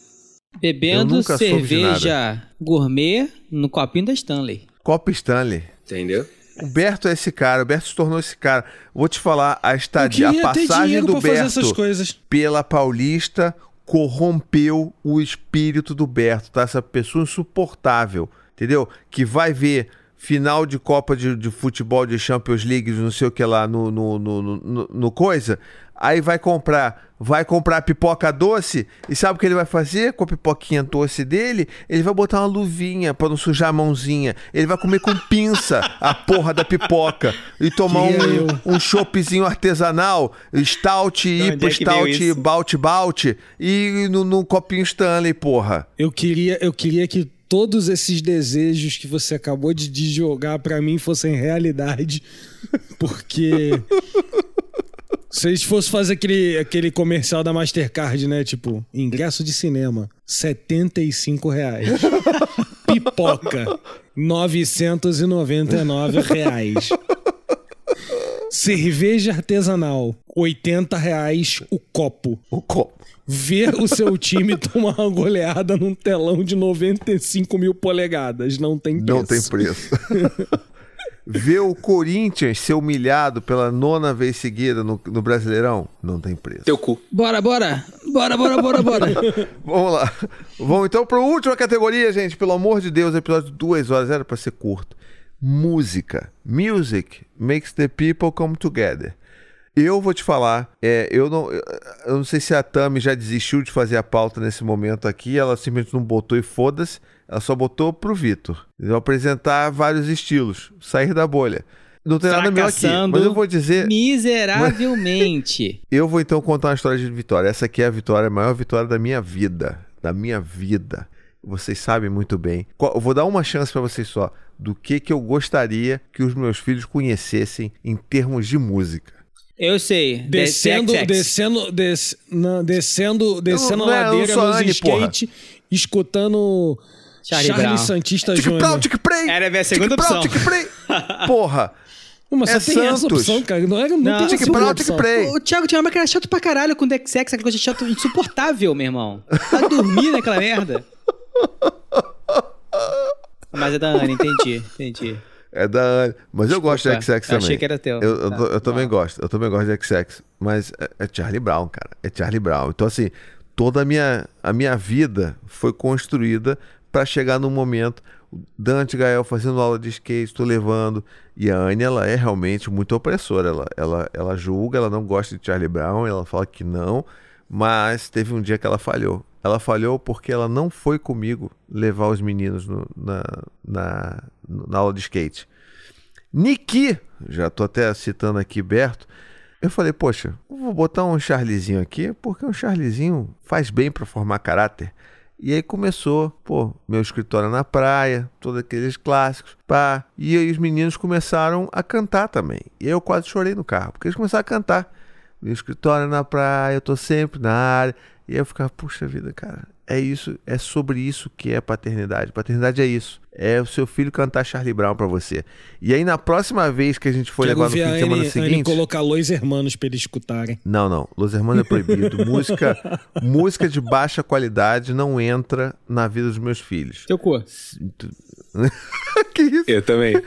Bebendo cerveja gourmet no copinho da Stanley. Copa Stanley. Entendeu? O Berto é esse cara, o Berto se tornou esse cara. Vou te falar, a estadia, a passagem do pra fazer essas Berto coisas. pela Paulista corrompeu o espírito do Berto, tá? Essa pessoa insuportável, entendeu? Que vai ver final de Copa de, de Futebol de Champions League, não sei o que lá, no, no, no, no, coisa. Aí vai comprar, vai comprar pipoca doce e sabe o que ele vai fazer com a pipoquinha doce dele? Ele vai botar uma luvinha pra não sujar a mãozinha. Ele vai comer com pinça a porra da pipoca e tomar Que um, um choppzinho artesanal, stout, ipa, é stout, balt, balt e no, no copinho Stanley, porra. Eu queria, eu queria que todos esses desejos que você acabou de, jogar pra mim fossem realidade, porque se a gente fosse fazer aquele, aquele comercial da Mastercard, né? Tipo, ingresso de cinema, 75 reais. Pipoca, 999 reais. Cerveja artesanal, 80 reais o copo O copo. Ver o seu time tomar uma goleada num telão de 95 mil polegadas. Não tem preço. Não tem preço. Ver o Corinthians ser humilhado pela nona vez seguida no, no Brasileirão, não tem preço. Teu cu. Bora, bora. Bora, bora, bora, bora. Vamos lá. Vamos então para a última categoria, gente. Pelo amor de Deus, episódio de duas horas era para ser curto. Música. Music makes the people come together. Eu vou te falar, é, eu, não, eu não sei se a Tami já desistiu de fazer a pauta nesse momento aqui, ela simplesmente não botou e foda-se, ela só botou pro Vitor. Eu vou apresentar vários estilos, sair da bolha. Não tem nada meu aqui, mas eu vou dizer, Miseravelmente. eu vou então contar uma história de vitória. Essa aqui é a vitória, a maior vitória da minha vida. Da minha vida. Vocês sabem muito bem. Eu vou dar uma chance pra vocês só do que, que eu gostaria que os meus filhos conhecessem em termos de música. Eu sei. Descendo, descendo, des, não, descendo, descendo não a é, ladeira nos Anne, porra. skate, escutando Charlie Charlie. Santista Tic Júnior. Era a minha segunda tic opção. tic. Porra. Mas só É tem essa Santos. opção, cara. Não, é, não, Não, tem Tic prau, tic opção. prei. O Thiago tinha uma que era chato pra caralho com o Dex X, aquela coisa chata, insuportável, meu irmão. Vai dormir naquela merda. Mas é da Ana, entendi, entendi. É da Anne. Mas eu gosto de Desculpa, XX eu também. achei que era teu. Eu, eu, Tá, tô- eu também não. gosto. Eu também gosto de XX. Mas é, é Charlie Brown, cara. É Charlie Brown. Então, assim, toda a minha, a minha vida foi construída para chegar num momento. Dante Gael fazendo aula de skate, estou levando. E a Anne, ela é realmente muito opressora. Ela, ela, ela julga, ela não gosta de Charlie Brown, ela fala que não. Mas teve um dia que ela falhou. Ela falhou porque ela não foi comigo levar os meninos no- na, na, na aula de skate. Niki, já tô até citando aqui Berto. Eu falei, poxa, vou botar um Charlizinho aqui, porque um Charlizinho faz bem para formar caráter. E aí começou, pô, meu escritório na praia, todos aqueles clássicos, pá. E aí os meninos começaram a cantar também. E aí eu quase chorei no carro, porque eles começaram a cantar. Meu escritório na praia, eu tô sempre na área. E aí eu ficava, puxa vida, cara, é isso, é sobre isso que é paternidade. Paternidade é isso. É o seu filho cantar Charlie Brown pra você. E aí na próxima vez que a gente for levar no fim a de semana Anne, Anne seguinte. colocar Los Hermanos pra eles escutarem. Não, não. Los Hermanos é proibido. música, música de baixa qualidade não entra na vida dos meus filhos. Teu cu. que isso? Eu também.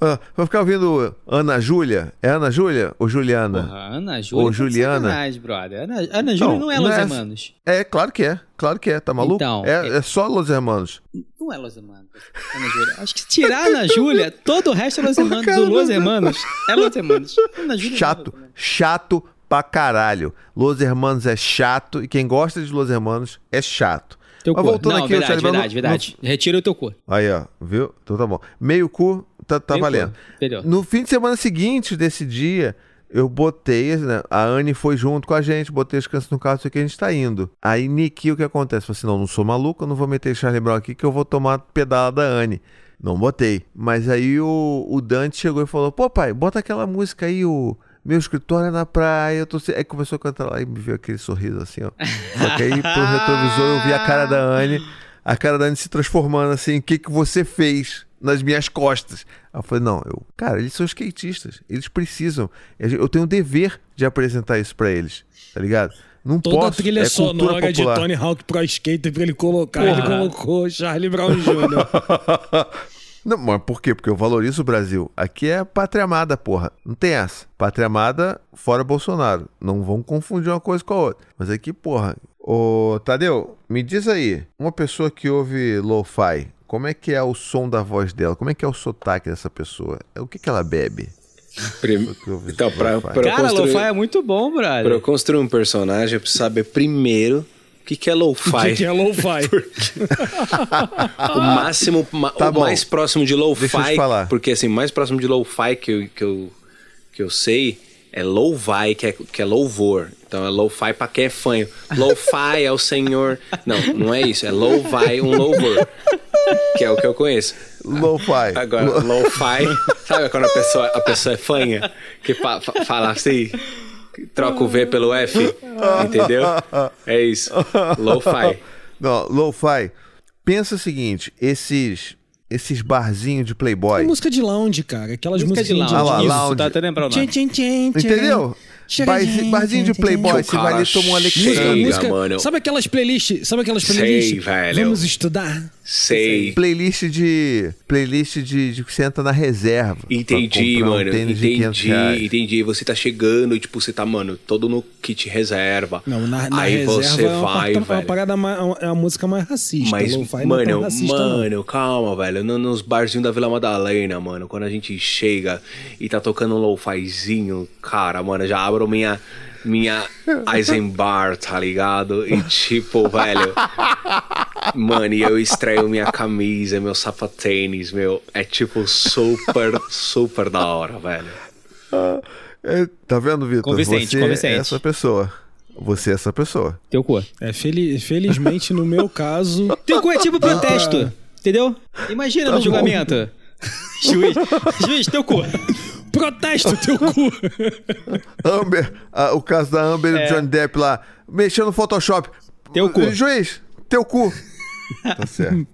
Ah, Vai ficar ouvindo Ana Júlia? É Ana Júlia ou Juliana? Porra, Ana Júlia. Ô, tá Juliana. sacanagem, brother. Ana, Ana Júlia não, é Los essa- Hermanos. É, claro que é. Claro que é. Tá maluco? Então, é, é- é só Los Hermanos. Não é Los Hermanos. Ana Júlia. Acho que tirar Ana Júlia, todo o resto é Los Hermanos. Do Los não- Hermanos é Los Hermanos. Ana Júlia não é Chato. Hermanos. Chato pra caralho. Los Hermanos é chato e quem gosta de Los Hermanos é chato. Teu Mas cu. voltando não, aqui, verdade, Brown verdade, não- verdade. Retira o teu cu. Aí, ó, viu? Então tá bom. Meio cu, tá, tá valendo. Melhor. No fim de semana seguinte desse dia, eu botei, né? A Anne foi junto com a gente, botei as crianças no carro, sei que a gente tá indo. Aí, Niki, o que acontece? Falei assim: não, não sou maluco, eu não vou meter Charlie Brown aqui que eu vou tomar pedala da Anne. Não botei. Mas aí o, o Dante chegou e falou: pô, pai, bota aquela música aí, o. Meu escritório é na praia, eu tô. se-" Aí começou a cantar lá e me veio aquele sorriso assim, ó. Só que aí pelo retrovisor eu vi a cara da Anne, a cara da Anne se transformando assim, o que que você fez nas minhas costas? Aí eu falei, não, eu, cara, eles são skatistas, eles precisam. Eu tenho o dever de apresentar isso pra eles, tá ligado? Não Toda posso, a trilha é sonora de popular. Tony Hawk Pro Skater pra ele colocar, ele Porra. colocou Charlie Brown Jr. Não, mas por quê? Porque eu valorizo o Brasil. Aqui é pátria amada, porra. Não tem essa. Pátria amada fora Bolsonaro. Não vão confundir uma coisa com a outra. Mas aqui, porra. Ô, Tadeu, me diz aí. Uma pessoa que ouve lo-fi Como é que é o som da voz dela? Como é que é o sotaque dessa pessoa? O que, que ela bebe? Prim- Então, pra, Lo-fi. pra Cara, construir, lo-fi é muito bom, pra eu brother. construir um personagem, eu preciso saber primeiro o que, que é O lo-fi. que, que é lo-fi? O máximo, Tá o bom. mais próximo de Deixa eu te lo-fi, falar. porque assim, mais próximo de lo-fi que eu, que eu, que eu sei é lo-fi, que é, que é louvor. Então é lo-fi pra quem é fanho. Lo-fi é o senhor. Não, não é isso. É lo-fi, um louvor. Que é o que eu conheço. Lo-fi. Agora, lo-fi, sabe quando a pessoa, a pessoa é fanha? Que fa- fa- fala assim, troca o V pelo F, entendeu? É isso. Lo-fi. Não, lo-fi. Pensa o seguinte, esses esses barzinhos de Playboy. É música de lounge, cara. Aquelas Música de músicas lounge. Ah lá, Isso, lounge. tá até lembrando. o nome. Entendeu? Barzi- barzinho de Playboy, você vai ali e toma um Alexandre. música. mano. Sabe aquelas playlists? Sabe aquelas Sei, playlists? velho. Vamos estudar. Sei. Playlist de. Playlist de, de que você entra na reserva. Entendi, um mano. 500 entendi, entendi. Você tá chegando e, tipo, você tá, mano, todo no kit reserva. Não, na, na Aí reserva você é uma, vai, uma velho. parada mais, é uma música mais racista. Mas, não é tão mano, racista, não. mano, calma, velho. No- nos barzinhos da Vila Madalena, mano, quando a gente chega e tá tocando um lo-fizinho, cara, mano, já abro minha. Minha Eisenbar, tá ligado? E tipo, velho. Mano, e eu estreio minha camisa, meu sapatênis, meu. É tipo super, super da hora, velho. É, tá vendo, Vitor? Convincente, Você convincente. é essa pessoa. Você é essa pessoa. Teu cu. É, fel- felizmente, no meu caso. Teu cu é tipo protesto, entendeu? Imagina Tá no bom. julgamento. Juiz, juiz, teu cu. Protesto teu cu! Amber, ah, o caso da Amber e É. do Johnny Depp lá, mexendo no Photoshop. Teu cu. Juiz, teu cu. Tá certo.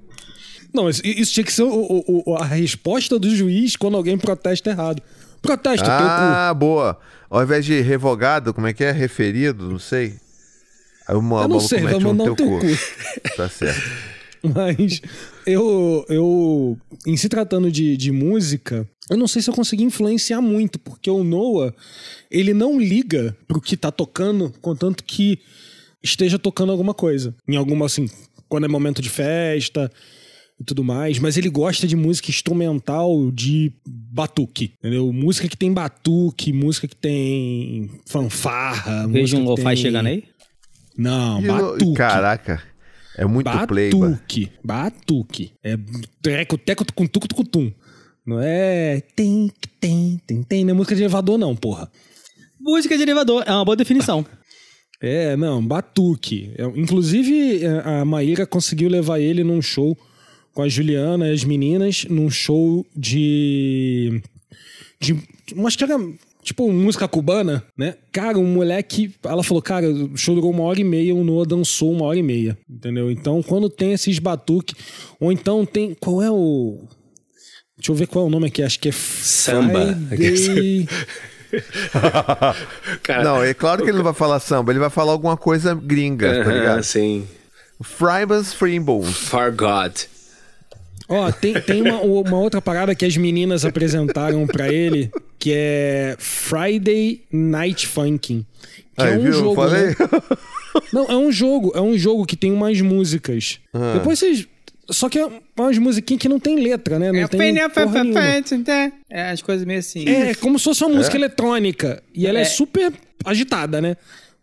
Não, mas isso tinha que ser o- o- o- a resposta do juiz quando alguém protesta errado. Protesta ah, boa. Ao invés de revogado, como é que é? Referido, não sei. Aí o maluco mete um teu o teu cu. cu. Tá certo. teu cu. Mas eu, eu, em se tratando de, de música, eu não sei se eu consegui influenciar muito, porque o Noah, ele não liga pro que tá tocando, contanto que esteja tocando alguma coisa. Em alguma, assim, quando é momento de festa e tudo mais, mas ele gosta de música instrumental de batuque, entendeu? Música que tem batuque, música que tem fanfarra. Veja música um que lo-fi tem- chegando aí. Não, E batuque. Caraca, é muito playba. Batuque. Batuque. É treco, teco, com tuco, tucutum. Não é. Tem, tem, tem, tem. Não é música de elevador, não, porra. Música de elevador, é uma boa definição. É, não, batuque. É, inclusive, é, a Maíra conseguiu levar ele num show com a Juliana e as meninas, num show de. de. Acho que era. Tipo, música cubana, né? Cara, um moleque. Ela falou, cara, o show durou uma hora e meia, o Noah dançou uma hora e meia. Entendeu? Então, quando tem esses batuque, ou então tem. Qual é o. Deixa eu ver qual é o nome aqui, acho que é Samba. Friday... Cara, Não, é claro que ele não vai falar samba, ele vai falar alguma coisa gringa, tá aham, ligado? sim. Fribas Frimbles. For Ó, tem, tem uma, uma outra parada que as meninas apresentaram pra ele, que é Friday Night Funkin'. Que Aí, é um viu? jogo. Falei? né? Não, é um jogo, é um jogo que tem umas músicas. Ah. Depois vocês. Só que é umas musiquinhas que não tem letra, né? Não tem porra nenhuma. É, as coisas meio assim. É, como se fosse uma música eletrônica. E ela é. É. super agitada, né?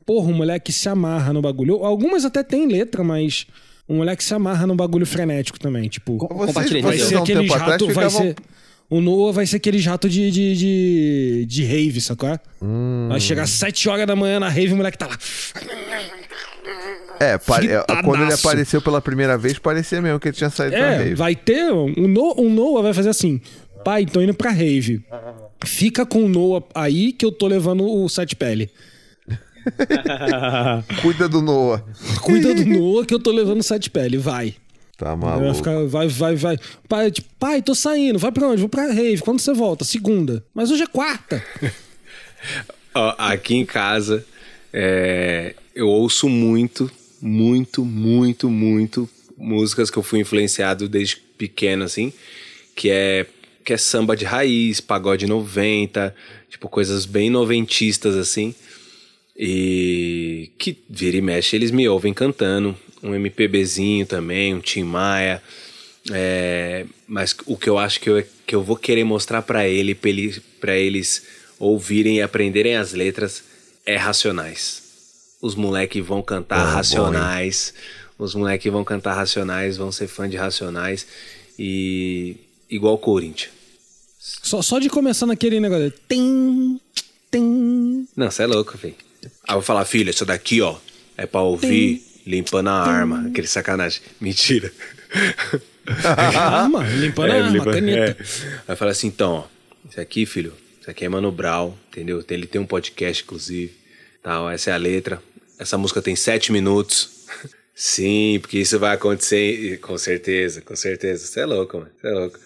Porra, um moleque se amarra no bagulho. Algumas até tem letra, mas um moleque se amarra no bagulho frenético também. Tipo, Vocês, Compartilha, vai ser um aquele tempo atrás jato. Vai ficavam... ser. O Noah vai ser aquele jato de, de, de, de rave, sacou? Hum. Vai chegar às 7 horas da manhã na rave, o moleque tá lá. É, pare- é, quando ele apareceu pela primeira vez, parecia mesmo que ele tinha saído da É, rave. vai ter. O, no, o Noah vai fazer assim: pai, tô indo pra rave. Fica com o Noah aí que eu tô levando o sete pele. Cuida do Noah. Cuida do Noah que eu tô levando sete pele, vai. Tá Vai, maluco. ficar, vai, vai, vai. Pai, tipo, pai, tô saindo. Vai pra onde? Vou pra rave. Quando você volta? Segunda. Mas hoje é quarta. Ó, aqui em casa, é, eu ouço muito, muito, muito, muito músicas que eu fui influenciado desde pequeno, assim, que é, que é samba de raiz, pagode 90, tipo, coisas bem noventistas, assim, e que vira e mexe, eles me ouvem cantando, um MPBzinho também, um Tim Maia, É, mas o que eu acho que eu, que eu vou querer mostrar pra ele, pra eles ouvirem e aprenderem as letras, é Racionais. Os moleque vão cantar Ah, bom, hein? Racionais. os moleque vão cantar Racionais, vão ser fã de Racionais. E igual Corinthians. Só, só de começar naquele negócio. Tem, tem. Não, você é louco, velho. Aí eu vou falar, filha, isso daqui, ó, é pra ouvir limpando a arma. Aquele sacanagem. Mentira. Arma, limpando a arma, limpa- caneta. é. Aí fala assim, então, ó, isso aqui, filho, isso aqui é Mano Brown, entendeu? Ele tem um podcast, inclusive. Tal, essa é a letra. Essa música tem sete minutos. Sim, porque isso vai acontecer. Com certeza, com certeza. Você é louco, mano. Você é louco.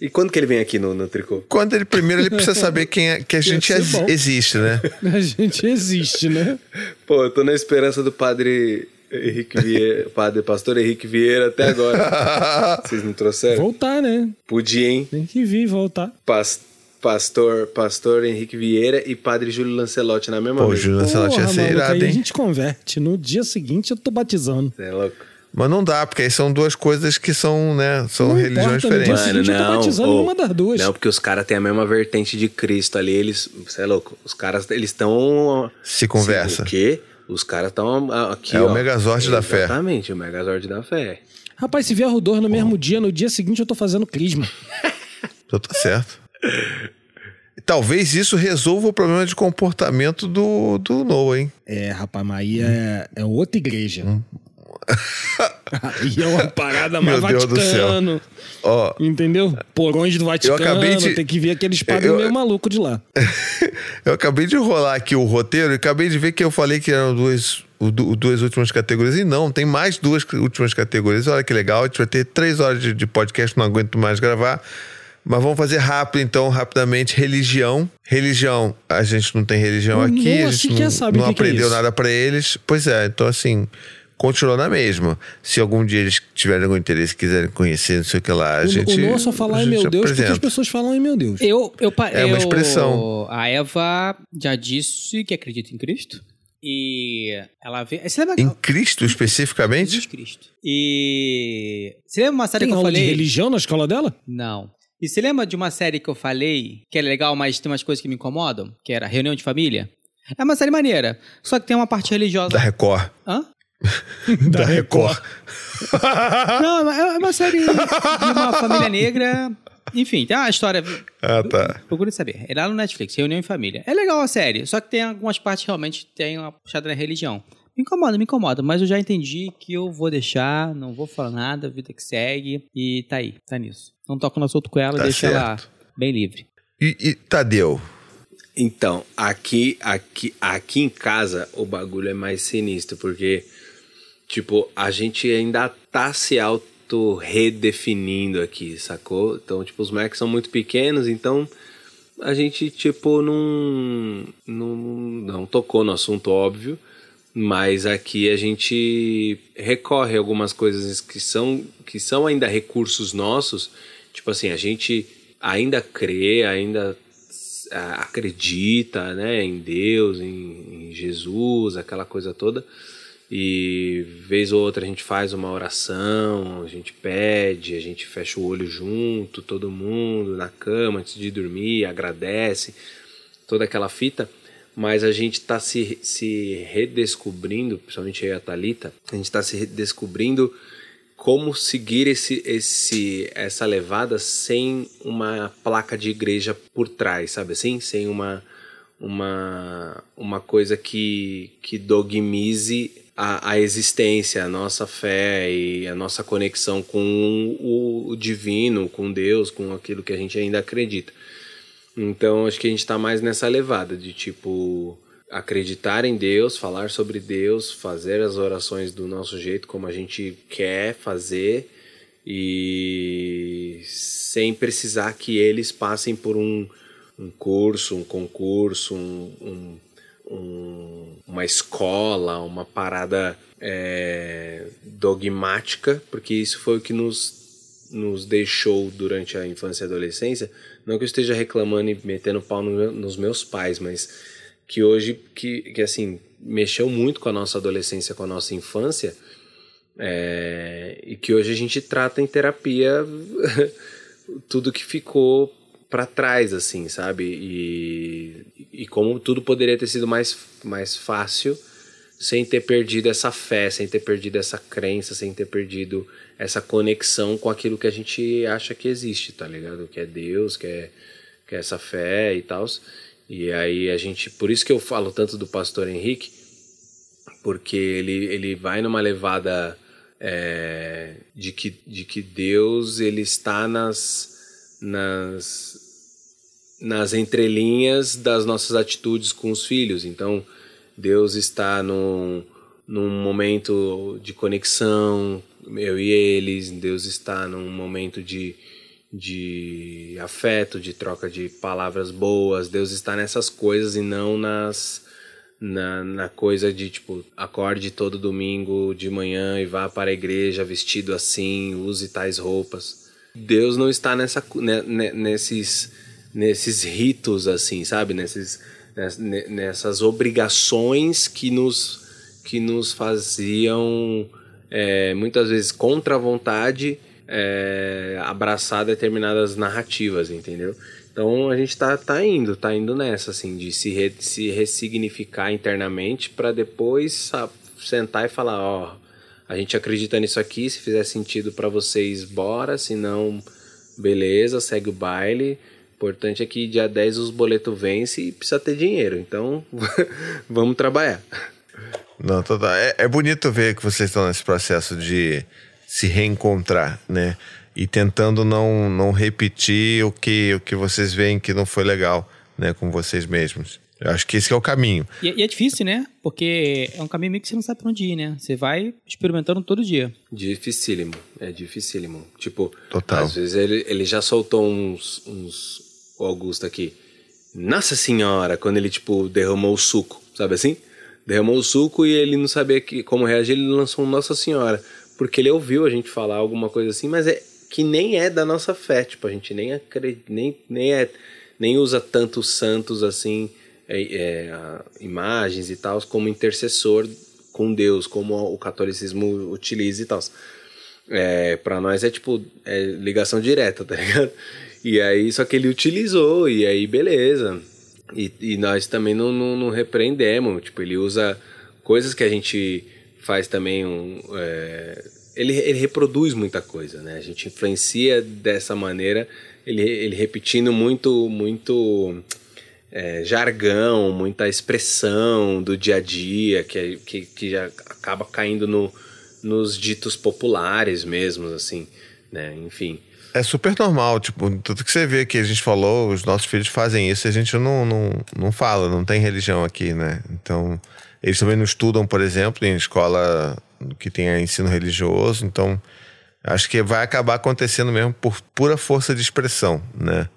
E quando que ele vem aqui no, no tricô? Quando ele primeiro ele precisa saber quem é, que a gente ser ex- bom. existe, né? A gente existe, né? Pô, eu tô na esperança do padre Henrique Vieira, padre pastor Henrique Vieira até agora. Vocês não trouxeram? Voltar, né? Podia, hein? Tem que vir, voltar. Pas- pastor, pastor Henrique Vieira e padre Júlio Lancelotti na mesma Pô, vez. Júlio Lancelotti ia Porra, ser maluco, irado, aí a hein? gente converte. No dia seguinte eu tô batizando. Você é louco. Mas não dá, porque aí são duas coisas que são, né? São Não religiões importa, diferentes. seguinte eu tô batizando ô, numa das duas. Não, porque os caras têm a mesma vertente de Cristo ali. Eles. Você é louco. Os caras, eles estão. Se conversa. O quê? Os caras estão aqui. É ó. o Megazord da fé. Exatamente, o Megazord da fé. Rapaz, se vier o dois no mesmo dia, no dia seguinte eu tô fazendo crisma. Então tá certo. Talvez isso resolva o problema de comportamento do, do Noah, hein? É, rapaz, mas aí é, é outra igreja. Aí é uma parada mais Meu Deus do céu. Vaticano. Ó, Entendeu? Porões do Vaticano, acabei de- tem que ver aqueles padres Eu- meio maluco de lá. eu acabei de rolar aqui o roteiro e acabei de ver que eu falei que eram duas, duas últimas categorias. E não, tem mais duas últimas categorias. Olha que legal, a gente vai ter três horas de, de podcast, não aguento mais gravar. Mas vamos fazer rápido, então, rapidamente. Religião. Religião, a gente não tem religião aqui, a Noah gente não, não é aprendeu isso. nada pra eles. Pois é, então assim, continuou na mesma. Se algum dia eles tiverem algum interesse, quiserem conhecer, não sei o que lá, a O, gente. o Noah só fala a ai gente meu Deus, porque as apresenta. pessoas falam ai meu Deus. Eu, eu, É uma eu- expressão. A Eva já disse que acredita em Cristo. E ela vê. Você lembra? Em Cristo especificamente? Jesus Cristo. E. Você lembra uma série Tem que eu aula de falei? religião na escola dela? Não. E você lembra de uma série que eu falei, que é legal, mas tem umas coisas que me incomodam? Que era Reunião de Família? É uma série maneira. Só que tem uma parte religiosa. Da Record. Hã? Da Record. Não, é uma série de uma família negra. Enfim, tem uma história. Ah, tá. Procure saber. É lá no Netflix, Reunião em Família. É legal a série, só que tem algumas partes que realmente tem uma puxada na religião. Me incomoda, me incomoda, mas eu já entendi que eu vou deixar, não vou falar nada, vida que segue, e tá aí, tá nisso. Não toco no assunto com ela, Tá deixa ela certo. bem livre. E, e Tadeu? Então, aqui, aqui, aqui em casa o bagulho é mais sinistro, porque, tipo, a gente ainda tá se auto-redefinindo aqui, sacou? Então, tipo, os moleques são muito pequenos, então a gente, tipo, não, não, não tocou no assunto, óbvio, mas aqui a gente recorre a algumas coisas que são, que são ainda recursos nossos, tipo assim, a gente ainda crê, ainda ah, acredita né, em Deus, em, em Jesus, aquela coisa toda. E vez ou outra a gente faz uma oração, a gente pede, a gente fecha o olho junto, todo mundo na cama antes de dormir, agradece, toda aquela fita. Mas a gente está se, se redescobrindo, principalmente eu e a Thalita, a gente está se redescobrindo como seguir esse, esse, essa levada sem uma placa de igreja por trás, sabe assim? Sem uma, uma, uma coisa que, que dogmize a, a existência, a nossa fé e a nossa conexão com o, divino, com Deus, com aquilo que a gente ainda acredita. Então acho que a gente está mais nessa levada de tipo acreditar em Deus, falar sobre Deus, fazer as orações do nosso jeito como a gente quer fazer e sem precisar que eles passem por um, um curso, um concurso, um, um, um- uma escola, uma parada é, dogmática, porque isso foi o que nos, nos deixou durante a infância e adolescência. Não que eu esteja reclamando e metendo pau no nos meus pais, mas que hoje, que, que assim, mexeu muito com a nossa adolescência, com a nossa infância, É, e que hoje a gente trata em terapia tudo que ficou para trás, assim, sabe? E, e como tudo poderia ter sido mais, mais fácil sem ter perdido essa fé, sem ter perdido essa crença, sem ter perdido essa conexão com aquilo que a gente acha que existe, tá ligado? Que é Deus, que é, que é essa fé e tal. E aí a gente, por isso que eu falo tanto do pastor Henrique, porque ele, ele vai numa levada é, de, que, de que Deus ele está nas, nas, nas entrelinhas das nossas atitudes com os filhos. Então, Deus está num, num momento de conexão, eu e eles, Deus está num momento de, de afeto, de troca de palavras boas, Deus está nessas coisas e não nas na, na coisa de tipo, acorde todo domingo de manhã e vá para a igreja vestido assim, use tais roupas. Deus não está nessa, nesses, nesses ritos assim, sabe? Nesses, nessas obrigações que nos, que nos faziam é, muitas vezes contra a vontade é, abraçar determinadas narrativas, entendeu? Então a gente tá, tá indo, tá indo nessa, assim, de se, re, se ressignificar internamente para depois sentar e falar, ó, a gente acredita nisso aqui, se fizer sentido para vocês, bora, se não, beleza, segue o baile. Importante é que dia 10 os boletos vencem e precisa ter dinheiro, então vamos trabalhar. Não, total. É, é bonito ver que vocês estão nesse processo de se reencontrar, né? e tentando não, não repetir o que, o que vocês veem que não foi legal né, com vocês mesmos. Eu acho que esse é o caminho. E, e, é difícil, né? Porque é um caminho meio que você não sabe pra onde ir, né? Você vai experimentando todo dia. Dificílimo. É dificílimo. Tipo, Total. às vezes ele, ele já soltou uns, uns. O Augusto aqui. Nossa Senhora! Quando ele, tipo, derramou o suco, sabe assim? Derramou o suco e ele não sabia que, como reagir, ele lançou um Nossa Senhora. Porque ele ouviu a gente falar alguma coisa assim, mas é, que nem é da nossa fé, tipo, a gente nem acredita, nem, nem, é, nem usa tantos santos assim, é, é, imagens e tal, como intercessor com Deus, como o catolicismo utiliza e tal. É, para nós é tipo é ligação direta, tá ligado? E aí, só que ele utilizou, e aí beleza. E, e nós também não, não, não, repreendemos, tipo, ele usa coisas que a gente faz também um, é, ele, ele reproduz muita coisa, né? A gente influencia dessa maneira, ele, ele repetindo muito, muito é, jargão, muita expressão do dia a dia, que, que, que já acaba caindo no, nos ditos populares mesmo, assim, né? Enfim. É super normal, tipo, tudo que você vê que a gente falou, os nossos filhos fazem isso, a gente não, não, não fala, não tem religião aqui, né? Então, eles também não estudam, por exemplo, em escola que tenha ensino religioso, então acho que vai acabar acontecendo mesmo por pura força de expressão, né?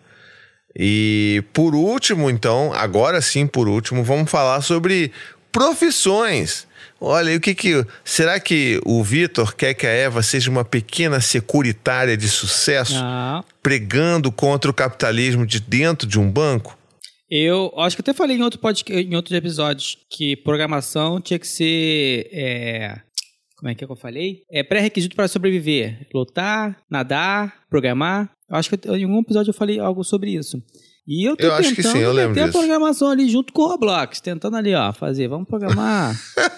E por último, então, agora sim, por último, vamos falar sobre profissões. Olha, e o que que. Será que o Vitor quer que a Eva seja uma pequena securitária de sucesso, Não. pregando contra o capitalismo de dentro de um banco? Eu acho que até falei em, outro podcast, em outros episódios que programação tinha que ser é, como é que, é que eu falei? É pré-requisito para sobreviver. Lutar, nadar, programar. Eu acho que em algum episódio eu falei algo sobre isso. E eu tô eu tentando acho que sim, eu lembro disso. a programação ali junto com o Roblox, tentando ali, ó, fazer, vamos programar.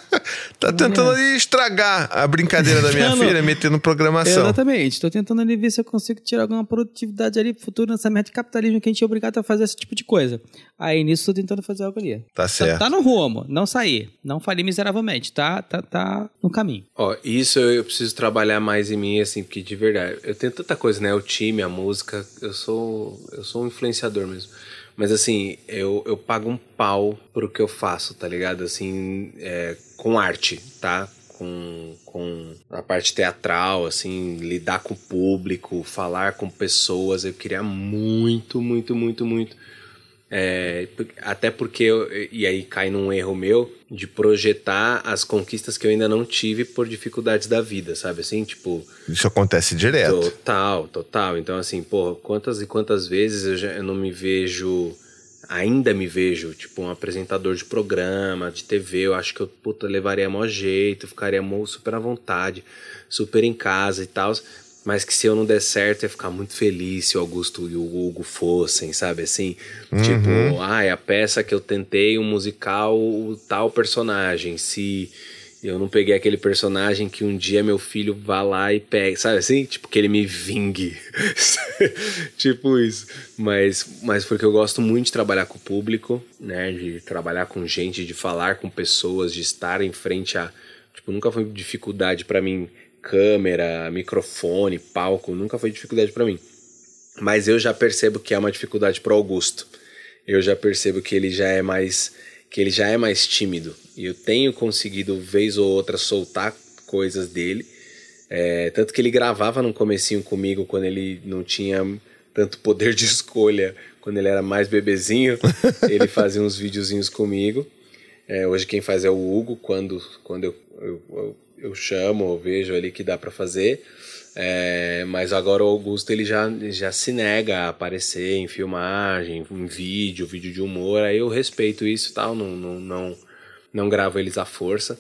Tá tentando ali estragar a brincadeira da minha filha, metendo programação. Exatamente. Tô tentando ali ver se eu consigo tirar alguma produtividade ali pro futuro nessa merda de capitalismo que a gente é obrigado a fazer esse tipo de coisa. Aí nisso tô tentando fazer algo ali. Tá certo. Tá, tá no rumo, não sair, não falei miseravelmente, tá, tá, tá no caminho. Ó, isso eu, eu preciso trabalhar mais em mim, assim, porque de verdade, eu tenho tanta coisa, né? O time, a música, eu sou, eu sou um influenciador mesmo. Mas assim, eu, eu pago um pau pro que eu faço, tá ligado? Assim, é, com arte, tá? Com, com a parte teatral, assim, lidar com o público, falar com pessoas, eu queria muito, muito, muito, muito. É, até porque, eu, e aí cai num erro meu, de projetar as conquistas que eu ainda não tive por dificuldades da vida, sabe? Assim, tipo, Isso acontece direto. Total, total. Então, assim, pô, quantas e quantas vezes eu, já, eu não me vejo ainda me vejo, tipo, um apresentador de programa, de TV, eu acho que eu, puta, levaria maior jeito, ficaria super à vontade, super em casa e tal. Mas que se eu não der certo, ia ficar muito feliz se o Augusto e o Hugo fossem, sabe? Assim, tipo, ah, a peça que eu tentei, um musical, o tal personagem. Se eu não peguei aquele personagem que um dia meu filho vá lá e pegue, sabe assim? Tipo, que ele me vingue. tipo isso. Mas, mas porque eu gosto muito de trabalhar com o público, né? De trabalhar com gente, de falar com pessoas, de estar em frente a. Tipo, nunca foi dificuldade pra mim câmera, microfone, palco, nunca foi dificuldade pra mim. Mas eu já percebo que é uma dificuldade pro Augusto. Eu já percebo que ele já é mais que ele já é mais tímido. E eu tenho conseguido vez ou outra soltar coisas dele. É, tanto que ele gravava no comecinho comigo quando ele não tinha tanto poder de escolha, quando ele era mais bebezinho, ele fazia uns videozinhos comigo. É, hoje quem faz é o Hugo, quando, quando eu, eu, eu, eu chamo, eu vejo ali que dá para fazer. É, mas agora o Augusto ele já, já se nega a aparecer em filmagem, em vídeo, vídeo de humor. Aí eu respeito isso e tal, não, não, não, não gravo eles à força.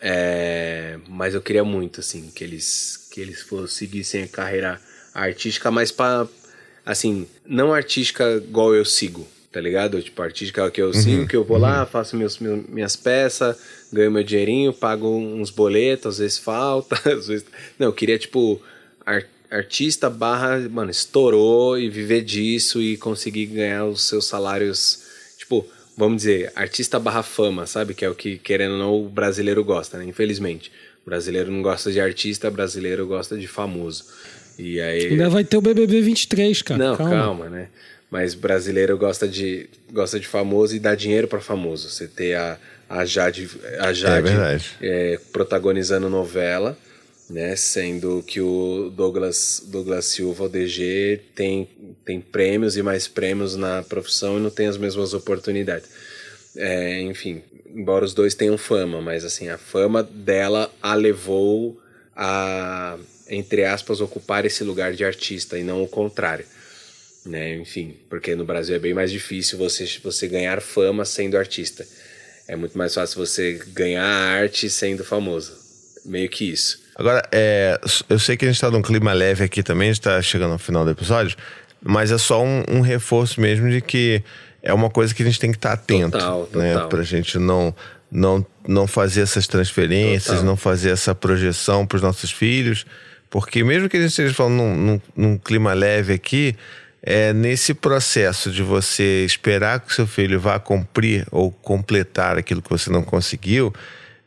É, mas eu queria muito assim que eles que eles fossem seguissem a carreira artística, mas para assim, não artística igual eu sigo, tá ligado? Tipo, artística que eu sigo, que eu vou lá, faço meus, meu- minhas peças, ganho meu dinheirinho, pago uns boletos, às vezes falta, às vezes... Não, eu queria, tipo, ar- artista barra, mano, estourou e viver disso e conseguir ganhar os seus salários, tipo, vamos dizer, artista barra fama, sabe? Que é o que, querendo ou não, o brasileiro gosta, né? Infelizmente. O brasileiro não gosta de artista, o brasileiro gosta de famoso. E aí... Ainda vai ter o BBB 23, cara. Não, calma. calma. né? Mas brasileiro gosta de, gosta de famoso e dá dinheiro pra famoso. Você ter a, a Jade, a Jade verdade. é, protagonizando novela, né? Sendo que o Douglas, Douglas Silva, o DG, tem, tem prêmios e mais prêmios na profissão e não tem as mesmas oportunidades. É, enfim, embora os dois tenham fama, mas assim, a fama dela a levou a, entre aspas, ocupar esse lugar de artista e não o contrário. Né? Enfim, porque no Brasil é bem mais difícil você, você ganhar fama sendo artista. É muito mais fácil você ganhar arte sendo famoso. Meio que isso. Agora, é, eu sei que a gente tá num clima leve aqui também, a gente tá chegando ao final do episódio, mas é só um, um reforço mesmo de que é uma coisa que a gente tem que estar atento, Total, né? total. Pra gente não, não, não fazer essas transferências, Total. não fazer essa projeção pros nossos filhos, porque mesmo que a gente esteja falando num, num- num clima leve aqui, é nesse processo de você esperar que o seu filho vá cumprir ou completar aquilo que você não conseguiu,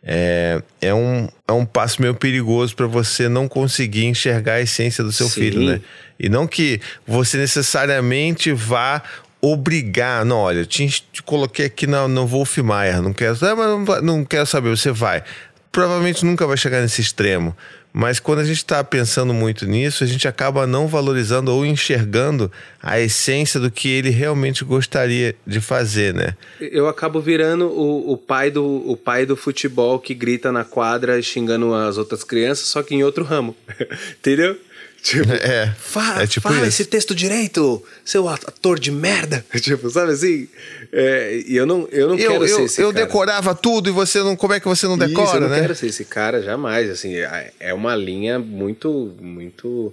é, é, um, é um passo meio perigoso para você não conseguir enxergar a essência do seu Sim. filho, né? E não que você necessariamente vá obrigar, não, olha, eu te, te coloquei aqui na, no Wolf Maia, não quero, ah, não, não quero saber, você vai. Provavelmente nunca vai chegar nesse extremo, mas quando a gente está pensando muito nisso, a gente acaba não valorizando ou enxergando a essência do que ele realmente gostaria de fazer, né? Eu acabo virando o, o, pai do, o pai do futebol que grita na quadra xingando as outras crianças, só que em outro ramo. Entendeu? Tipo, É, Fala, é tipo fala isso. esse texto direito, seu ator de merda. Tipo, sabe assim? É, e eu não, eu não Eu, quero ser eu, esse eu cara. decorava tudo e você não. Como é que você não Isso, decora, eu não né? quero ser esse cara jamais. Assim, é uma linha muito, muito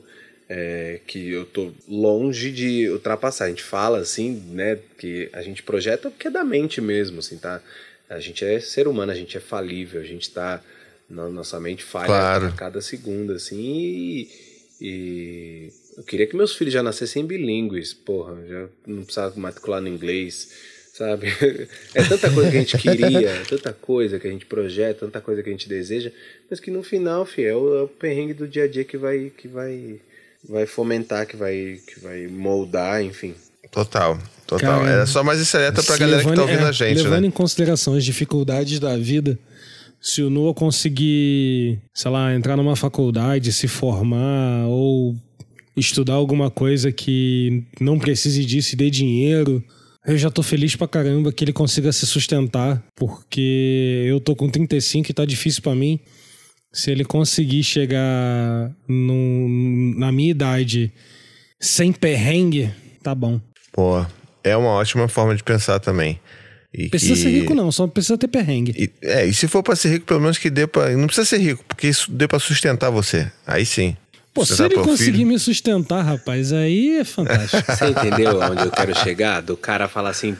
é, que eu tô longe de ultrapassar. A gente fala assim, né, que a gente projeta porque é da mente mesmo, assim, tá? A gente é ser humano, a gente é falível, a gente tá nossa mente falha Claro. a cada segundo, assim, e, e eu queria que meus filhos já nascessem bilíngues, porra, já não precisava matricular no inglês, sabe? É tanta coisa que a gente queria, tanta coisa que a gente projeta, tanta coisa que a gente deseja, mas que no final, fi, é o, é o perrengue do dia a dia que vai, que vai, vai fomentar, que vai, que vai moldar, enfim. Total, total. Cara, Era só mais esse alerta pra galera que tá levando- ouvindo é, a gente, Levando né? em consideração as dificuldades da vida, se o Noah conseguir, sei lá, entrar numa faculdade, se formar ou estudar alguma coisa que não precise disso e dê dinheiro, eu já tô feliz pra caramba que ele consiga se sustentar, porque eu tô com 35 e tá difícil pra mim. Se ele conseguir chegar num- na minha idade sem perrengue, tá bom. Pô, é uma ótima forma de pensar também. E Precisa que- ser rico, não, só precisa ter perrengue. E, é, e se for pra ser rico, pelo menos que dê pra. Não precisa ser rico, porque isso dê pra sustentar você. Aí sim. Pô, se ele conseguir filho. me sustentar, rapaz, aí é fantástico. Você entendeu onde eu quero chegar? Do cara falar assim,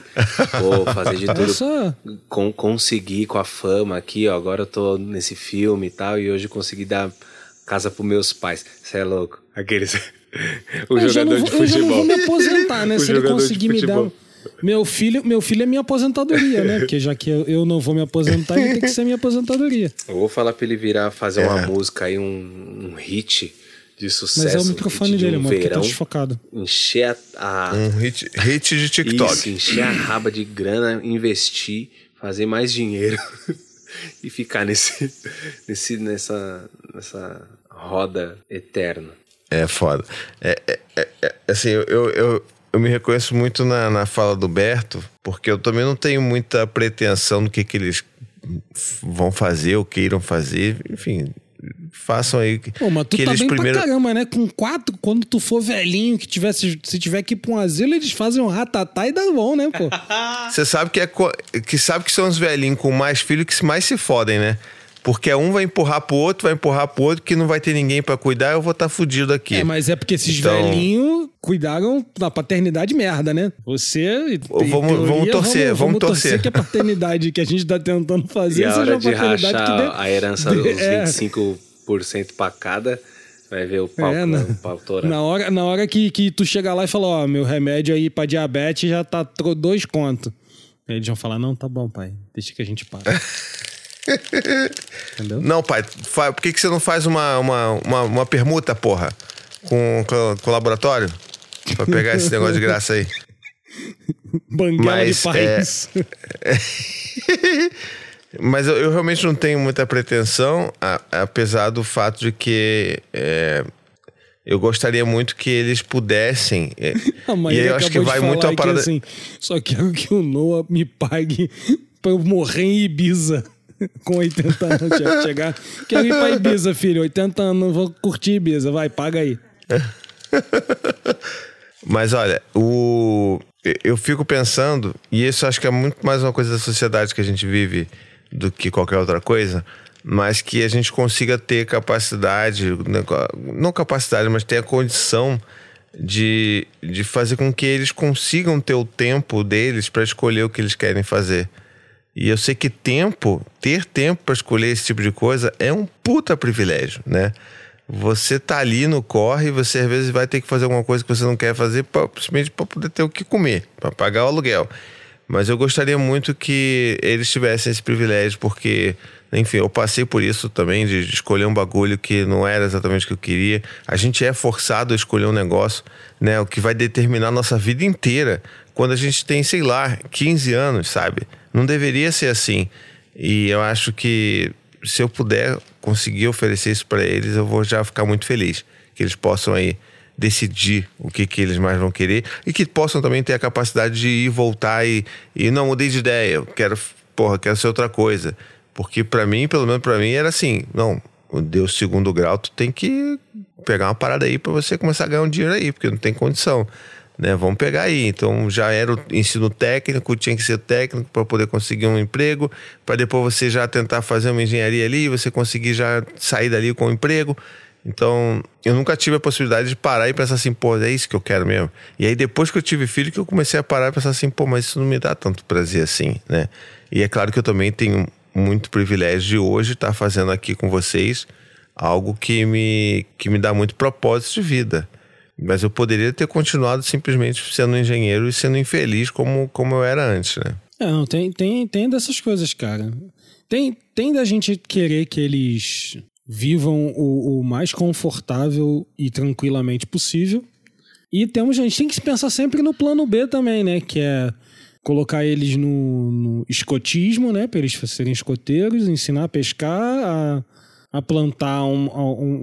vou fazer de É tudo, só. con- conseguir com a fama aqui, ó, agora eu tô nesse filme e tal, e hoje eu consegui dar casa pros meus pais. Você é louco. Aqueles. o eu, já jogador não de vou, eu já não futebol. vou me aposentar, né? Se ele conseguir me dar. Meu filho, meu filho é minha aposentadoria, né? Porque já que eu, eu não vou me aposentar, ele tem que ser minha aposentadoria. Eu vou falar pra ele virar, fazer uma É. música aí, um, um hit de sucesso. Mas é o microfone dele, um mano, tá verão, desfocado. encher a, a- Um hit, hit de TikTok. Isso, encher a raba de grana, investir, fazer mais dinheiro e ficar nesse, nesse, nessa, nessa roda eterna. É foda. É, é- é- é- assim, eu, eu, eu, me reconheço muito na, na fala do Berto, porque eu também não tenho muita pretensão no que, que eles vão fazer ou queiram fazer. Enfim, façam aí que, Pô, mas tu que tá eles bem primeiro. pra caramba, né? Com quatro, quando tu for velhinho, que tivesse, se tiver que ir pra um asilo, eles fazem um ratatá e dá bom, né, pô? Você sabe que, é, que sabe que são os velhinhos com mais filhos que mais se fodem, né? Porque um vai empurrar pro outro, vai empurrar pro outro, que não vai ter ninguém pra cuidar, eu vou estar fudido aqui. É, mas é porque esses Então- velhinhos cuidaram da paternidade merda, né? Você. Vamos- vamos torcer, vamos torcer. que a paternidade que a gente tá tentando fazer E a seja hora uma de paternidade rachar que dê. a herança dê- dos é. 25% pra cada, vai ver o pau, É, na, o pau torando. na hora, na hora que, que tu chegar lá e falar, ó, meu remédio aí pra diabetes já tá dois conto. Aí eles vão falar, não, tá bom, pai, deixa que a gente paga. Entendeu? Não, pai, por que, que você não faz uma, uma, uma, uma permuta, porra? Com, com, com o laboratório? Pra pegar esse negócio de graça aí. Banguela Mas, de pais. Mas eu, eu realmente não tenho muita pretensão, a- apesar do fato de que é, eu gostaria muito que eles pudessem. é, e eu acho que vai muito a parada. assim, só quero que o Noah me pague pra eu morrer em Ibiza. Com 80 anos, Che- chegar. Quero ir pra Ibiza, filho. 80 anos, vou curtir Ibiza. Vai, paga aí. Mas olha, o eu fico pensando, e isso acho que é muito mais uma coisa da sociedade que a gente vive do que qualquer outra coisa, mas que a gente consiga ter capacidade, né, não capacidade, mas ter a condição de, de fazer com que eles consigam ter o tempo deles para escolher o que eles querem fazer. E eu sei que tempo, ter tempo para escolher esse tipo de coisa é um puta privilégio, né? Você tá ali no corre, você às vezes vai ter que fazer alguma coisa que você não quer fazer pra, simplesmente para poder ter o que comer, para pagar o aluguel. Mas eu gostaria muito que eles tivessem esse privilégio, porque, enfim, eu passei por isso também, de escolher um bagulho que não era exatamente o que eu queria. A gente é forçado a escolher um negócio, né? O que vai determinar a nossa vida inteira. Quando a gente tem, sei lá, 15 anos, sabe? Não deveria ser assim. E eu acho que se eu puder conseguir oferecer isso para eles, eu vou já ficar muito feliz. Que eles possam aí decidir o que, que eles mais vão querer e que possam também ter a capacidade de ir voltar e, e não mudei de ideia, eu quero, porra, quero ser outra coisa. Porque para mim, pelo menos para mim, era assim, não, deu segundo grau, tu tem que pegar uma parada aí para você começar a ganhar um dinheiro aí, porque não tem condição. Né, vamos pegar aí. Então já era o ensino técnico, tinha que ser técnico para poder conseguir um emprego, para depois você já tentar fazer uma engenharia ali, você conseguir já sair dali com um emprego. Então, eu nunca tive a possibilidade de parar e pensar assim, pô, é isso que eu quero mesmo. E aí, depois que eu tive filho, que eu comecei a parar e pensar assim, pô, mas isso não me dá tanto prazer assim, né? E é claro que eu também tenho muito privilégio de hoje estar fazendo aqui com vocês algo que me, que me dá muito propósito de vida. Mas eu poderia ter continuado simplesmente sendo engenheiro e sendo infeliz como, como eu era antes, né? É, não, tem, tem, tem dessas coisas, cara. Tem, tem da gente querer que eles vivam o, o mais confortável e tranquilamente possível. E temos, a gente tem que pensar sempre no plano B também, né? Que é colocar eles no, no escotismo, né? Para eles serem escoteiros, ensinar a pescar, a, a plantar um-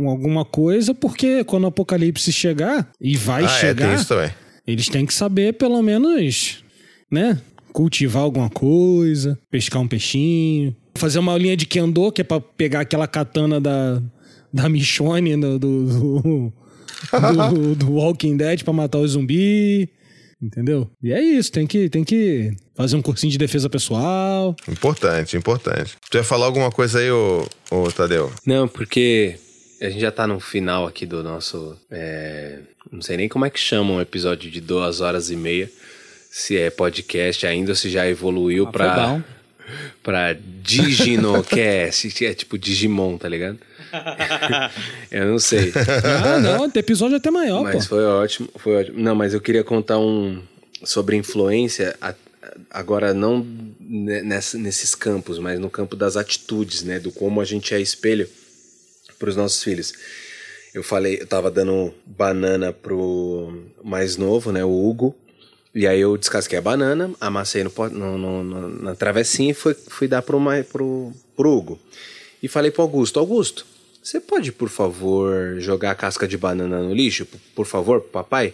um- alguma coisa, porque quando o apocalipse chegar, e vai ah, é, chegar, tem isso também. eles têm que saber, pelo menos, né? Cultivar alguma coisa, pescar um peixinho, fazer uma linha de kendo, que é pra pegar aquela katana da, da Michonne do, do, do, do- do Walking Dead pra matar o zumbi. Entendeu? E é isso, tem que, tem que fazer um cursinho de defesa pessoal. Importante, importante. Tu ia falar alguma coisa aí, ô, ô Tadeu? Não, porque a gente já tá no final aqui do nosso. é, não sei nem como é que chama um episódio de duas horas e meia. Se é podcast ainda ou se já evoluiu Ah, pra. Pra Diginocast. é tipo Digimon, tá ligado? eu não sei. Ah, não, tem episódio até maior, Mas pô. foi ótimo, foi ótimo. Não, mas eu queria contar um sobre influência, agora não nesses campos, mas no campo das atitudes, né? Do como a gente é espelho para os nossos filhos. Eu falei, eu tava dando banana pro mais novo, né? O Hugo. E aí eu descasquei a banana, amassei no, no- no- na travessinha e fui, fui dar pro, pro, pro Hugo. E falei pro Augusto, Augusto, você pode, por favor, jogar a casca de banana no lixo? Por- favor, papai?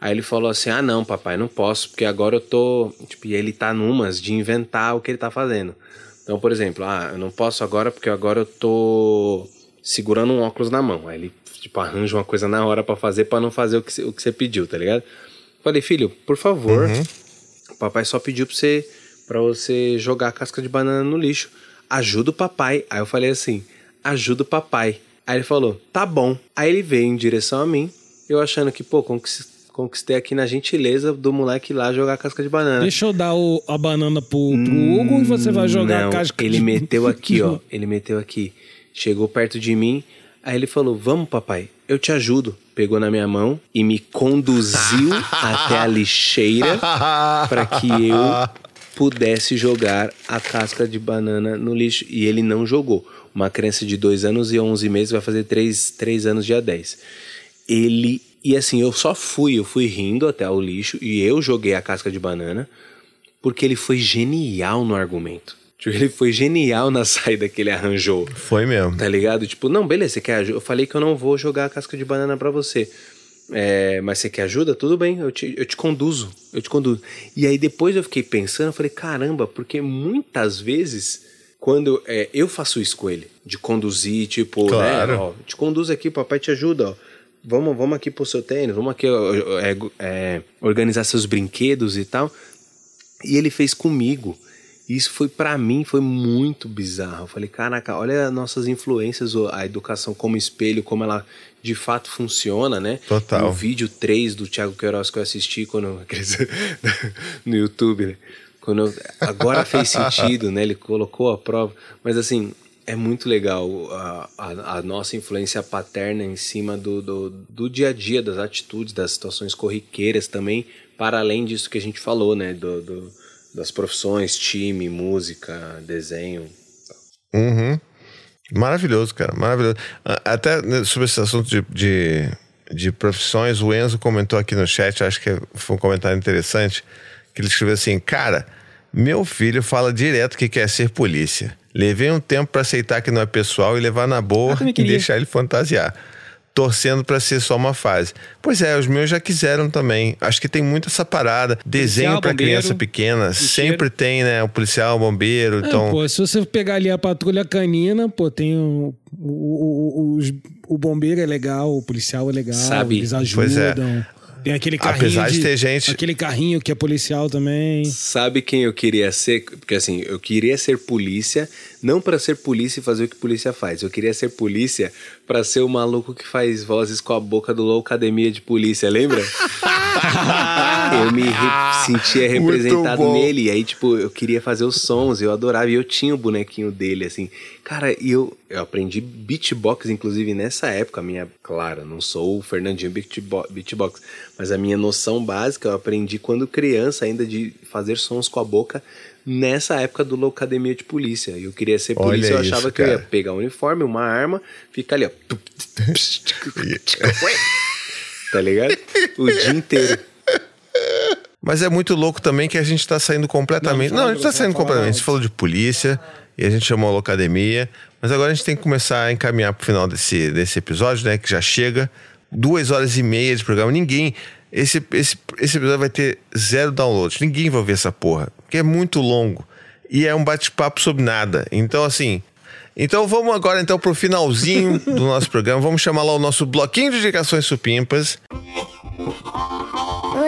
Aí ele falou assim, ah não, papai, não posso, porque agora eu tô... Tipo, e ele tá numas de inventar o que ele tá fazendo. Então, por exemplo, ah, eu não posso agora porque agora eu tô segurando um óculos na mão. Aí ele, tipo, arranja uma coisa na hora pra fazer pra não fazer o que, o que você pediu, tá ligado? Falei, filho, por favor, o papai só pediu pra você, pra você jogar a casca de banana no lixo. Ajuda o papai. Aí eu falei assim, ajuda o papai. Aí ele falou, tá bom. Aí ele veio em direção a mim, eu achando que, pô, conquis- conquistei aqui na gentileza do moleque lá jogar a casca de banana. Deixa eu dar o- a banana pro, pro Hugo e você vai jogar Não, a casca ele de- meteu aqui, ó. Ele meteu aqui. Chegou perto de mim. Aí ele falou: Vamos, papai, eu te ajudo. Pegou na minha mão e me conduziu até a lixeira para que eu pudesse jogar a casca de banana no lixo. E ele não jogou. Uma criança de 2 anos e 11 meses vai fazer 3, três anos dia 10. Ele. E assim, eu só fui, eu fui rindo até o lixo e eu joguei a casca de banana porque ele foi genial no argumento. Tipo, ele foi genial na saída que ele arranjou. Foi mesmo. Tá ligado? Tipo, não, beleza, você quer ajuda? Eu falei que eu não vou jogar a casca de banana pra você. É, mas você quer ajuda? Tudo bem, eu te, eu te conduzo. Eu te conduzo. E aí depois eu fiquei pensando, eu falei, caramba, porque muitas vezes, quando é, eu faço isso com ele, de conduzir, tipo, Claro. né? Ó, te conduz aqui, papai te ajuda, ó. Vamos, vamos aqui pro seu tênis, vamos aqui ó, é, é, organizar seus brinquedos e tal. E ele fez comigo. Isso foi pra mim, foi muito bizarro. Eu falei, caraca, olha as nossas influências, o- a educação como espelho, como ela de fato funciona, né? Total. No vídeo 3 do Thiago Queiroz que eu assisti quando, no YouTube, né? Quando eu- agora fez sentido, né? Ele colocou a prova. Mas assim, é muito legal a, a- a nossa influência paterna em cima do, do, do dia a dia, das atitudes, das situações corriqueiras também, para além disso que a gente falou, né? Do, do- das profissões, time, música, desenho. Uhum. Maravilhoso, cara, maravilhoso. Até né, sobre esse assunto de, de, de profissões, o Enzo comentou aqui no chat, acho que foi um comentário interessante, que ele escreveu assim, cara, meu filho fala direto que quer ser polícia. Levei um tempo pra aceitar que não é pessoal e levar na boa também e deixar ele fantasiar. Torcendo pra ser só uma fase. Pois é, os meus já quiseram também. Acho que tem muito essa parada. Desenho pra bombeiro, criança pequena. Sempre tem, né? O policial, o bombeiro. É, Então, pô, se você pegar ali a patrulha canina, pô, tem o, o, o, o bombeiro é legal, o policial é legal, Sabe. eles Pois é. ajudam. Tem aquele carrinho. Apesar de ter gente- Aquele carrinho que é policial também. Sabe quem eu queria ser? Porque assim, eu queria ser polícia, não pra ser polícia e fazer o que polícia faz. Eu queria ser polícia pra ser o maluco que faz vozes com a boca do Loucademia de Polícia, lembra? eu me re- sentia representado nele. E aí, tipo, eu queria fazer os sons, eu adorava. E eu tinha o bonequinho dele, assim. Cara, e eu, eu aprendi beatbox, inclusive, nessa época. A minha, claro, não sou o Fernandinho beatbo- beatbox, mas a minha noção básica eu aprendi quando criança, ainda de fazer sons com a boca, nessa época do Loucademia de Polícia. Eu queria ser Olha polícia, eu isso, achava que eu ia pegar um uniforme, uma arma, ficar ali, ó. tá ligado? O dia inteiro. Mas é muito louco também que a gente tá saindo completamente. Não, Não, a gente tá saindo completamente. Você falou de polícia e a gente chamou a locademia. Mas agora a gente tem que começar a encaminhar pro final desse, desse episódio, né? Que já chega. Duas horas e meia de programa. Ninguém. Esse, esse, esse episódio vai ter zero downloads. Ninguém vai ver essa porra. Porque é muito longo. E é um bate-papo sobre nada. Então, assim. Então vamos agora então pro finalzinho do nosso programa. Vamos chamar lá o nosso bloquinho de indicações supimpas.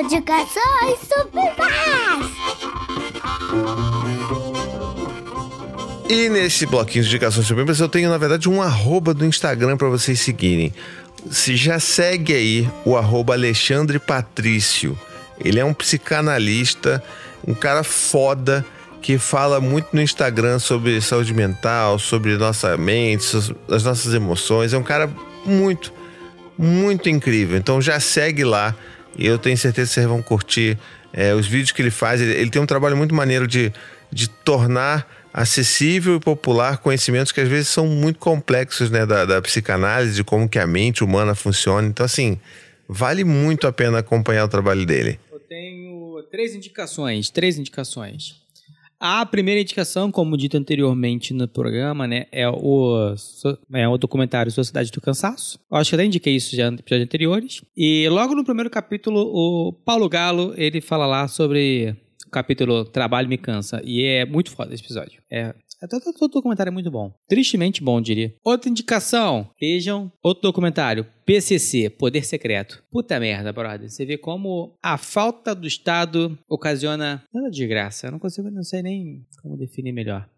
Indicações supimpas! E nesse bloquinho de indicações supimpas eu tenho, na verdade, um arroba do Instagram para vocês seguirem. Se já segue aí o arroba Alexandre Patrício. Ele é um psicanalista, um cara foda que fala muito no Instagram sobre saúde mental, sobre nossa mente, as nossas emoções. É um cara muito, muito incrível. Então já segue lá e eu tenho certeza que vocês vão curtir é, os vídeos que ele faz. Ele, ele tem um trabalho muito maneiro de, de tornar acessível e popular conhecimentos que às vezes são muito complexos né, da, da psicanálise, de como que a mente humana funciona. Então, assim, vale muito a pena acompanhar o trabalho dele. Eu tenho três indicações, três indicações. A primeira indicação, como dito anteriormente no programa, né, é o, é o documentário Sociedade do Cansaço. Eu acho que até indiquei isso já em episódios anteriores. E logo no primeiro capítulo, o Paulo Galo, ele fala lá sobre capítulo Trabalho Me Cansa. E é muito foda esse episódio. É, é todo, documentário é muito bom. Tristemente bom, diria. Outra indicação, vejam outro documentário, PCC, Poder Secreto. Puta merda, brother. Você vê como a falta do Estado ocasiona tanta desgraça. Eu não consigo, não sei nem como definir melhor.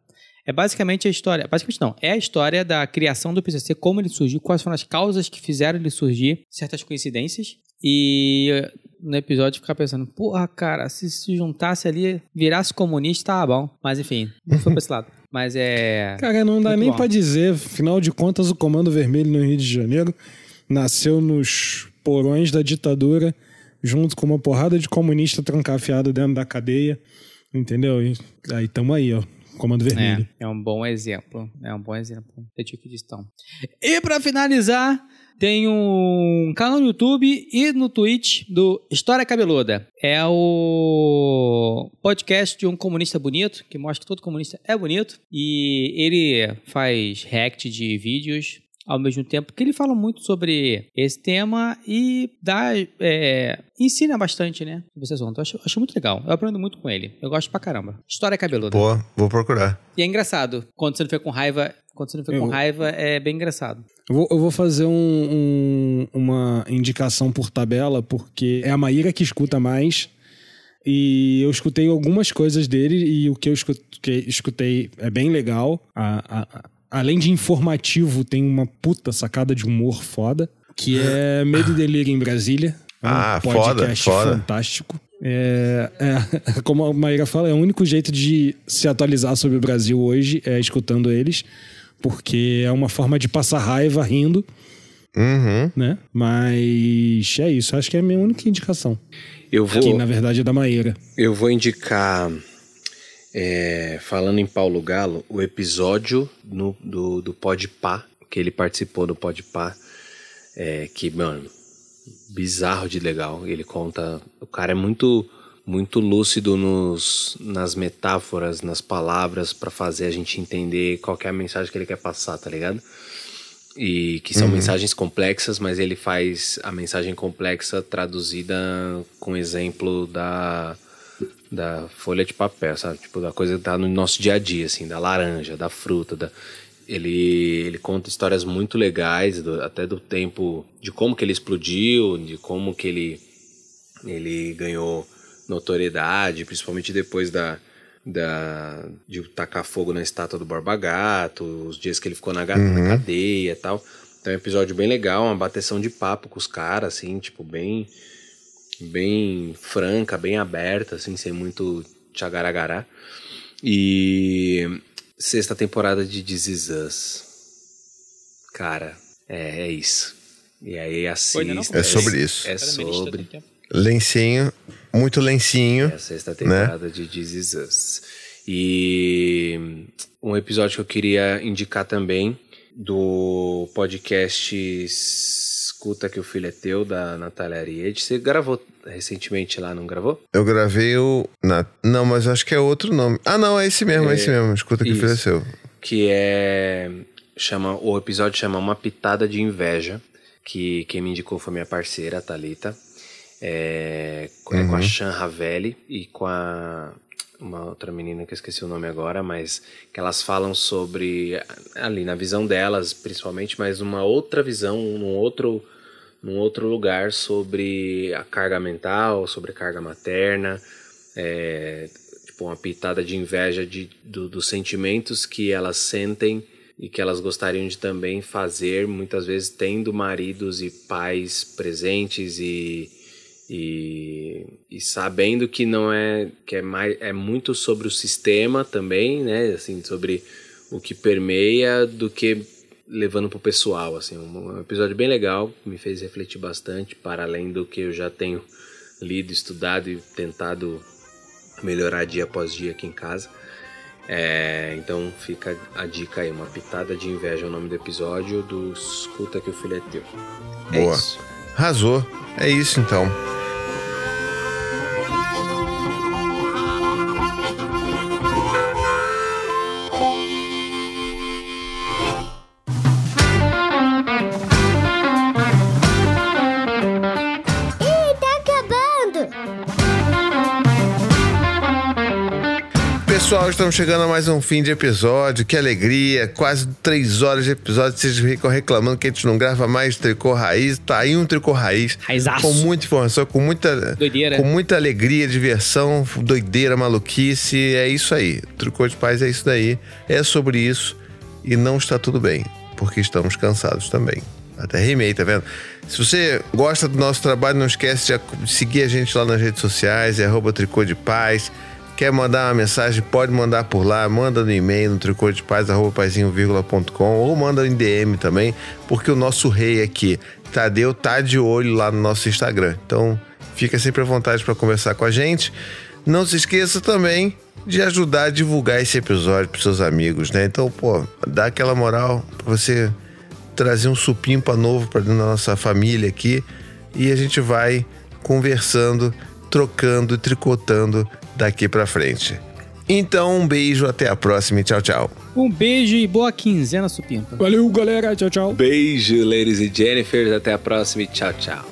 É basicamente a história, basicamente não, é a história da criação do PCC, como ele surgiu, quais foram as causas que fizeram ele surgir, certas coincidências. E no episódio ficar pensando, porra, cara, se se juntasse ali, virasse comunista, tava bom. Mas enfim, não foi pra esse lado. Mas é. Cara, não dá nem pra dizer, afinal de contas, o Comando Vermelho no Rio de Janeiro nasceu nos porões da ditadura, junto com uma porrada de comunista trancafiado dentro da cadeia, entendeu? E aí tamo aí, ó, Comando Vermelho. É, é um bom exemplo. É um bom exemplo. Eu tive que distão. E pra finalizar, tem um canal no YouTube e no Twitch do História Cabeluda. É o podcast de um comunista bonito, que mostra que todo comunista é bonito. E ele faz react de vídeos ao mesmo tempo que ele fala muito sobre esse tema e dá, é, ensina bastante, né? Sobre esse assunto. Eu acho, acho muito legal. Eu aprendo muito com ele. Eu gosto pra caramba. História cabeluda. Pô, vou procurar. E é engraçado. Quando você não fica com raiva, quando você não fica com raiva, é bem engraçado. Eu vou, eu vou fazer um- um- uma indicação por tabela, porque é a Maíra que escuta mais. E eu escutei algumas coisas dele e o que eu escutei é bem legal. A- a- além de informativo, tem uma puta sacada de humor foda, que é Medo e Delírio em Brasília. É um Ah, foda, podcast foda. fantástico. É, é, como a Maíra fala, é o único jeito de se atualizar sobre o Brasil hoje é escutando eles, porque é uma forma de passar raiva rindo, Uhum. né? Mas é isso, acho que é a minha única indicação. Eu vou, Que na verdade é da Maíra. eu vou indicar, é, falando em Paulo Galo, o episódio no, do, do Podpah, que ele participou do Podpah, é, que, mano, bizarro de legal. Ele conta. O cara é muito muito lúcido nos, nas metáforas, nas palavras, pra fazer a gente entender qual é a mensagem que ele quer passar, tá ligado? E que são mensagens complexas, mas ele faz a mensagem complexa traduzida com exemplo da, da folha de papel, sabe? Tipo, da coisa que tá no nosso dia a dia, assim, da laranja, da fruta, da... Ele, ele conta histórias muito legais, do- até do tempo, de como que ele explodiu, de como que ele, ele ganhou notoriedade, principalmente depois da, da de tacar fogo na estátua do Borba Gato, os dias que ele ficou na, ga- na cadeia e tal. Então é um episódio bem legal, uma bateção de papo com os caras, assim, tipo, bem bem franca, bem aberta, assim, sem muito tchagaragará. E sexta temporada de This Is Us. Cara, é, é isso. E aí não assista. É sobre isso. É sobre Lencinho, muito lencinho. é a sexta temporada de This Is Us. E um episódio que eu queria indicar também do podcast Escuta que o Filho é Teu, da Natália Ariete. Você gravou recentemente lá, não gravou? Eu gravei o. Na... Não, mas acho que é outro nome. Ah, não, é esse mesmo, é, É, esse mesmo. Escuta que isso. filho é seu. que é chama o episódio chama uma pitada de inveja que quem me indicou foi minha parceira a Thalita é, é com a Shan Ravelli e com a uma outra menina que eu esqueci o nome agora mas que elas falam sobre ali na visão delas principalmente mas uma outra visão num outro num outro lugar sobre a carga mental, sobre a carga materna, é, tipo uma pitada de inveja de, do, dos sentimentos que elas sentem e que elas gostariam de também fazer, muitas vezes tendo maridos e pais presentes e, e, e sabendo que não é que é mais é muito sobre o sistema também, né? Assim, sobre o que permeia do que levando pro pessoal, assim, um, um episódio bem legal, me fez refletir bastante para além do que eu já tenho lido, estudado e tentado melhorar dia após dia aqui em casa. É, então fica a dica aí, uma pitada de inveja é o nome do episódio do Escuta que o filho é teu. É Boa. isso. Arrasou. É isso então. Pessoal, estamos chegando a mais um fim de episódio. Que alegria! Quase três horas de episódio. Vocês ficam reclamando que a gente não grava mais tricô raiz. Tá aí um tricô raiz. Raizaço. Com muita informação, com muita, Doideira. com muita alegria, diversão, doideira, maluquice. É isso aí. Tricô de paz é isso daí. É sobre isso. E não está tudo bem. Porque estamos cansados também. Até rimei, tá vendo? Se você gosta do nosso trabalho, não esquece de seguir a gente lá nas redes sociais, é arroba Tricô de Paz. Quer mandar uma mensagem, pode mandar por lá, manda no e-mail no tricô de paz, ou manda em DM também, porque o nosso rei aqui, Tadeu, tá de olho lá no nosso Instagram. Então, fica sempre à vontade para conversar com a gente. Não se esqueça também de ajudar a divulgar esse episódio para seus amigos, né? Então, pô, dá aquela moral para você trazer um supimpa novo para dentro da nossa família aqui e a gente vai conversando, trocando e tricotando daqui para frente. Então, um beijo, até a próxima e tchau, tchau. Um beijo e boa quinzena, Supimpa. Valeu, galera. Tchau, tchau. Beijo, ladies e Jennifer. Até a próxima e tchau, tchau.